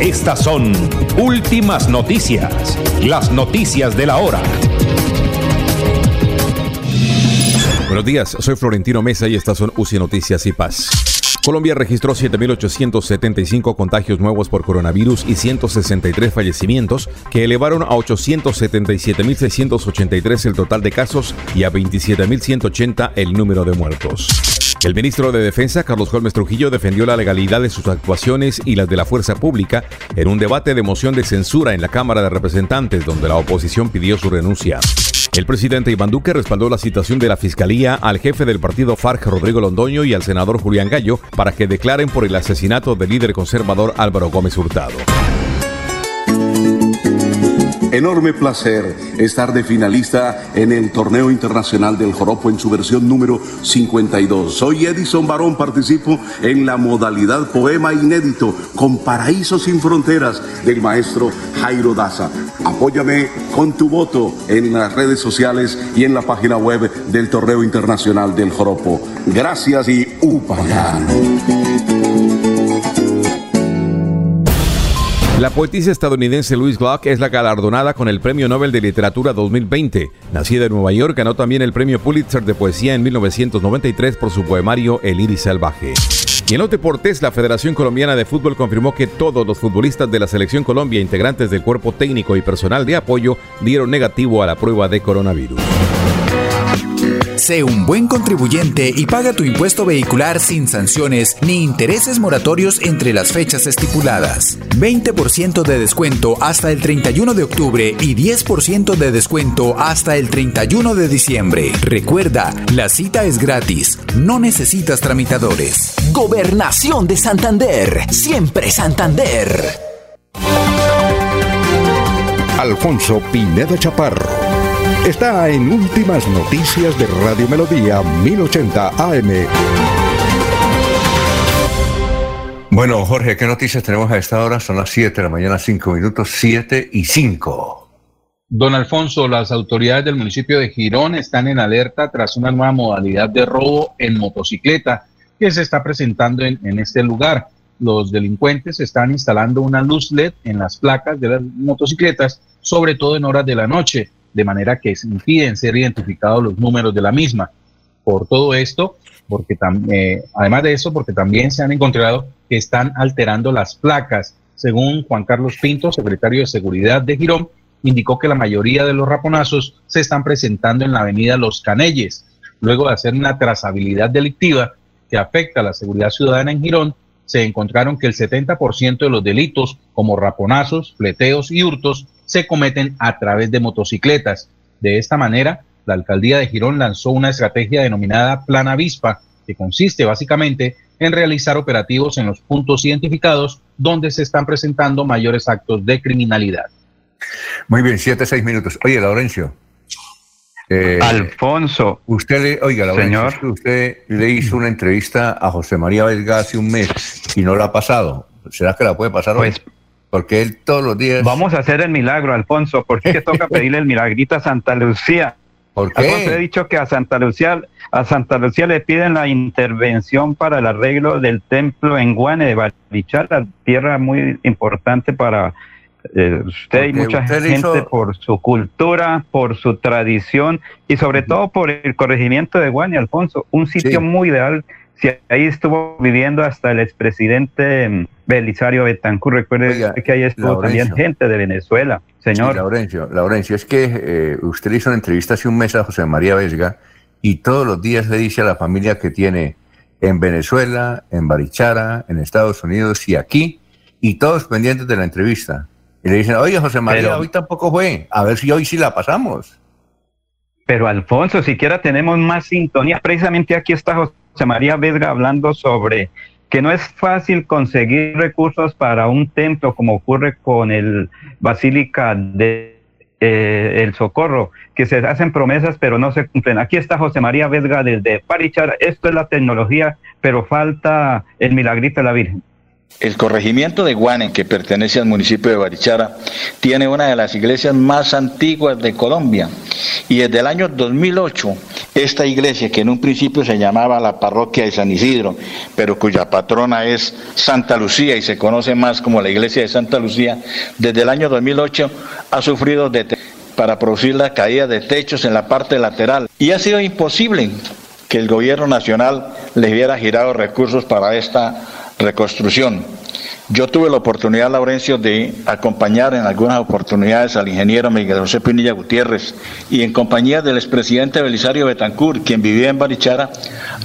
Speaker 20: Estas son últimas noticias, las noticias de la hora.
Speaker 29: Buenos días, soy Florentino Mesa y estas son UCI Noticias y Paz. Colombia registró 7.875 contagios nuevos por coronavirus y 163 fallecimientos, que elevaron a 877.683 el total de casos y a 27.180 el número de muertos. El ministro de Defensa, Carlos Holmes Trujillo, defendió la legalidad de sus actuaciones y las de la fuerza pública en un debate de moción de censura en la Cámara de Representantes, donde la oposición pidió su renuncia. El presidente Iván Duque respaldó la citación de la Fiscalía al jefe del partido FARC, Rodrigo Londoño, y al senador Julián Gallo para que declaren por el asesinato del líder conservador Álvaro Gómez Hurtado
Speaker 34: enorme placer estar de finalista en el torneo internacional del Joropo en su versión número 52. Soy Edison Barón, participo en la modalidad poema inédito con Paraíso sin Fronteras del maestro Jairo Daza. Apóyame con tu voto en las redes sociales y en la página web del torneo internacional del Joropo. Gracias y upayán.
Speaker 29: La poetisa estadounidense Louise Gluck es la galardonada con el Premio Nobel de Literatura 2020. Nacida en Nueva York, ganó también el Premio Pulitzer de Poesía en 1993 por su poemario El iris salvaje. Y en los deportes, la Federación Colombiana de Fútbol confirmó que todos los futbolistas de la Selección Colombia, integrantes del cuerpo técnico y personal de apoyo, dieron negativo a la prueba de coronavirus.
Speaker 7: Sé un buen contribuyente y paga tu impuesto vehicular sin sanciones ni intereses moratorios entre las fechas estipuladas. 20% de descuento hasta el 31 de octubre y 10% de descuento hasta el 31 de diciembre. Recuerda, la cita es gratis, no necesitas tramitadores.
Speaker 8: Gobernación de Santander, siempre Santander.
Speaker 1: Alfonso Pineda Chaparro está en Últimas Noticias de Radio Melodía 1080 AM.
Speaker 2: Bueno, Jorge, ¿qué noticias tenemos a esta hora? Son las 7 de la mañana, 5 minutos, 7 y 5.
Speaker 27: Don Alfonso, las autoridades del municipio de Girón están en alerta tras una nueva modalidad de robo en motocicleta que se está presentando en, en este lugar. Los delincuentes están instalando una luz LED en las placas de las motocicletas, sobre todo en horas de la noche de manera que impiden ser identificados los números de la misma. Por todo esto, porque eh, además de eso, porque también se han encontrado que están alterando las placas. Según Juan Carlos Pinto, secretario de Seguridad de Girón, indicó que la mayoría de los raponazos se están presentando en la avenida Los Canelles, luego de hacer una trazabilidad delictiva que afecta a la seguridad ciudadana en Girón, se encontraron que el 70% de los delitos, como raponazos, fleteos y hurtos, se cometen a través de motocicletas. De esta manera, la alcaldía de Girón lanzó una estrategia denominada Plan Avispa, que consiste básicamente en realizar operativos en los puntos identificados donde se están presentando mayores actos de criminalidad.
Speaker 2: Muy bien, siete, seis minutos. Oye, Laurencio.
Speaker 3: Eh, Alfonso.
Speaker 2: Usted le, oiga, Laurencio, señor. usted le hizo una entrevista a José María Vesga hace un mes y no la ha pasado. ¿Será que la puede pasar hoy? Porque él todos los días.
Speaker 3: Vamos a hacer el milagro, Alfonso. ¿Por qué *laughs* toca pedirle el milagrito a Santa Lucía?
Speaker 2: ¿Por qué?
Speaker 3: Alfonso, he dicho que a Santa Lucía, a Santa Lucía le piden la intervención para el arreglo del templo en Guane de Barichara, tierra muy importante para Eh, usted y mucha gente por su cultura, por su tradición y sobre todo por el corregimiento de Guani, Alfonso, un sitio muy ideal. Si ahí estuvo viviendo hasta el expresidente mm, Belisario Betancourt, recuerde que ahí estuvo también gente de Venezuela, señor.
Speaker 2: Laurencio, Laurencio, es que eh, usted hizo una entrevista hace un mes a José María Vesga y todos los días le dice a la familia que tiene en Venezuela, en Barichara, en Estados Unidos y aquí, y todos pendientes de la entrevista. Y le dicen, oye, José María, hoy tampoco fue, a ver si hoy sí la pasamos.
Speaker 3: Pero Alfonso, siquiera tenemos más sintonía. Precisamente aquí está José María Vesga hablando sobre que no es fácil conseguir recursos para un templo como ocurre con el Basílica de eh, el Socorro, que se hacen promesas pero no se cumplen. Aquí está José María Vesga desde Parichar. Esto es la tecnología, pero falta el milagrito de la Virgen.
Speaker 35: El corregimiento de Guane, que pertenece al municipio de Barichara, tiene una de las iglesias más antiguas de Colombia. Y desde el año 2008, esta iglesia, que en un principio se llamaba la parroquia de San Isidro, pero cuya patrona es Santa Lucía y se conoce más como la iglesia de Santa Lucía, desde el año 2008 ha sufrido para producir la caída de techos en la parte lateral. Y ha sido imposible que el gobierno nacional le hubiera girado recursos para esta reconstrucción. Yo tuve la oportunidad, Laurencio, de acompañar en algunas oportunidades al ingeniero Miguel José Pinilla Gutiérrez y en compañía del expresidente Belisario Betancourt, quien vivía en Barichara,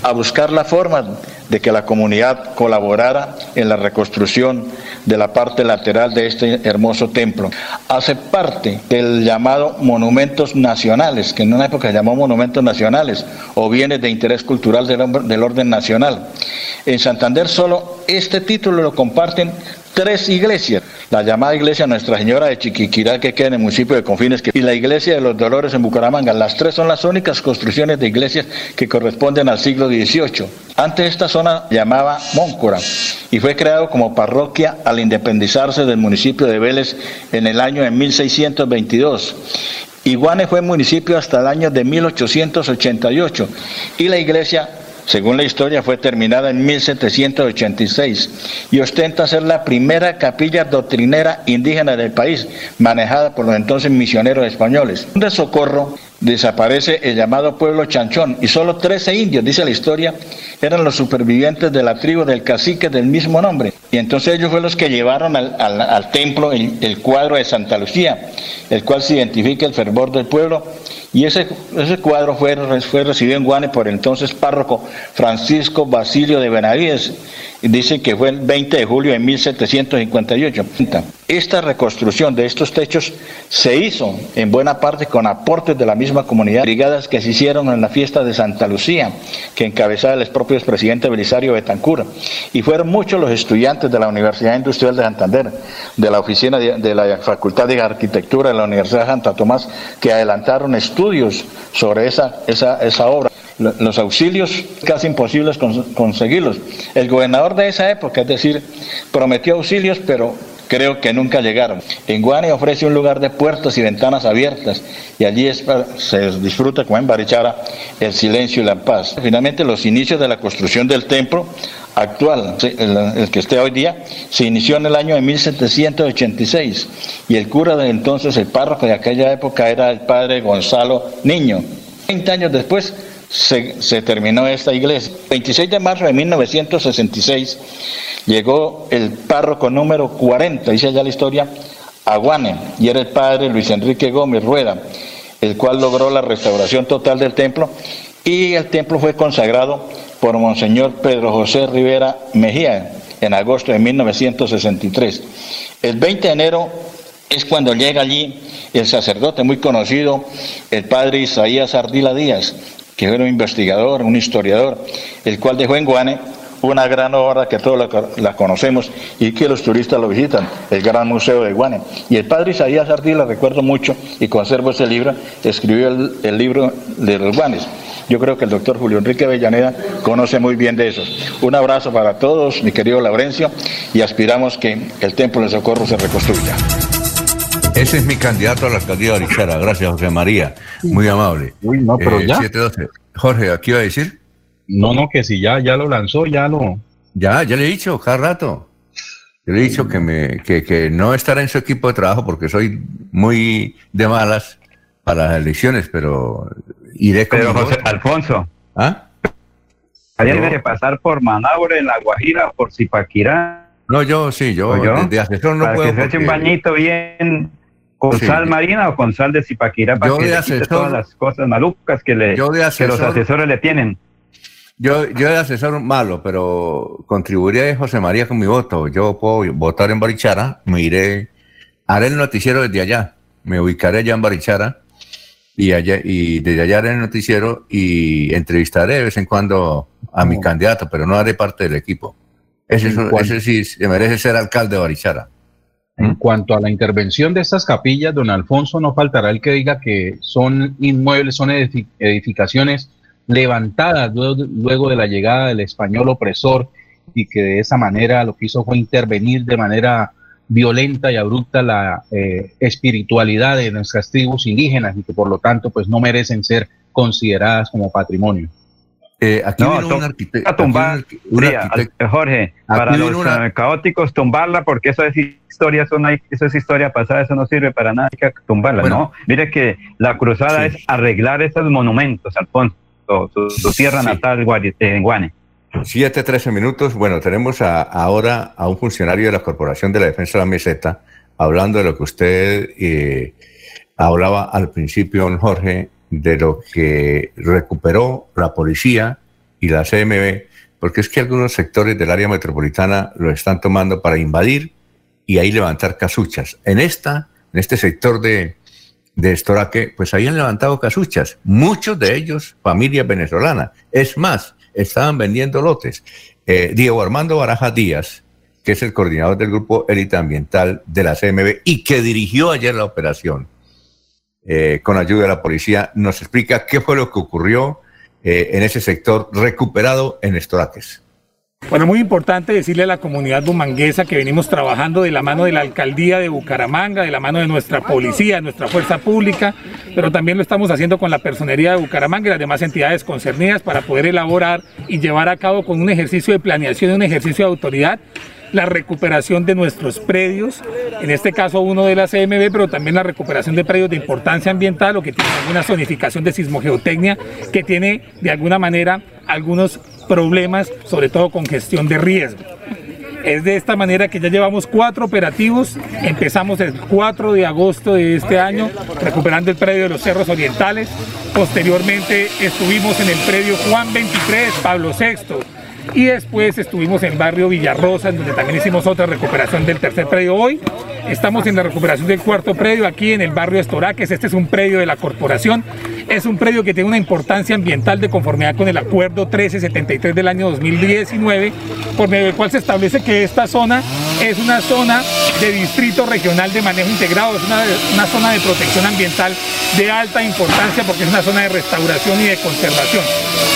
Speaker 35: a buscar la forma de que la comunidad colaborara en la reconstrucción de la parte lateral de este hermoso templo. Hace parte del llamado monumentos nacionales, que en una época se llamó monumentos nacionales, o bienes de interés cultural del, orden nacional. En Santander solo este título lo comparten tres iglesias. La llamada iglesia Nuestra Señora de Chiquiquirá, que queda en el municipio de Confines, y la iglesia de los Dolores en Bucaramanga. Las tres son las únicas construcciones de iglesias que corresponden al siglo XVIII. Antes esta zona llamaba Móncora y fue creado como parroquia al independizarse del municipio de Vélez en el año de 1622. Iguane fue municipio hasta el año de 1888 y la iglesia según la historia, fue terminada en 1786 y ostenta ser la primera capilla doctrinera indígena del país, manejada por los entonces misioneros españoles. De socorro desaparece el llamado pueblo Chanchón y solo 13 indios, dice la historia, eran los supervivientes de la tribu del cacique del mismo nombre. Y entonces ellos fueron los que llevaron al, templo el, cuadro de Santa Lucía, el cual se identifica el fervor del pueblo. Y ese, ese cuadro fue, fue recibido en Guane por el entonces párroco Francisco Basilio de Benavides. Dice que fue el 20 de julio de 1758. Esta reconstrucción de estos techos se hizo en buena parte con aportes de la misma comunidad, brigadas que se hicieron en la fiesta de Santa Lucía, que encabezaba el propio presidente Belisario Betancur. Y fueron muchos los estudiantes de la Universidad Industrial de Santander, de la oficina de, la Facultad de Arquitectura de la Universidad de Santa Tomás, que adelantaron estudios sobre esa, esa, esa obra los auxilios casi imposibles conseguirlos. El gobernador de esa época, es decir, prometió auxilios, pero creo que nunca llegaron. En Guane ofrece un lugar de puertas y ventanas abiertas y allí se disfruta, como en Barichara, el silencio y la paz. Finalmente, los inicios de la construcción del templo actual, el, que esté hoy día, se inició en el año de 1786 y el cura de entonces, el párroco de aquella época, era el padre Gonzalo Niño. Veinte años después se, terminó esta iglesia. 26 de marzo de 1966 llegó el párroco número 40, dice ya la historia, a Guane, y era el padre Luis Enrique Gómez Rueda, el cual logró la restauración total del templo y el templo fue consagrado por Monseñor Pedro José Rivera Mejía en agosto de 1963. El 20 de enero es cuando llega allí el sacerdote muy conocido, el padre Isaías Ardila Díaz, que era un investigador, un historiador, el cual dejó en Guane una gran obra que todos la, conocemos y que los turistas lo visitan, el Gran Museo de Guane. Y el padre Isaías Ardila, recuerdo mucho y conservo ese libro, escribió el, libro de los Guanes. Yo creo que el doctor Julio Enrique Avellaneda conoce muy bien de eso. Un abrazo para todos, mi querido Laurencio, y aspiramos que el Templo de Socorro se reconstruya.
Speaker 2: Ese es mi candidato a la alcaldía de Orichara. Gracias, José María. Muy amable.
Speaker 27: Uy, no, pero eh, ya.
Speaker 2: Jorge, ¿qué iba a decir?
Speaker 27: No, no, que si ya, ya lo lanzó, ya lo.
Speaker 2: Ya, ya le he dicho, cada rato. Yo le he dicho que, me, que, que no estaré en su equipo de trabajo porque soy muy de malas para las elecciones, pero iré con
Speaker 3: Pero José
Speaker 2: voto.
Speaker 3: Alfonso,
Speaker 2: ¿Ah?
Speaker 3: Pasar por Manaure, en La Guajira, por Zipaquirá.
Speaker 2: No, yo sí, yo,
Speaker 3: ¿O yo?
Speaker 2: de asesor no
Speaker 3: para
Speaker 2: puedo.
Speaker 3: que se eche un bañito bien con
Speaker 2: Sí.
Speaker 3: sal marina o con sal de Zipaquirá para
Speaker 2: Yo
Speaker 3: que
Speaker 2: de asesor-
Speaker 3: todas las cosas malucas que, le,
Speaker 2: Yo de
Speaker 3: que los
Speaker 2: asesor-
Speaker 3: asesores le tienen.
Speaker 2: Yo, yo de asesor malo, pero contribuiría de José María con mi voto. Yo puedo votar en Barichara, me iré, haré el noticiero desde allá, me ubicaré allá en Barichara y allá y desde allá haré el noticiero y entrevistaré de vez en cuando a mi candidato, pero no haré parte del equipo. Ese, ese sí se merece ser alcalde de Barichara.
Speaker 27: En cuanto a la intervención de estas capillas, don Alfonso, no faltará el que diga que son inmuebles, son edifi- edificaciones levantadas luego, luego de la llegada del español opresor y que de esa manera lo que hizo fue intervenir de manera violenta y abrupta la eh, espiritualidad de nuestras tribus indígenas y que por lo tanto pues no merecen ser consideradas como patrimonio.
Speaker 2: Eh, aquí
Speaker 3: No,
Speaker 2: vino un
Speaker 3: a tumbar,
Speaker 2: aquí un
Speaker 3: sí,
Speaker 2: arquitecto-
Speaker 3: al- Jorge, para
Speaker 2: vino
Speaker 3: los
Speaker 2: una-
Speaker 3: eh, caóticos tumbarla porque eso es historia, eso, no hay- eso es historia pasada, eso no sirve para nada, hay que tumbarla,
Speaker 2: Bueno.
Speaker 3: ¿no? Mire que la cruzada es arreglar esos monumentos, Alfonso, su, su tierra
Speaker 2: Sí.
Speaker 3: natal, Guane.
Speaker 2: 7, 13 minutos. Bueno, tenemos a- ahora a un funcionario de la Corporación de la Defensa de la Meseta hablando de lo que usted eh, hablaba al principio, don Jorge, de lo que recuperó la policía y la CMB, porque es que algunos sectores del área metropolitana lo están tomando para invadir y ahí levantar casuchas. En esta, en este sector de, de Estoraque, pues habían levantado casuchas, muchos de ellos familias venezolanas. Es más, estaban vendiendo lotes. Eh, Diego Armando Baraja Díaz, que es el coordinador del grupo élite ambiental de la CMB y que dirigió ayer la operación eh, con ayuda de la policía, nos explica qué fue lo que ocurrió eh, en ese sector recuperado en Estoraques.
Speaker 36: Bueno, muy importante decirle a la comunidad bumanguesa que venimos trabajando de la mano de la alcaldía de Bucaramanga, de la mano de nuestra policía, nuestra fuerza pública, pero también lo estamos haciendo con la personería de Bucaramanga y las demás entidades concernidas para poder elaborar y llevar a cabo con un ejercicio de planeación y un ejercicio de autoridad la recuperación de nuestros predios, en este caso uno de la CMB, pero también la recuperación de predios de importancia ambiental o que tienen alguna zonificación de sismogeotecnia que tiene de alguna manera algunos problemas, sobre todo con gestión de riesgo. Es de esta manera que ya llevamos cuatro operativos. Empezamos el 4 de agosto de este año recuperando el predio de los Cerros Orientales. Posteriormente estuvimos en el predio Juan 23, Pablo VI. Y después estuvimos en el barrio Villarrosa, en donde también hicimos otra recuperación del tercer predio. Hoy estamos en la recuperación del cuarto predio, aquí en el barrio Estoraques. Este es un predio de la corporación. Es un predio que tiene una importancia ambiental de conformidad con el acuerdo 1373 del año 2019, por medio del cual se establece que esta zona es una zona de distrito regional de manejo integrado, es una, una zona de protección ambiental de alta importancia porque es una zona de restauración y de conservación.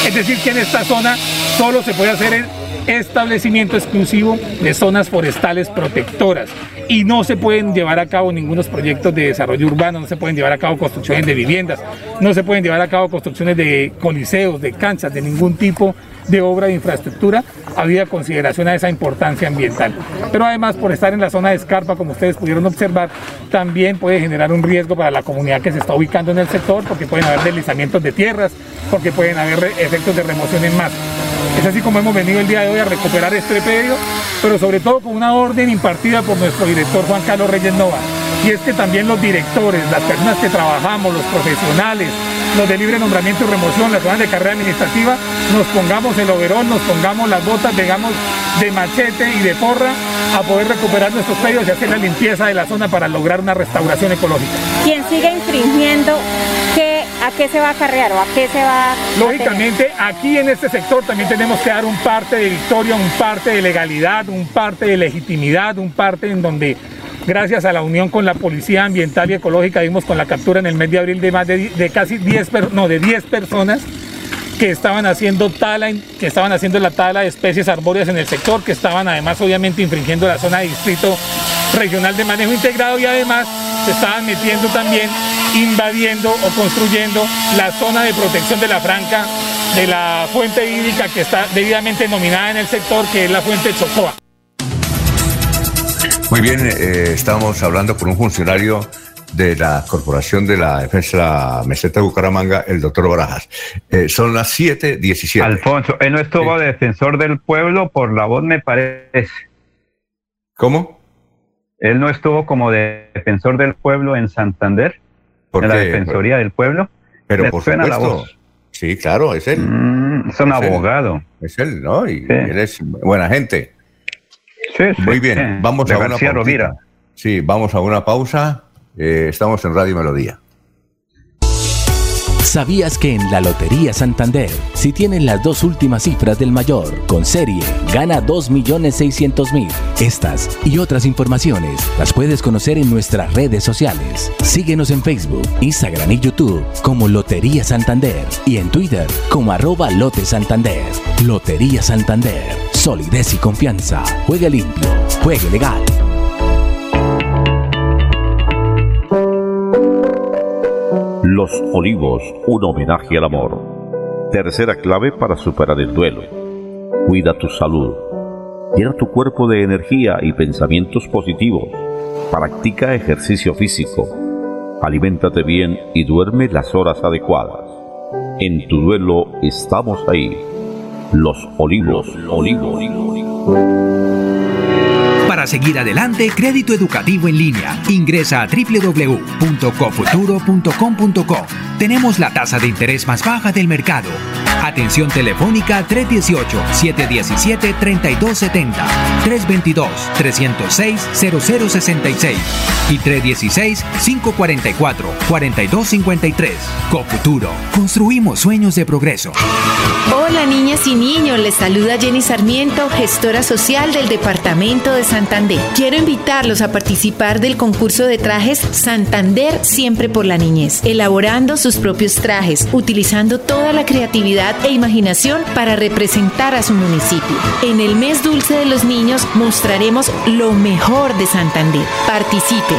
Speaker 36: Es decir, que en esta zona solo se puede hacer el establecimiento exclusivo de zonas forestales protectoras. Y no se pueden llevar a cabo ningunos proyectos de desarrollo urbano, no se pueden llevar a cabo construcciones de viviendas, no se pueden llevar a cabo construcciones de coliseos, de canchas, de ningún tipo de obra de infraestructura, había consideración a esa importancia ambiental. Pero además, por estar en la zona de escarpa, como ustedes pudieron observar, también puede generar un riesgo para la comunidad que se está ubicando en el sector, porque pueden haber deslizamientos de tierras, porque pueden haber efectos de remoción en masa. Es así como hemos venido el día de hoy a recuperar este predio, pero sobre todo con una orden impartida por nuestro director Juan Carlos Reyes Nova. Y es que también los directores, las personas que trabajamos, los profesionales, los de libre nombramiento y remoción, las zonas de carrera administrativa, nos pongamos el overón, nos pongamos las botas, digamos, de machete y de porra a poder recuperar nuestros predios y hacer la limpieza de la zona para lograr una restauración ecológica.
Speaker 37: Quien siga infringiendo, ¿qué, ¿a qué se va a acarrear o a qué se va a
Speaker 36: Lógicamente, aquí en este sector también tenemos que dar un parte de victoria, un parte de legalidad, un parte de legitimidad, un parte en donde, gracias a la unión con la Policía Ambiental y Ecológica, dimos con la captura en el mes de abril de más de, casi 10, per- no, de 10 personas que estaban haciendo tala, que estaban haciendo la tala de especies arbóreas en el sector, que estaban además obviamente infringiendo la zona de distrito regional de manejo integrado y además se estaban metiendo también invadiendo o construyendo la zona de protección de la franca de la fuente hídrica que está debidamente nominada en el sector, que es la fuente Chocoa.
Speaker 2: Muy bien, eh, estamos hablando con un funcionario de la Corporación de la Defensa de la Meseta de Bucaramanga, el doctor Barajas. Eh, son las 7:17.
Speaker 3: Alfonso, él no estuvo defensor del pueblo, por la voz me parece.
Speaker 2: ¿Cómo?
Speaker 3: Él no estuvo como defensor del pueblo en Santander,
Speaker 2: ¿Por
Speaker 3: en la? Defensoría del Pueblo.
Speaker 2: Pero
Speaker 3: ¿Le
Speaker 2: por
Speaker 3: suena la voz?
Speaker 2: Sí, claro, es él.
Speaker 3: Mm, es un
Speaker 2: Es él.
Speaker 3: abogado.
Speaker 2: Es él, ¿no? Y él es buena gente.
Speaker 3: Sí,
Speaker 2: Muy
Speaker 3: sí,
Speaker 2: bien,
Speaker 3: sí.
Speaker 2: vamos
Speaker 3: De
Speaker 2: a una.
Speaker 3: Rovira.
Speaker 2: Sí, vamos a una pausa. Eh, estamos en Radio Melodía.
Speaker 16: ¿Sabías que en la Lotería Santander, si tienen las dos últimas cifras del mayor con serie, gana 2.600.000? Estas y otras informaciones las puedes conocer en nuestras redes sociales. Síguenos en Facebook, Instagram y YouTube como Lotería Santander y en Twitter como arroba Lote Santander. Lotería Santander, solidez y confianza. Juegue limpio, juegue legal.
Speaker 10: Los Olivos, un homenaje al amor. Tercera clave para superar el duelo. Cuida tu salud. Llena tu cuerpo de energía y pensamientos positivos. Practica ejercicio físico. Aliméntate bien y duerme las horas adecuadas. En tu duelo estamos ahí. Los Olivos, Olivos.
Speaker 12: Para seguir adelante, crédito educativo en línea. Ingresa a www.cofuturo.com.co. Tenemos la tasa de interés más baja del mercado. Atención telefónica 318-717-3270, 322-306-0066 y 316-544-4253. Cofuturo. Construimos sueños de progreso.
Speaker 15: Hola niñas y niños, les saluda Jenny Sarmiento, gestora social del Departamento de Santander. Quiero invitarlos a participar del concurso de trajes Santander Siempre por la Niñez, elaborando sus propios trajes, utilizando toda la creatividad e imaginación para representar a su municipio. En el mes dulce de los niños mostraremos lo mejor de Santander. Participen.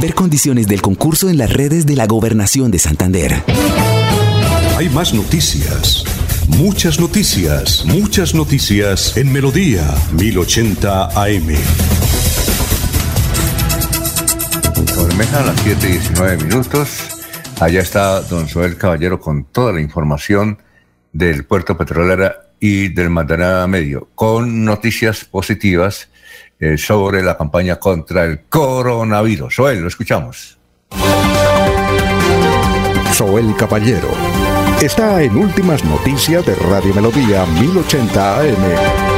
Speaker 38: Ver condiciones del concurso en las redes de la Gobernación de Santander.
Speaker 6: Hay más noticias. Muchas noticias, muchas noticias en Melodía 1080 AM.
Speaker 2: Bermeja a las 7 y 19 minutos. Allá está don Joel Caballero con toda la información del puerto petrolera y del Magdalena Medio, con noticias positivas eh, sobre la campaña contra el coronavirus. Joel, lo escuchamos.
Speaker 1: Joel Caballero está en Últimas Noticias de Radio Melodía 1080 AM.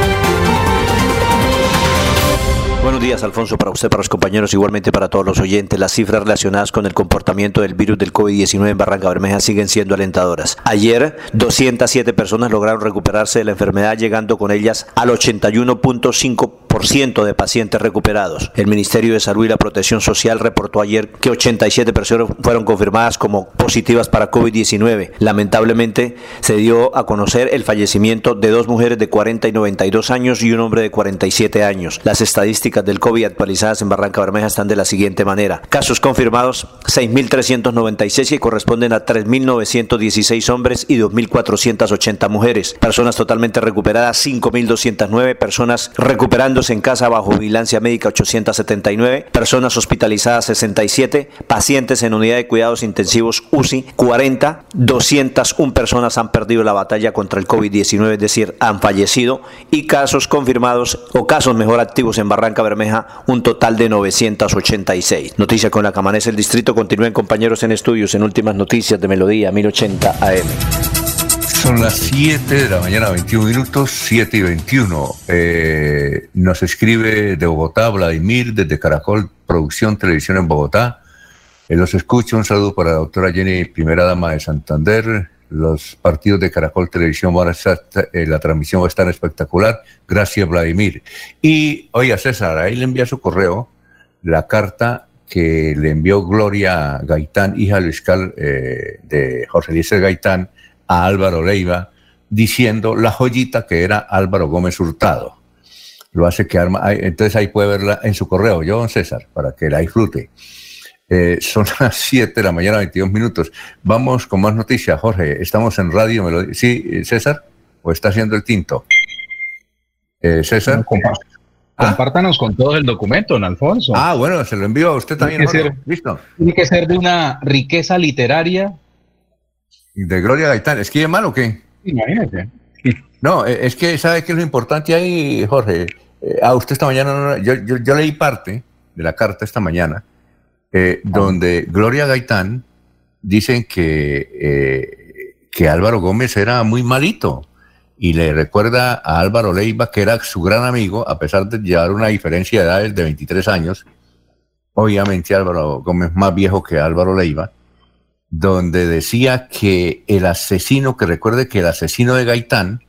Speaker 39: Buenos días, Alfonso, para usted, para los compañeros, igualmente para todos los oyentes. Las cifras relacionadas con el comportamiento del virus del COVID-19 en Barranca Bermeja siguen siendo alentadoras. Ayer, 207 personas lograron recuperarse de la enfermedad, llegando con ellas al 81.5% de pacientes recuperados. El Ministerio de Salud y la Protección Social reportó ayer que 87 personas fueron confirmadas como positivas para COVID-19. Lamentablemente, se dio a conocer el fallecimiento de dos mujeres de 40 y 92 años y un hombre de 47 años. Las estadísticas del COVID actualizadas en Barranca Bermeja están de la siguiente manera. Casos confirmados 6.396 que corresponden a 3.916 hombres y 2.480 mujeres. Personas totalmente recuperadas 5.209. Personas recuperándose en casa bajo vigilancia médica 879. Personas hospitalizadas 67. Pacientes en unidad de cuidados intensivos UCI 40. 201 personas han perdido la batalla contra el COVID-19, es decir, han fallecido. Y casos confirmados o casos mejor activos en Barranca Bermeja, un total de 986. Noticia con la que amanece el distrito. Continúen compañeros en estudios en últimas noticias de Melodía 1080 AM.
Speaker 2: Son las 7 de la mañana, 21 minutos, 7 y 21. Eh, nos escribe de Bogotá, Vladimir, desde Caracol Producción Televisión en Bogotá. Eh, los escucho, un saludo para la doctora Jenny, primera dama de Santander. Los partidos de Caracol Televisión van a estar, eh, la transmisión va a estar espectacular. Gracias, Vladimir. Y, oiga, César, ahí le envía su correo la carta que le envió Gloria Gaitán, hija del fiscal eh, de José Eliezer Gaitán, a Álvaro Leiva, diciendo la joyita que era Álvaro Gómez Hurtado. Lo hace que arma, entonces ahí puede verla en su correo, yo, don César, para que la disfrute. Eh, son *laughs* las 7 de la mañana, 22 minutos. Vamos con más noticias, Jorge. Estamos en radio. Melodía. Sí, eh, César, o está haciendo el tinto. Eh, César.
Speaker 27: Compártanos con todo el documento, don Alfonso.
Speaker 2: Ah, bueno, se lo envío a usted también.
Speaker 27: Tiene que, ser,
Speaker 2: Listo.
Speaker 27: tiene que ser de una riqueza literaria.
Speaker 2: De Gloria Gaitán. ¿Escribe mal o qué?
Speaker 27: Imagínate.
Speaker 2: No, eh, es que, ¿sabe qué es lo importante ahí, Jorge? Eh, a usted esta mañana, no- yo, yo, yo leí parte de la carta esta mañana, eh, donde Gloria Gaitán dicen que, eh, que Álvaro Gómez era muy malito y le recuerda a Álvaro Leiva que era su gran amigo, a pesar de llevar una diferencia de edades de 23 años. Obviamente Álvaro Gómez más viejo que Álvaro Leiva, donde decía que el asesino, que recuerde que el asesino de Gaitán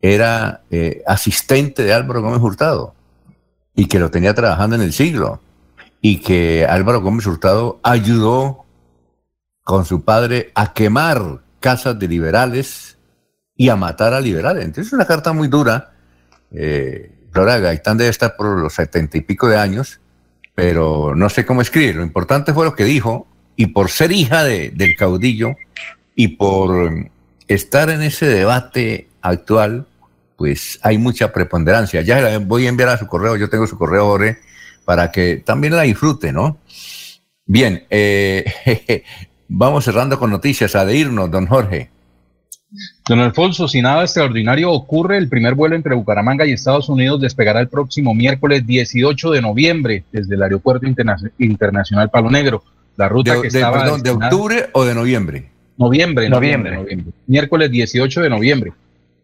Speaker 2: era eh, asistente de Álvaro Gómez Hurtado y que lo tenía trabajando en el siglo y que Álvaro Gómez Hurtado ayudó con su padre a quemar casas de liberales y a matar a liberales. Entonces es una carta muy dura. Eh, Gaitán debe estar por los setenta y pico de años, pero no sé cómo escribir. Lo importante fue lo que dijo y por ser hija de- del caudillo y por estar en ese debate actual, pues hay mucha preponderancia. Ya la voy a enviar a su correo, yo tengo su correo, Jorge, para que también la disfrute, ¿no? Bien, eh, *laughs* vamos cerrando con noticias, a de irnos, don Jorge.
Speaker 27: Don Alfonso, si nada extraordinario ocurre, el primer vuelo entre Bucaramanga y Estados Unidos despegará el próximo miércoles 18 de noviembre desde el Aeropuerto Interna- Internacional Palo Negro. La ruta
Speaker 2: De,
Speaker 27: que
Speaker 2: de-
Speaker 27: estaba
Speaker 2: perdón, ¿de octubre o de noviembre?
Speaker 27: Noviembre, noviembre,
Speaker 3: Noviembre.
Speaker 27: noviembre. Miércoles 18 de noviembre.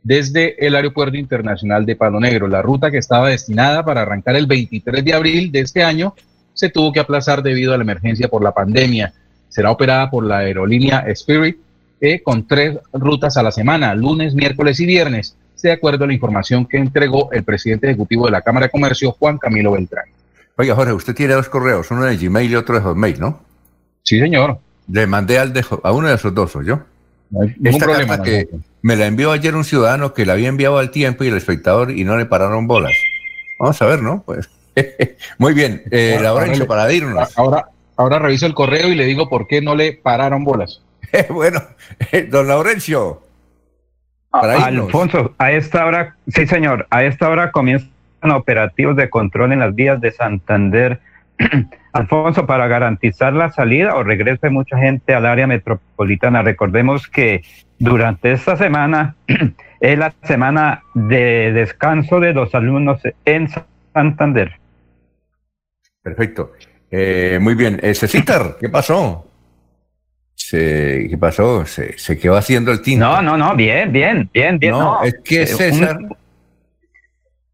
Speaker 27: Desde el Aeropuerto Internacional de Palo Negro. La ruta que estaba destinada para arrancar el 23 de abril de este año se tuvo que aplazar debido a la emergencia por la pandemia. Será operada por la aerolínea Spirit eh, con tres rutas a la semana, lunes, miércoles y viernes, de acuerdo a la información que entregó el presidente ejecutivo de la Cámara de Comercio, Juan Camilo Beltrán.
Speaker 2: Oiga, Jorge, usted tiene dos correos, uno de Gmail y otro de Hotmail, ¿no?
Speaker 27: Sí, señor.
Speaker 2: Le mandé al de, a uno de esos dos, ¿o yo?
Speaker 27: ningún
Speaker 2: Esta
Speaker 27: problema,
Speaker 2: carta que me la envió ayer un ciudadano que la había enviado al tiempo y el espectador y no le pararon bolas. Vamos a ver, ¿no? Pues *laughs* muy bien, eh, para irnos.
Speaker 27: Ahora, ahora reviso el correo y le digo por qué no le pararon bolas. *laughs*
Speaker 2: bueno, don Laurencio, para irnos.
Speaker 3: Alfonso, a esta hora, sí señor, a esta hora comienzan operativos de control en las vías de Santander. *clears throat* Alfonso, para garantizar la salida o regreso de mucha gente al área metropolitana, recordemos que durante esta semana *clears throat* es la semana de descanso de los alumnos en Santander.
Speaker 2: Perfecto. Eh, muy bien. Eh, Cecitar, *clears throat* ¿qué pasó? Se, ¿Qué pasó? Se, se quedó haciendo el tinto.
Speaker 3: No, no, no, bien, bien, bien, bien.
Speaker 2: No,
Speaker 3: no.
Speaker 2: es que
Speaker 3: Eh,
Speaker 2: César.
Speaker 3: Un,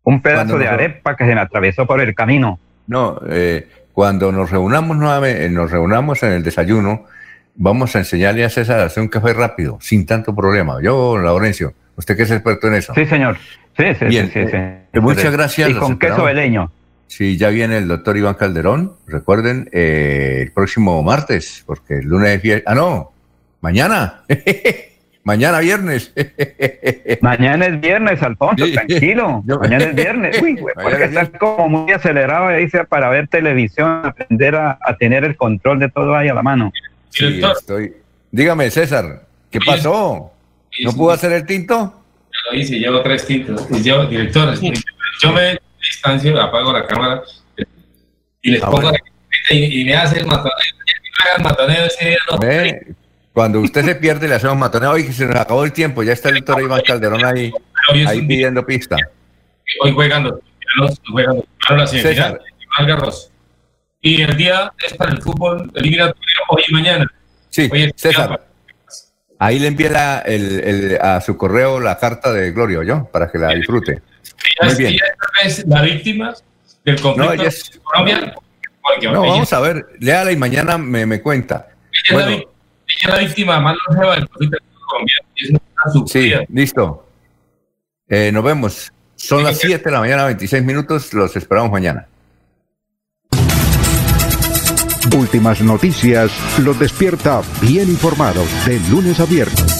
Speaker 3: un pedazo de arepa que se me atravesó por el camino.
Speaker 2: No, eh, cuando nos reunamos nuevamente, eh, nos reunamos en el desayuno, vamos a enseñarle a César a hacer un café rápido, sin tanto problema. Yo, Laurencio, usted que es experto en eso.
Speaker 3: Sí, señor. Sí, sí,
Speaker 2: Bien,
Speaker 3: sí, sí, sí.
Speaker 2: eh, muchas gracias.
Speaker 3: Y con queso veleño.
Speaker 2: Sí, ya viene el doctor Iván Calderón. Recuerden, eh, el próximo martes, porque el lunes es fiesta. Ah, no, mañana. *laughs* mañana viernes. *laughs*
Speaker 3: Mañana es viernes, Alfonso,
Speaker 2: Sí.
Speaker 3: tranquilo. *laughs*
Speaker 2: Yo-
Speaker 3: Mañana es viernes. Uy, güey, porque
Speaker 2: es
Speaker 3: estás como muy acelerado ahí sea, para ver televisión, aprender a, a tener el control de todo ahí a la mano.
Speaker 2: Sí, estoy. Dígame, César, ¿qué pasó? ¿No pudo hacer el tinto?
Speaker 40: Ya lo hice, llevo tres tintos. Yo, director, yo me distancio, apago la cámara y les
Speaker 2: Ah,
Speaker 40: pongo
Speaker 2: bueno.
Speaker 40: la y, y me hace el matoneo. Y me hagan matoneo ese día, no.
Speaker 2: Cuando usted se pierde, le hacemos matoneo. Oye, que se nos acabó el tiempo. Ya está el doctor Iván Calderón ahí, ahí pidiendo pista.
Speaker 40: Hoy juegan los hoy juegan los la semifinal. Iván Garros. Y el día es para el fútbol eliminatorio hoy y mañana.
Speaker 2: Sí,
Speaker 40: Hoy
Speaker 2: César. Ahí le envía la- el- el- a su correo la carta de Gloria, ¿yo? Para que la disfrute. Muy bien.
Speaker 40: ella es la víctima del conflicto
Speaker 2: No, es-
Speaker 40: en Colombia.
Speaker 2: No, vamos a ver, léala y mañana me, me cuenta. Bueno,
Speaker 40: ella es la víctima más longeva del conflicto en Colombia. Y es una
Speaker 2: sí, listo. Eh, nos vemos. Son las 7 de la mañana, 26 minutos. Los esperamos mañana.
Speaker 1: Últimas noticias los despierta bien informados de lunes a viernes.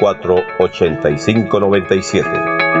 Speaker 14: 8597.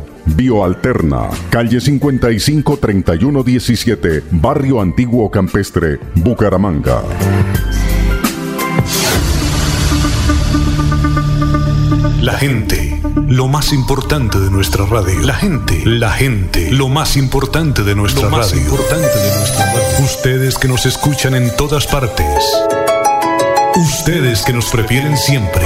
Speaker 19: Bioalterna, calle 55 3117, Barrio Antiguo Campestre, Bucaramanga.
Speaker 6: La gente, lo más importante de nuestra radio. La gente, la gente, lo más importante de nuestra
Speaker 41: Lo más
Speaker 6: radio.
Speaker 41: importante
Speaker 6: de nuestra radio. Ustedes que nos escuchan en todas partes. Ustedes que nos prefieren siempre.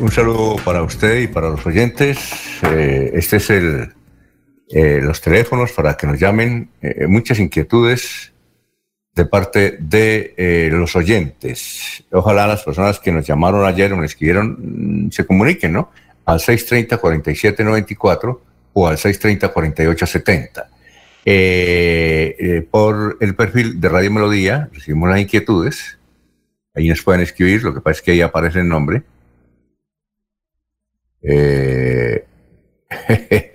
Speaker 2: Un saludo para usted y para los oyentes. Eh, este es el, eh, los teléfonos para que nos llamen. Eh, muchas inquietudes de parte de eh, los oyentes. Ojalá las personas que nos llamaron ayer o nos escribieron mm, se comuniquen, ¿no? Al 630-4794 o al 630-4870. Eh, eh, por el perfil de Radio Melodía recibimos las inquietudes. Ahí nos pueden escribir, lo que pasa es que ahí aparece el nombre. Eh, *laughs*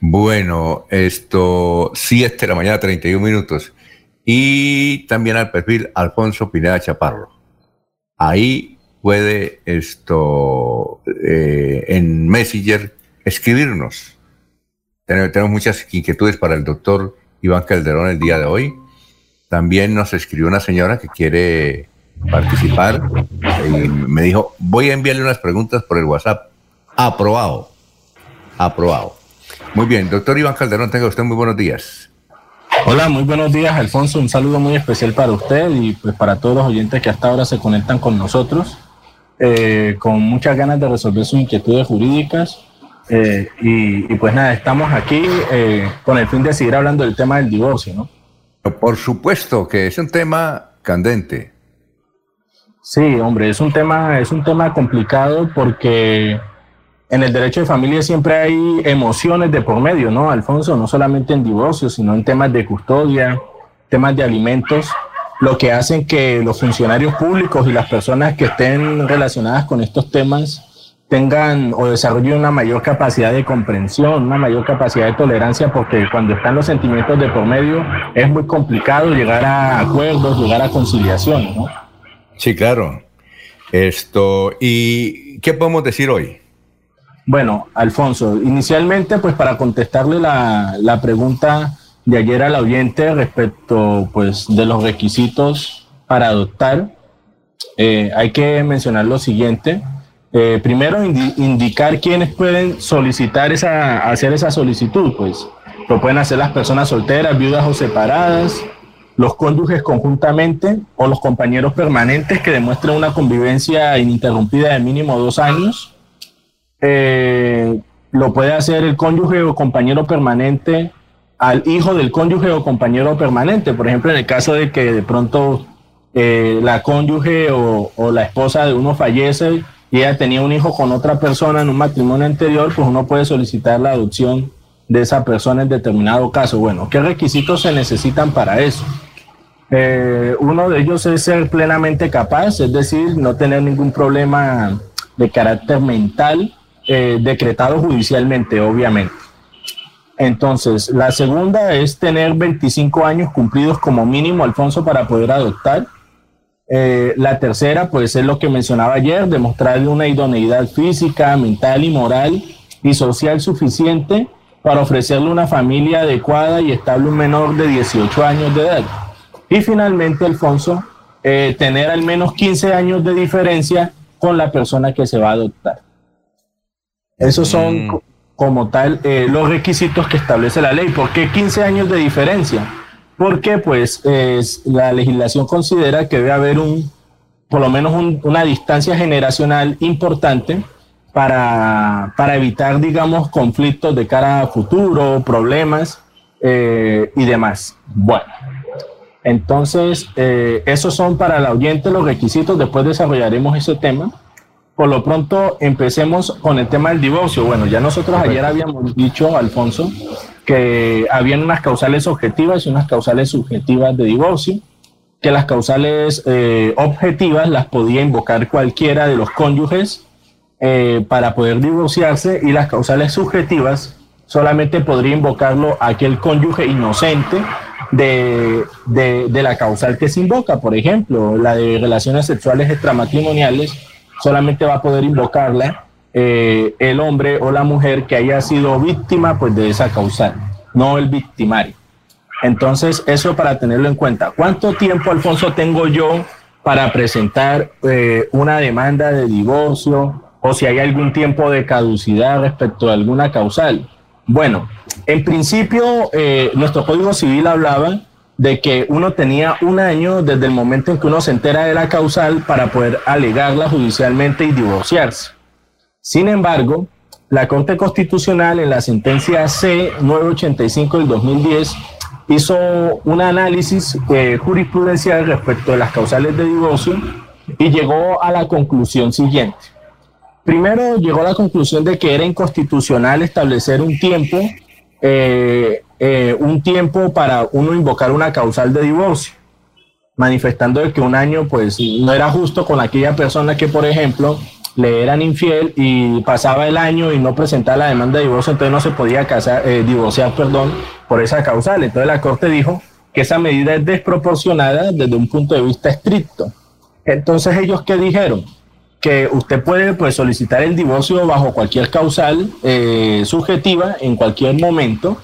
Speaker 2: bueno, esto 7 de la mañana, 31 minutos. Y también al perfil Alfonso Pineda Chaparro. Ahí puede esto eh, en Messenger escribirnos. Tenemos, tenemos muchas inquietudes para el doctor Iván Calderón el día de hoy. También nos escribió una señora que quiere participar y me dijo, voy a enviarle unas preguntas por el WhatsApp. Aprobado. Aprobado. Muy bien, doctor Iván Calderón, tenga usted muy buenos días.
Speaker 42: Hola, muy buenos días, Alfonso. Un saludo muy especial para usted y pues para todos los oyentes que hasta ahora se conectan con nosotros, eh, con muchas ganas de resolver sus inquietudes jurídicas. eh, y, y, pues nada, estamos aquí eh, con el fin de seguir hablando del tema del divorcio, ¿no?
Speaker 2: Por supuesto que es un tema candente.
Speaker 42: Sí, hombre, es un tema, es un tema complicado porque en el derecho de familia siempre hay emociones de por medio, ¿no, Alfonso? No solamente en divorcios, sino en temas de custodia, temas de alimentos, lo que hacen que los funcionarios públicos y las personas que estén relacionadas con estos temas tengan o desarrollen una mayor capacidad de comprensión, una mayor capacidad de tolerancia, porque cuando están los sentimientos de por medio es muy complicado llegar a acuerdos, llegar a conciliación, ¿no?
Speaker 2: Sí, claro. Esto, ¿y qué podemos decir hoy?
Speaker 42: Bueno, Alfonso, inicialmente, pues para contestarle la, la pregunta de ayer al oyente respecto, pues, de los requisitos para adoptar, eh, hay que mencionar lo siguiente. Eh, primero, indicar quiénes pueden solicitar esa, hacer esa solicitud, pues lo pueden hacer las personas solteras, viudas o separadas, los cónyuges conjuntamente o los compañeros permanentes que demuestren una convivencia ininterrumpida de mínimo dos años. Eh, lo puede hacer el cónyuge o compañero permanente al hijo del cónyuge o compañero permanente. Por ejemplo, en el caso de que de pronto eh, la cónyuge o, la esposa de uno fallece y ella tenía un hijo con otra persona en un matrimonio anterior, pues uno puede solicitar la adopción de esa persona en determinado caso. Bueno, ¿qué requisitos se necesitan para eso? Eh, uno de ellos es ser plenamente capaz, es decir, no tener ningún problema de carácter mental eh, decretado judicialmente, obviamente. Entonces, la segunda es tener 25 años cumplidos como mínimo, Alfonso, para poder adoptar. Eh, la tercera, pues es lo que mencionaba ayer, demostrarle una idoneidad física, mental y moral y social suficiente para ofrecerle una familia adecuada y estable un menor de 18 años de edad. Y finalmente, Alfonso, eh, tener al menos 15 años de diferencia con la persona que se va a adoptar. Esos son mm. como tal eh, los requisitos que establece la ley. ¿Por qué 15 años de diferencia? porque pues la legislación considera que debe haber un, por lo menos una distancia generacional importante para, evitar, digamos, conflictos de cara a futuro, problemas eh, y demás. Bueno, entonces, eh, esos son para el oyente los requisitos, después desarrollaremos ese tema. Por lo pronto, empecemos con el tema del divorcio. Bueno, ya nosotros ayer habíamos dicho, Alfonso, que habían unas causales objetivas y unas causales subjetivas de divorcio, que las causales eh, objetivas las podía invocar cualquiera de los cónyuges eh, para poder divorciarse y las causales subjetivas solamente podría invocarlo aquel cónyuge inocente de, de, la causal que se invoca. Por ejemplo, la de relaciones sexuales extramatrimoniales solamente va a poder invocarla eh, el hombre o la mujer que haya sido víctima pues, de esa causal, no el victimario. Entonces, eso para tenerlo en cuenta. ¿Cuánto tiempo, Alfonso, tengo yo para presentar eh, una demanda de divorcio o si hay algún tiempo de caducidad respecto a alguna causal? Bueno, en principio, eh, nuestro Código Civil hablaba de que uno tenía un año desde el momento en que uno se entera de la causal para poder alegarla judicialmente y divorciarse. Sin embargo, la Corte Constitucional en la sentencia C985 del 2010 hizo un análisis eh, jurisprudencial respecto de las causales de divorcio y llegó a la conclusión siguiente. Primero llegó a la conclusión de que era inconstitucional establecer un tiempo, eh, eh, un tiempo para uno invocar una causal de divorcio, manifestando que un año pues no era justo con aquella persona que, por ejemplo, le eran infiel y pasaba el año y no presentaba la demanda de divorcio, entonces no se podía casar, eh, divorciar perdón, por esa causal. Entonces la Corte dijo que esa medida es desproporcionada desde un punto de vista estricto. Entonces ellos qué dijeron? Que usted puede pues, solicitar el divorcio bajo cualquier causal eh, subjetiva en cualquier momento,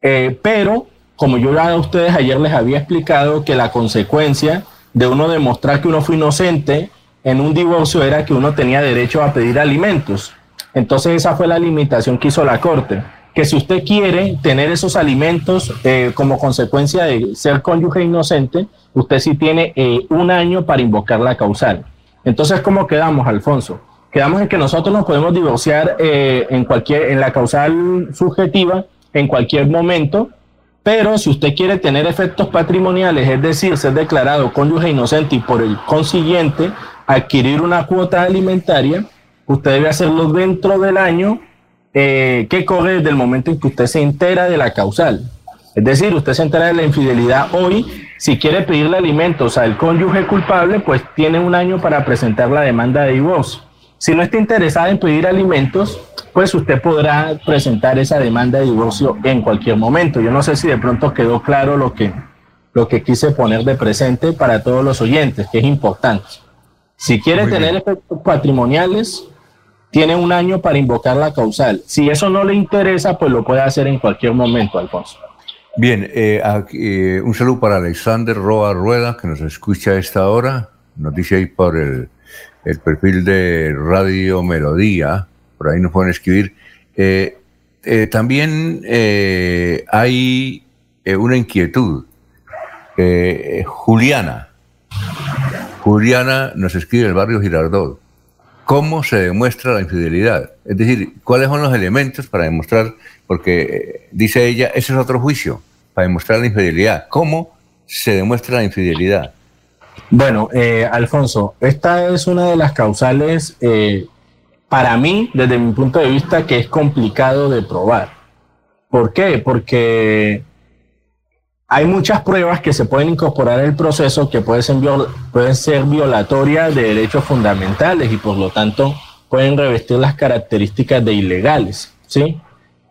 Speaker 42: eh, pero como yo a ustedes ayer les había explicado que la consecuencia de uno demostrar que uno fue inocente en un divorcio era que uno tenía derecho a pedir alimentos. Entonces esa fue la limitación que hizo la Corte, que si usted quiere tener esos alimentos eh, como consecuencia de ser cónyuge inocente, usted sí tiene eh, un año para invocar la causal. Entonces, ¿cómo quedamos, Alfonso? Quedamos en que nosotros nos podemos divorciar eh, en, cualquier, en la causal subjetiva en cualquier momento, pero si usted quiere tener efectos patrimoniales, es decir, ser declarado cónyuge inocente y por el consiguiente adquirir una cuota alimentaria, usted debe hacerlo dentro del año eh, que corre desde el momento en que usted se entera de la causal. Es decir, usted se entera de la infidelidad hoy, si quiere pedirle alimentos al cónyuge culpable, pues tiene un año para presentar la demanda de divorcio. Si no está interesada en pedir alimentos, pues usted podrá presentar esa demanda de divorcio en cualquier momento. Yo no sé si de pronto quedó claro lo que, lo que quise poner de presente para todos los oyentes, que es importante. Si quiere tener efectos patrimoniales, tiene un año para invocar la causal. Si eso no le interesa, pues lo puede hacer en cualquier momento, Alfonso.
Speaker 2: Bien, eh, eh, un saludo para Alexander Roa Rueda, que nos escucha a esta hora. Nos dice ahí por el, perfil de Radio Melodía, por ahí nos pueden escribir. Eh, también hay una inquietud. Juliana, Juliana nos escribe el barrio Girardot. ¿Cómo se demuestra la infidelidad? Es decir, ¿cuáles son los elementos para demostrar? Porque eh, dice ella, ese es otro juicio, para demostrar la infidelidad. ¿Cómo se demuestra la infidelidad?
Speaker 42: Bueno, eh, Alfonso, esta es una de las causales, eh, para mí, desde mi punto de vista, que es complicado de probar. ¿Por qué? Porque hay muchas pruebas que se pueden incorporar al proceso que pueden ser, pueden ser violatorias de derechos fundamentales y por lo tanto pueden revestir las características de ilegales. ¿sí?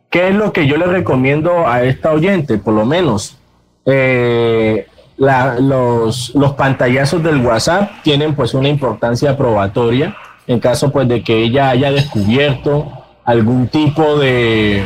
Speaker 42: ¿Qué es lo que yo le recomiendo a esta oyente? Por lo menos eh, los, los pantallazos del WhatsApp tienen pues una importancia probatoria en caso pues de que ella haya descubierto algún tipo de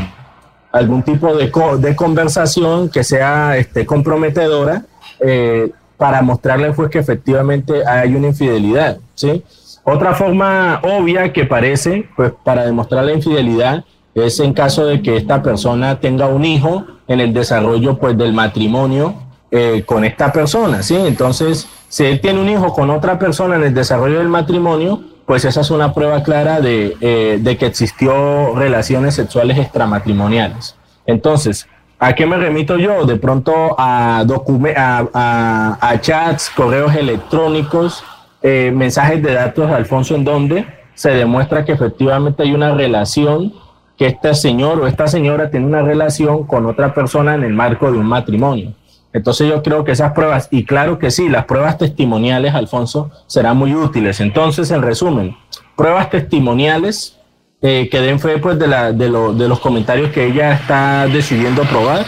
Speaker 42: algún tipo de, de conversación que sea este, comprometedora eh, para mostrarle pues que efectivamente hay una infidelidad, ¿sí? Otra forma obvia que parece, pues para demostrar la infidelidad es en caso de que esta persona tenga un hijo en el desarrollo pues del matrimonio eh, con esta persona, ¿sí? Entonces, si él tiene un hijo con otra persona en el desarrollo del matrimonio, pues esa es una prueba clara eh, de, que existió relaciones sexuales extramatrimoniales. Entonces, ¿a qué me remito yo? De pronto a, a, a, chats, correos electrónicos, eh, mensajes de datos, Alfonso, en donde se demuestra que efectivamente hay una relación, que este señor o esta señora tiene una relación con otra persona en el marco de un matrimonio. Entonces yo creo que esas pruebas, y claro que sí, las pruebas testimoniales, Alfonso, serán muy útiles. Entonces, en resumen, pruebas testimoniales eh, que den fe pues, de, la, de, los comentarios que ella está decidiendo probar.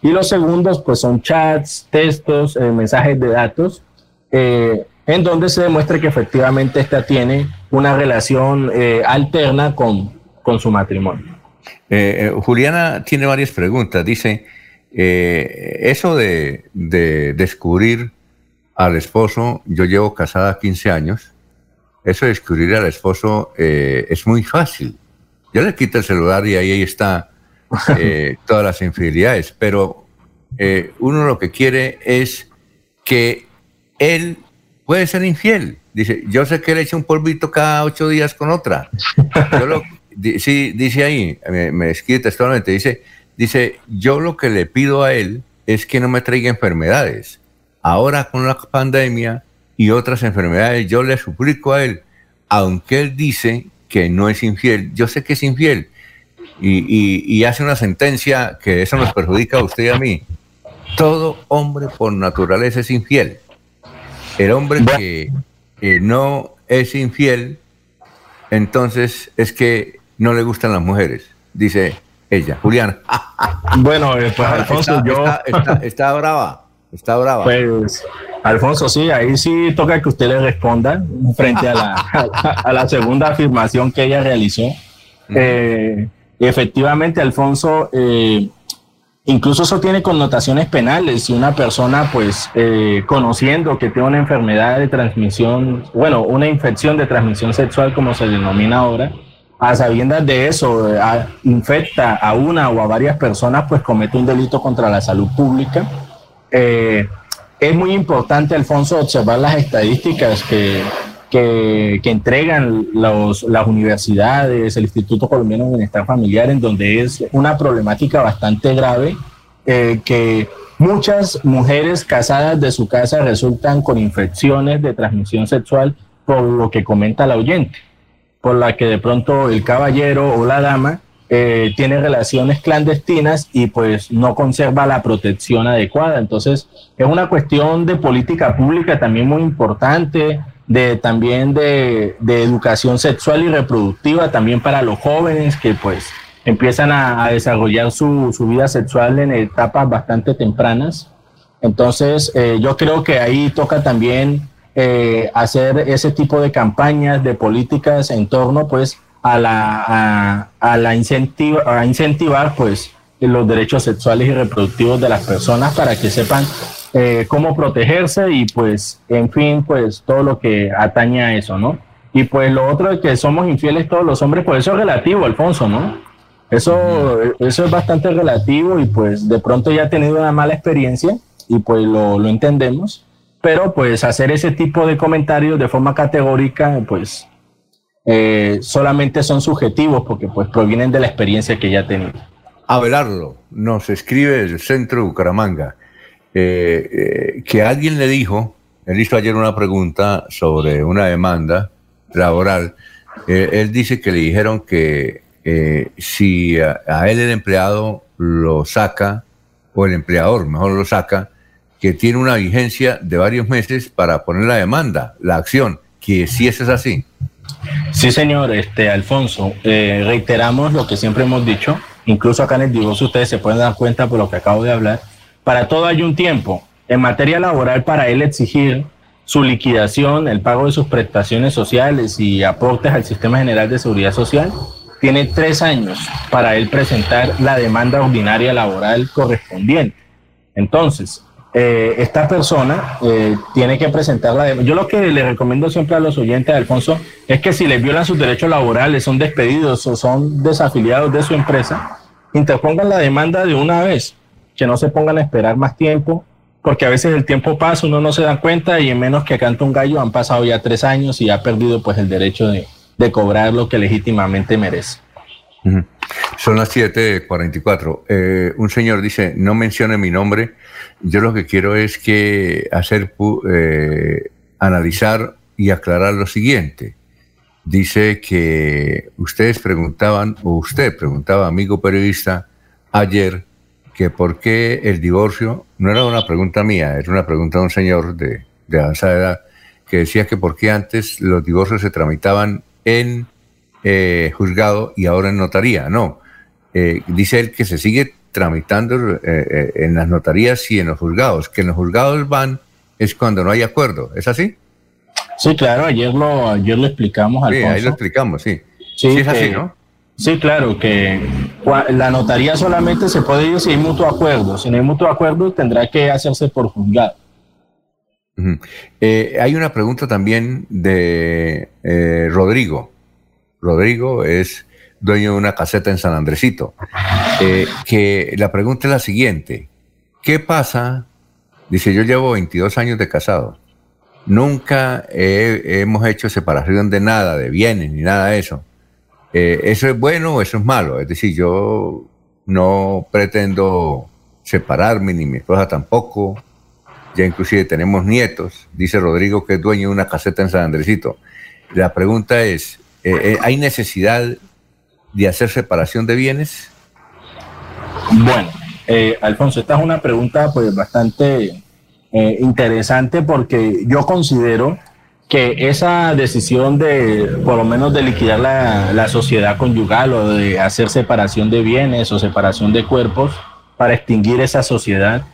Speaker 42: Y los segundos, pues son chats, textos, eh, mensajes de datos, eh, en donde se demuestra que efectivamente esta tiene una relación alterna con, con su matrimonio.
Speaker 2: Juliana tiene varias preguntas. Dice, eh, eso de, descubrir al esposo, yo llevo casada 15 años, eso de descubrir al esposo eh, es muy fácil. Yo le quito el celular y ahí está *laughs* eh, todas las infidelidades, pero uno lo que quiere es que él puede ser infiel. Dice, yo sé que él echa un polvito cada ocho días con otra. sí, dice ahí, me, me escribe textualmente, dice, Dice, yo lo que le pido a él es que no me traiga enfermedades. Ahora con la pandemia y otras enfermedades, yo le suplico a él, aunque él dice que no es infiel, yo sé que es infiel y, hace una sentencia que eso nos perjudica a usted y a mí. Todo hombre por naturaleza es infiel. El hombre que, que no es infiel, entonces es que no le gustan las mujeres. Dice, ella, Juliana.
Speaker 42: Bueno, eh, pues Alfonso, yo.
Speaker 2: Está, brava, está brava.
Speaker 42: Pues, Alfonso, sí, ahí sí toca que usted le responda frente a la, a, la segunda afirmación que ella realizó. Eh, efectivamente, Alfonso, eh, incluso eso tiene connotaciones penales. Si una persona, pues, conociendo que tiene una enfermedad de transmisión, bueno, una infección de transmisión sexual, como se denomina ahora, a sabiendas de eso, infecta a una o a varias personas, pues comete un delito contra la salud pública. Eh, es muy importante, Alfonso, observar las estadísticas que, que, entregan los, las universidades, el Instituto Colombiano de Bienestar Familiar, en donde es una problemática bastante grave, eh, que muchas mujeres casadas de su casa resultan con infecciones de transmisión sexual por lo que comenta la oyente por la que de pronto el caballero o la dama eh, tiene relaciones clandestinas y pues no conserva la protección adecuada. Entonces es una cuestión de política pública también muy importante de también de, de educación sexual y reproductiva también para los jóvenes que pues empiezan a, desarrollar su, su, vida sexual en etapas bastante tempranas. Entonces, eh, yo creo que ahí toca también eh, hacer ese tipo de campañas, de políticas en torno pues a la, a, a la incentiva, a incentivar pues los derechos sexuales y reproductivos de las personas para que sepan eh, cómo protegerse y pues, en fin, pues todo lo que atañe a eso, ¿no? Y pues lo otro es que somos infieles todos los hombres, pues eso es relativo, Alfonso, ¿no? Eso, eso es bastante relativo y pues de pronto ya ha tenido una mala experiencia y pues lo, lo entendemos, pero pues hacer ese tipo de comentarios de forma categórica, pues eh, solamente son subjetivos porque pues provienen de la experiencia que ya tenido.
Speaker 2: Abelardo nos escribe desde el centro de Bucaramanga eh, eh, que alguien le dijo, él hizo ayer una pregunta sobre una demanda laboral, él dice que le dijeron que si a, él el empleado lo saca, o el empleador mejor lo saca, que tiene una vigencia de varios meses para poner la demanda, la acción, que si eso es así.
Speaker 42: Sí, señor, este Alfonso, eh, reiteramos lo que siempre hemos dicho, incluso acá en el divorcio ustedes se pueden dar cuenta por lo que acabo de hablar, para todo hay un tiempo. En materia laboral, para él exigir su liquidación, el pago de sus prestaciones sociales y aportes al Sistema General de Seguridad Social, tiene tres años para él presentar la demanda ordinaria laboral correspondiente. Entonces, eh, esta persona eh, tiene que presentar la demanda. Yo lo que le recomiendo siempre a los oyentes, Alfonso, es que si les violan sus derechos laborales, son despedidos o son desafiliados de su empresa, interpongan la demanda de una vez, que no se pongan a esperar más tiempo, porque a veces el tiempo pasa, uno no se da cuenta y en menos que canta un gallo han pasado ya tres años y ha perdido pues el derecho de, de cobrar lo que legítimamente merece.
Speaker 2: Son las 7:44. Eh, un señor dice, no mencione mi nombre. Yo lo que quiero es que hacer, eh, analizar y aclarar lo siguiente. Dice que ustedes preguntaban, o usted preguntaba, amigo periodista, ayer, que por qué el divorcio, no era una pregunta mía, era una pregunta de un señor de, de avanzada edad, que decía que por qué antes los divorcios se tramitaban en eh, juzgado y ahora en notaría. No, eh, dice él que se sigue tramitando eh, eh, en las notarías y en los juzgados, que en los juzgados van es cuando no hay acuerdo, ¿es así?
Speaker 42: Sí, claro, ayer lo, ayer lo explicamos.
Speaker 2: Sí, ahí lo explicamos, sí.
Speaker 42: Sí,
Speaker 2: sí es así, ¿no?
Speaker 42: Sí, claro, que la notaría solamente se puede ir si hay mutuo acuerdo. Si no hay mutuo acuerdo, tendrá que hacerse por juzgado.
Speaker 2: Eh, hay una pregunta también de eh, Rodrigo. Rodrigo es dueño de una caseta en San Andresito. Eh, que la pregunta es la siguiente. ¿Qué pasa? Dice, yo llevo 22 años de casado. Nunca he- hemos hecho separación de nada, de bienes, ni nada de eso. Eh, ¿Eso es bueno o eso es malo? Es decir, yo no pretendo separarme, ni mi esposa tampoco. Ya inclusive tenemos nietos. Dice Rodrigo que es dueño de una caseta en San Andresito. La pregunta es, eh, eh, ¿hay necesidad de hacer separación de bienes?
Speaker 42: Bueno, eh, Alfonso, esta es una pregunta pues bastante interesante porque yo considero que esa decisión de, por lo menos, de liquidar la, la sociedad conyugal o de hacer separación de bienes o separación de cuerpos para extinguir esa sociedad,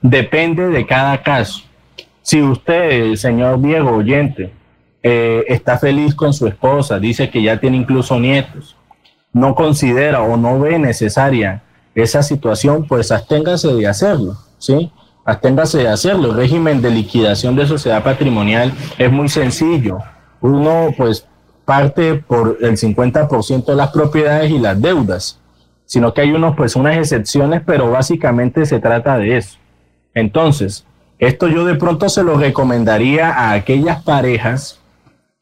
Speaker 42: depende de cada caso. Si usted, señor Diego, oyente, eh, está feliz con su esposa, dice que ya tiene incluso nietos, no considera o no ve necesaria esa situación, pues absténgase de hacerlo, ¿sí? Absténgase de hacerlo. El régimen de liquidación de sociedad patrimonial es muy sencillo. Uno, pues, parte por el 50% de las propiedades y las deudas, sino que hay unos, pues, unas excepciones, pero básicamente se trata de eso. Entonces, esto yo de pronto se lo recomendaría a aquellas parejas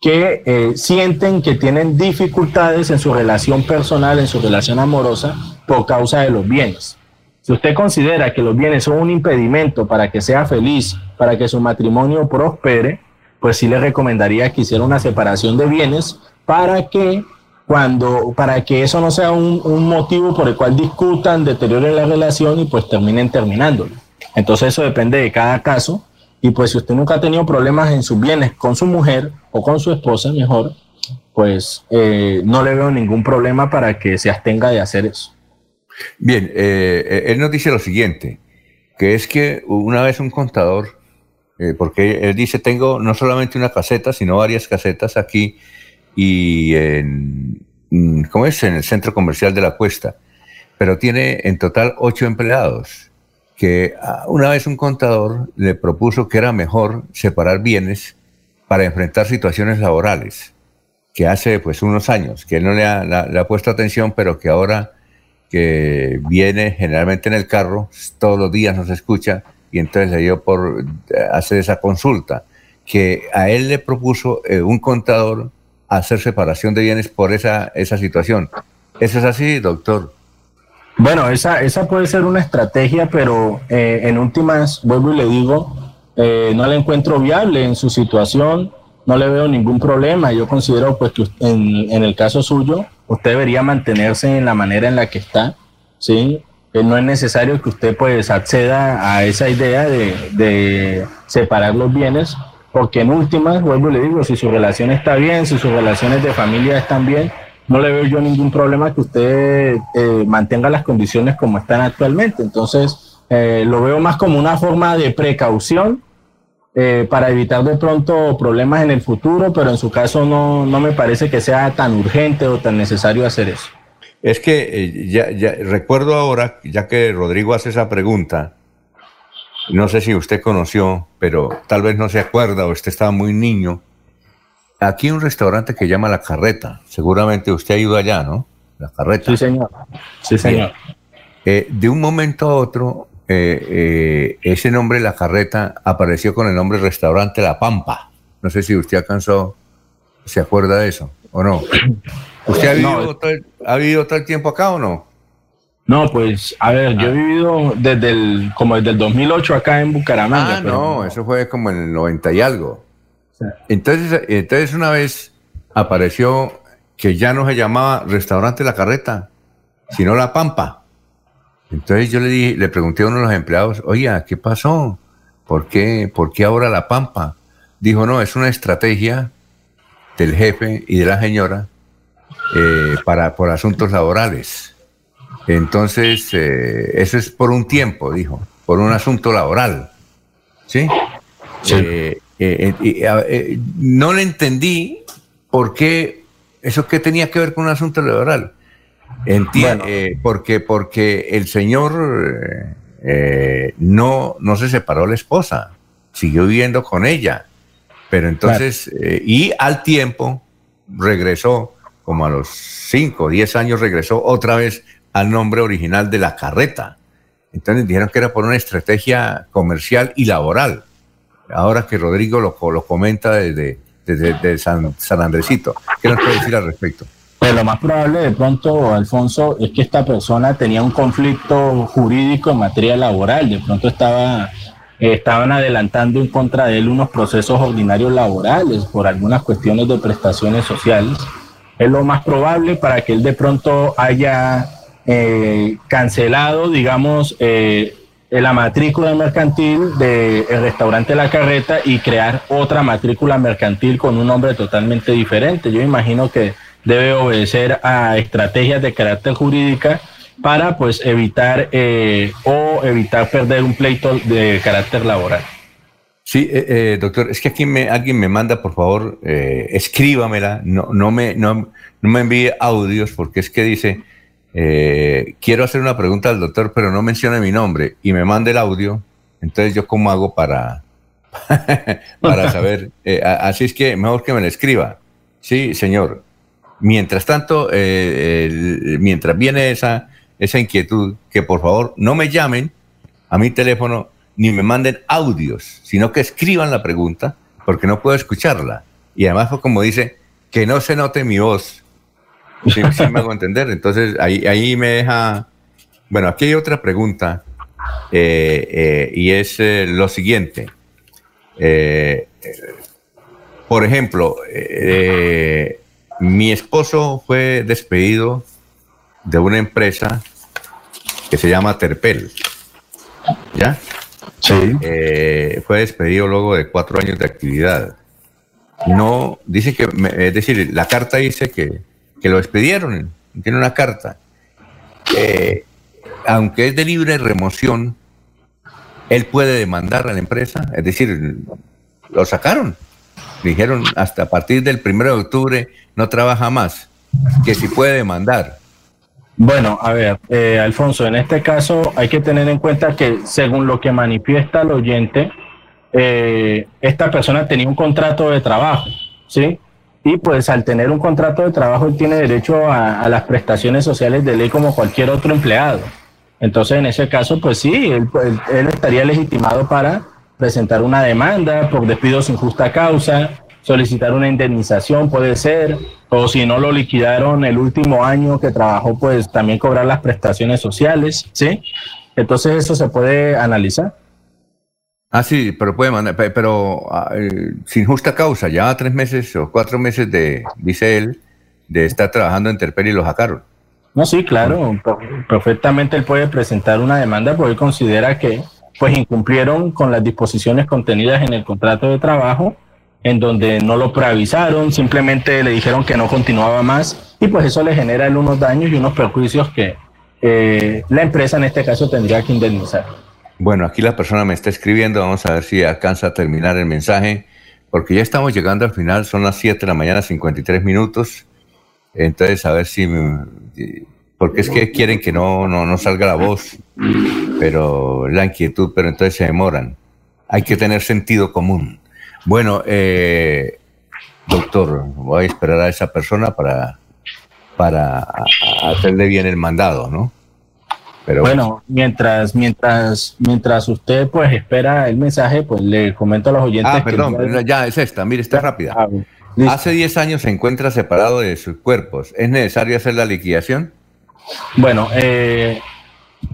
Speaker 42: que eh, sienten que tienen dificultades en su relación personal, en su relación amorosa, por causa de los bienes. Si usted considera que los bienes son un impedimento para que sea feliz, para que su matrimonio prospere, pues sí le recomendaría que hiciera una separación de bienes para que cuando para que eso no sea un, un motivo por el cual discutan, deterioren la relación y pues terminen terminándolo. Entonces eso depende de cada caso Y pues si usted nunca ha tenido problemas en sus bienes con su mujer o con su esposa, mejor, pues eh, no le veo ningún problema para que se abstenga de hacer eso.
Speaker 2: Bien, eh, él nos dice lo siguiente, que es que una vez un contador, eh, porque él dice, tengo no solamente una caseta, sino varias casetas aquí y en, mm, ¿cómo es? En el centro comercial de la Cuesta, pero tiene en total ocho empleados, que ah, una vez un contador le propuso que era mejor separar bienes para enfrentar situaciones laborales, que hace pues unos años, que él no le ha, puesto atención, pero que ahora que viene generalmente en el carro, todos los días nos escucha y entonces le dio por eh, hacer esa consulta, que a él le propuso eh, un contador hacer separación de bienes por esa, esa situación. ¿Eso es así, doctor?
Speaker 42: Bueno, esa, esa puede ser una estrategia, pero eh, en últimas, vuelvo y le digo, no la encuentro viable en su situación, no le veo ningún problema. Yo considero pues que en, en el caso suyo, usted debería mantenerse en la manera en la que está, ¿sí? Eh, no es necesario que usted pues acceda a esa idea de, separar los bienes, porque en últimas, vuelvo y le digo, si su relación está bien, si sus relaciones de familia están bien, no le veo yo ningún problema que usted eh, mantenga las condiciones como están actualmente. Entonces, eh, lo veo más como una forma de precaución eh, para evitar de pronto problemas en el futuro, pero en su caso no, no me parece que sea tan urgente o tan necesario hacer eso.
Speaker 2: Es que recuerdo ahora, ya que Rodrigo hace esa pregunta, no sé si usted conoció, pero tal vez no se acuerda o usted estaba muy niño. Aquí hay un restaurante que llama La Carreta. Seguramente usted ha ido allá, ¿no? La Carreta.
Speaker 42: Sí, señor. Sí, señor.
Speaker 2: Eh, de un momento a otro eh, eh, ese nombre, La Carreta, apareció con el nombre Restaurante La Pampa. No sé si usted alcanzó, se acuerda de eso o no. ¿Usted ha vivido, todo, el, ha vivido todo el tiempo acá o no?
Speaker 42: No, pues, a ver, yo he ah. vivido desde el, como desde el 2008 acá en Bucaramanga.
Speaker 2: Ah, no, eso fue como en el 90 y algo. Entonces, entonces una vez apareció que ya no se llamaba Restaurante La Carreta, sino La Pampa. Entonces yo le, dije, le pregunté a uno de los empleados, oye, ¿qué pasó? ¿Por qué, ¿Por qué ahora la pampa? Dijo, no, es una estrategia del jefe y de la señora eh, para, por asuntos laborales. Entonces, eh, eso es por un tiempo, dijo, por un asunto laboral. ¿Sí? Eh, no le entendí por qué, eso qué tenía que ver con un asunto laboral. Entiendo, eh, porque, porque el señor eh, no, no se separó la esposa, siguió viviendo con ella. Pero entonces, eh, y al tiempo regresó, como a los 5 o 10 años, regresó otra vez al nombre original de la carreta. Entonces dijeron que era por una estrategia comercial y laboral. Ahora que Rodrigo lo, lo comenta desde, desde, San, San Andresito. ¿Qué nos puede decir al respecto?
Speaker 42: Pues lo más probable de pronto, Alfonso, es que esta persona tenía un conflicto jurídico en materia laboral. De pronto estaba, estaban adelantando en contra de él unos procesos ordinarios laborales por algunas cuestiones de prestaciones sociales. Es lo más probable para que él de pronto haya eh, cancelado, digamos, eh, la matrícula mercantil del restaurante La Carreta y crear otra matrícula mercantil con un nombre totalmente diferente. Yo imagino que debe obedecer a estrategias de carácter jurídica para pues evitar eh, o evitar perder un pleito de carácter laboral.
Speaker 2: Sí, eh, eh, doctor, es que aquí me, alguien me manda, por favor, escríbamela, no, no, me, no, no, me envíe audios porque es que dice, quiero hacer una pregunta al doctor, pero no menciona mi nombre y me manda el audio, entonces yo cómo hago para, *laughs* para *laughs* saber, así es que mejor que me la escriba. Sí, señor, Mientras tanto, eh, mientras viene esa, esa inquietud, que por favor no me llamen a mi teléfono ni me manden audios, sino que escriban la pregunta, porque no puedo escucharla. Y además, como dice, que no se note mi voz. Si me hago entender. Entonces, ahí, ahí me deja. Bueno, aquí hay otra pregunta, eh, eh, y es lo siguiente. por ejemplo, mi esposo fue despedido de una empresa que se llama Terpel. ¿Ya? eh, fue despedido luego de cuatro años de actividad. No, dice que, es decir, la carta dice que, que lo despidieron, tiene una carta. Eh, aunque es de libre remoción, él puede demandar a la empresa, es decir, lo sacaron. Dijeron hasta a partir del 1 de octubre no trabaja más, que si puede demandar.
Speaker 42: Bueno, a ver, eh, Alfonso, en este caso hay que tener en cuenta que según lo que manifiesta el oyente, eh, esta persona tenía un contrato de trabajo, ¿sí? Y pues al tener un contrato de trabajo, él tiene derecho a, las prestaciones sociales de ley como cualquier otro empleado. Entonces, en ese caso, pues sí, él, él estaría legitimado para presentar una demanda por despido sin justa causa, solicitar una indemnización, puede ser, o si no lo liquidaron el último año que trabajó, pues también cobrar las prestaciones sociales, ¿sí? Entonces eso se puede analizar.
Speaker 2: Ah, sí, pero puede mandar, pero ah, sin justa causa, ya tres meses o cuatro meses de, dice él, de estar trabajando en Terpel y lo sacaron.
Speaker 42: No, sí, claro, perfectamente él puede presentar una demanda porque él considera que pues incumplieron con las disposiciones contenidas en el contrato de trabajo en donde no lo preavisaron, simplemente le dijeron que no continuaba más y pues eso le genera unos daños y unos perjuicios que eh, la empresa en este caso tendría que indemnizar.
Speaker 2: Bueno, aquí la persona me está escribiendo, vamos a ver si alcanza a terminar el mensaje, porque ya estamos llegando al final, son las 7 de la mañana, 53 minutos, entonces a ver si... porque es que quieren que no, no, no salga la voz, pero la inquietud, pero entonces se demoran. Hay que tener sentido común. Bueno, eh, doctor, voy a esperar a esa persona para, para hacerle bien el mandado, ¿no?
Speaker 42: Pero bueno, mientras, mientras, mientras usted pues espera el mensaje, pues le comento a los oyentes.
Speaker 2: Ah, perdón, ya es esta, mire, está rápida. Ah, Hace 10 años se encuentra separado de sus cuerpos. ¿Es necesario hacer la liquidación?
Speaker 42: Bueno, eh,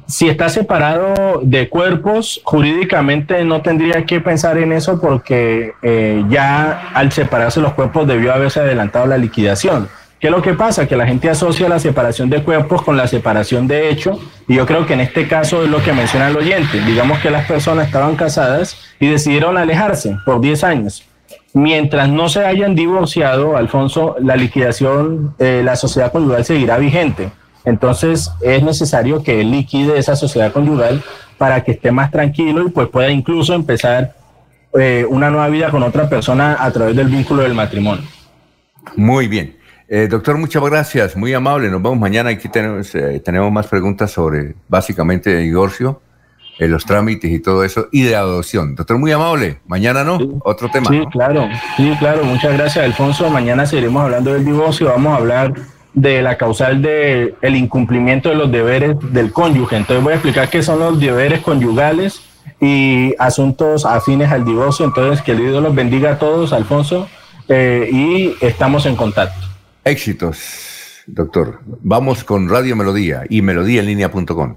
Speaker 42: si está separado de cuerpos, jurídicamente no tendría que pensar en eso porque eh, ya al separarse los cuerpos debió haberse adelantado la liquidación. ¿Qué es lo que pasa? Que la gente asocia la separación de cuerpos con la separación de hecho y yo creo que en este caso es lo que menciona el oyente. Digamos que las personas estaban casadas y decidieron alejarse por 10 años. Mientras no se hayan divorciado, Alfonso, la liquidación, eh, la sociedad conyugal seguirá vigente. Entonces es necesario que liquide esa sociedad conyugal para que esté más tranquilo y pues pueda incluso empezar eh, una nueva vida con otra persona a través del vínculo del matrimonio.
Speaker 2: Muy bien. Eh, doctor, muchas gracias, muy amable. Nos vemos mañana. Aquí tenemos, eh, tenemos más preguntas sobre básicamente de divorcio, los trámites y todo eso, y de adopción. Doctor, muy amable. Mañana no, otro tema.
Speaker 42: Sí, claro, sí, claro. Muchas gracias, Alfonso. Mañana seguiremos hablando del divorcio. Vamos a hablar de la causal de el incumplimiento de los deberes del cónyuge. Entonces voy a explicar qué son los deberes conyugales y asuntos afines al divorcio. Entonces que el Dios los bendiga a todos, Alfonso, eh, y estamos en contacto.
Speaker 2: Éxitos, doctor. Vamos con Radio Melodía y melodíaenlínea.com.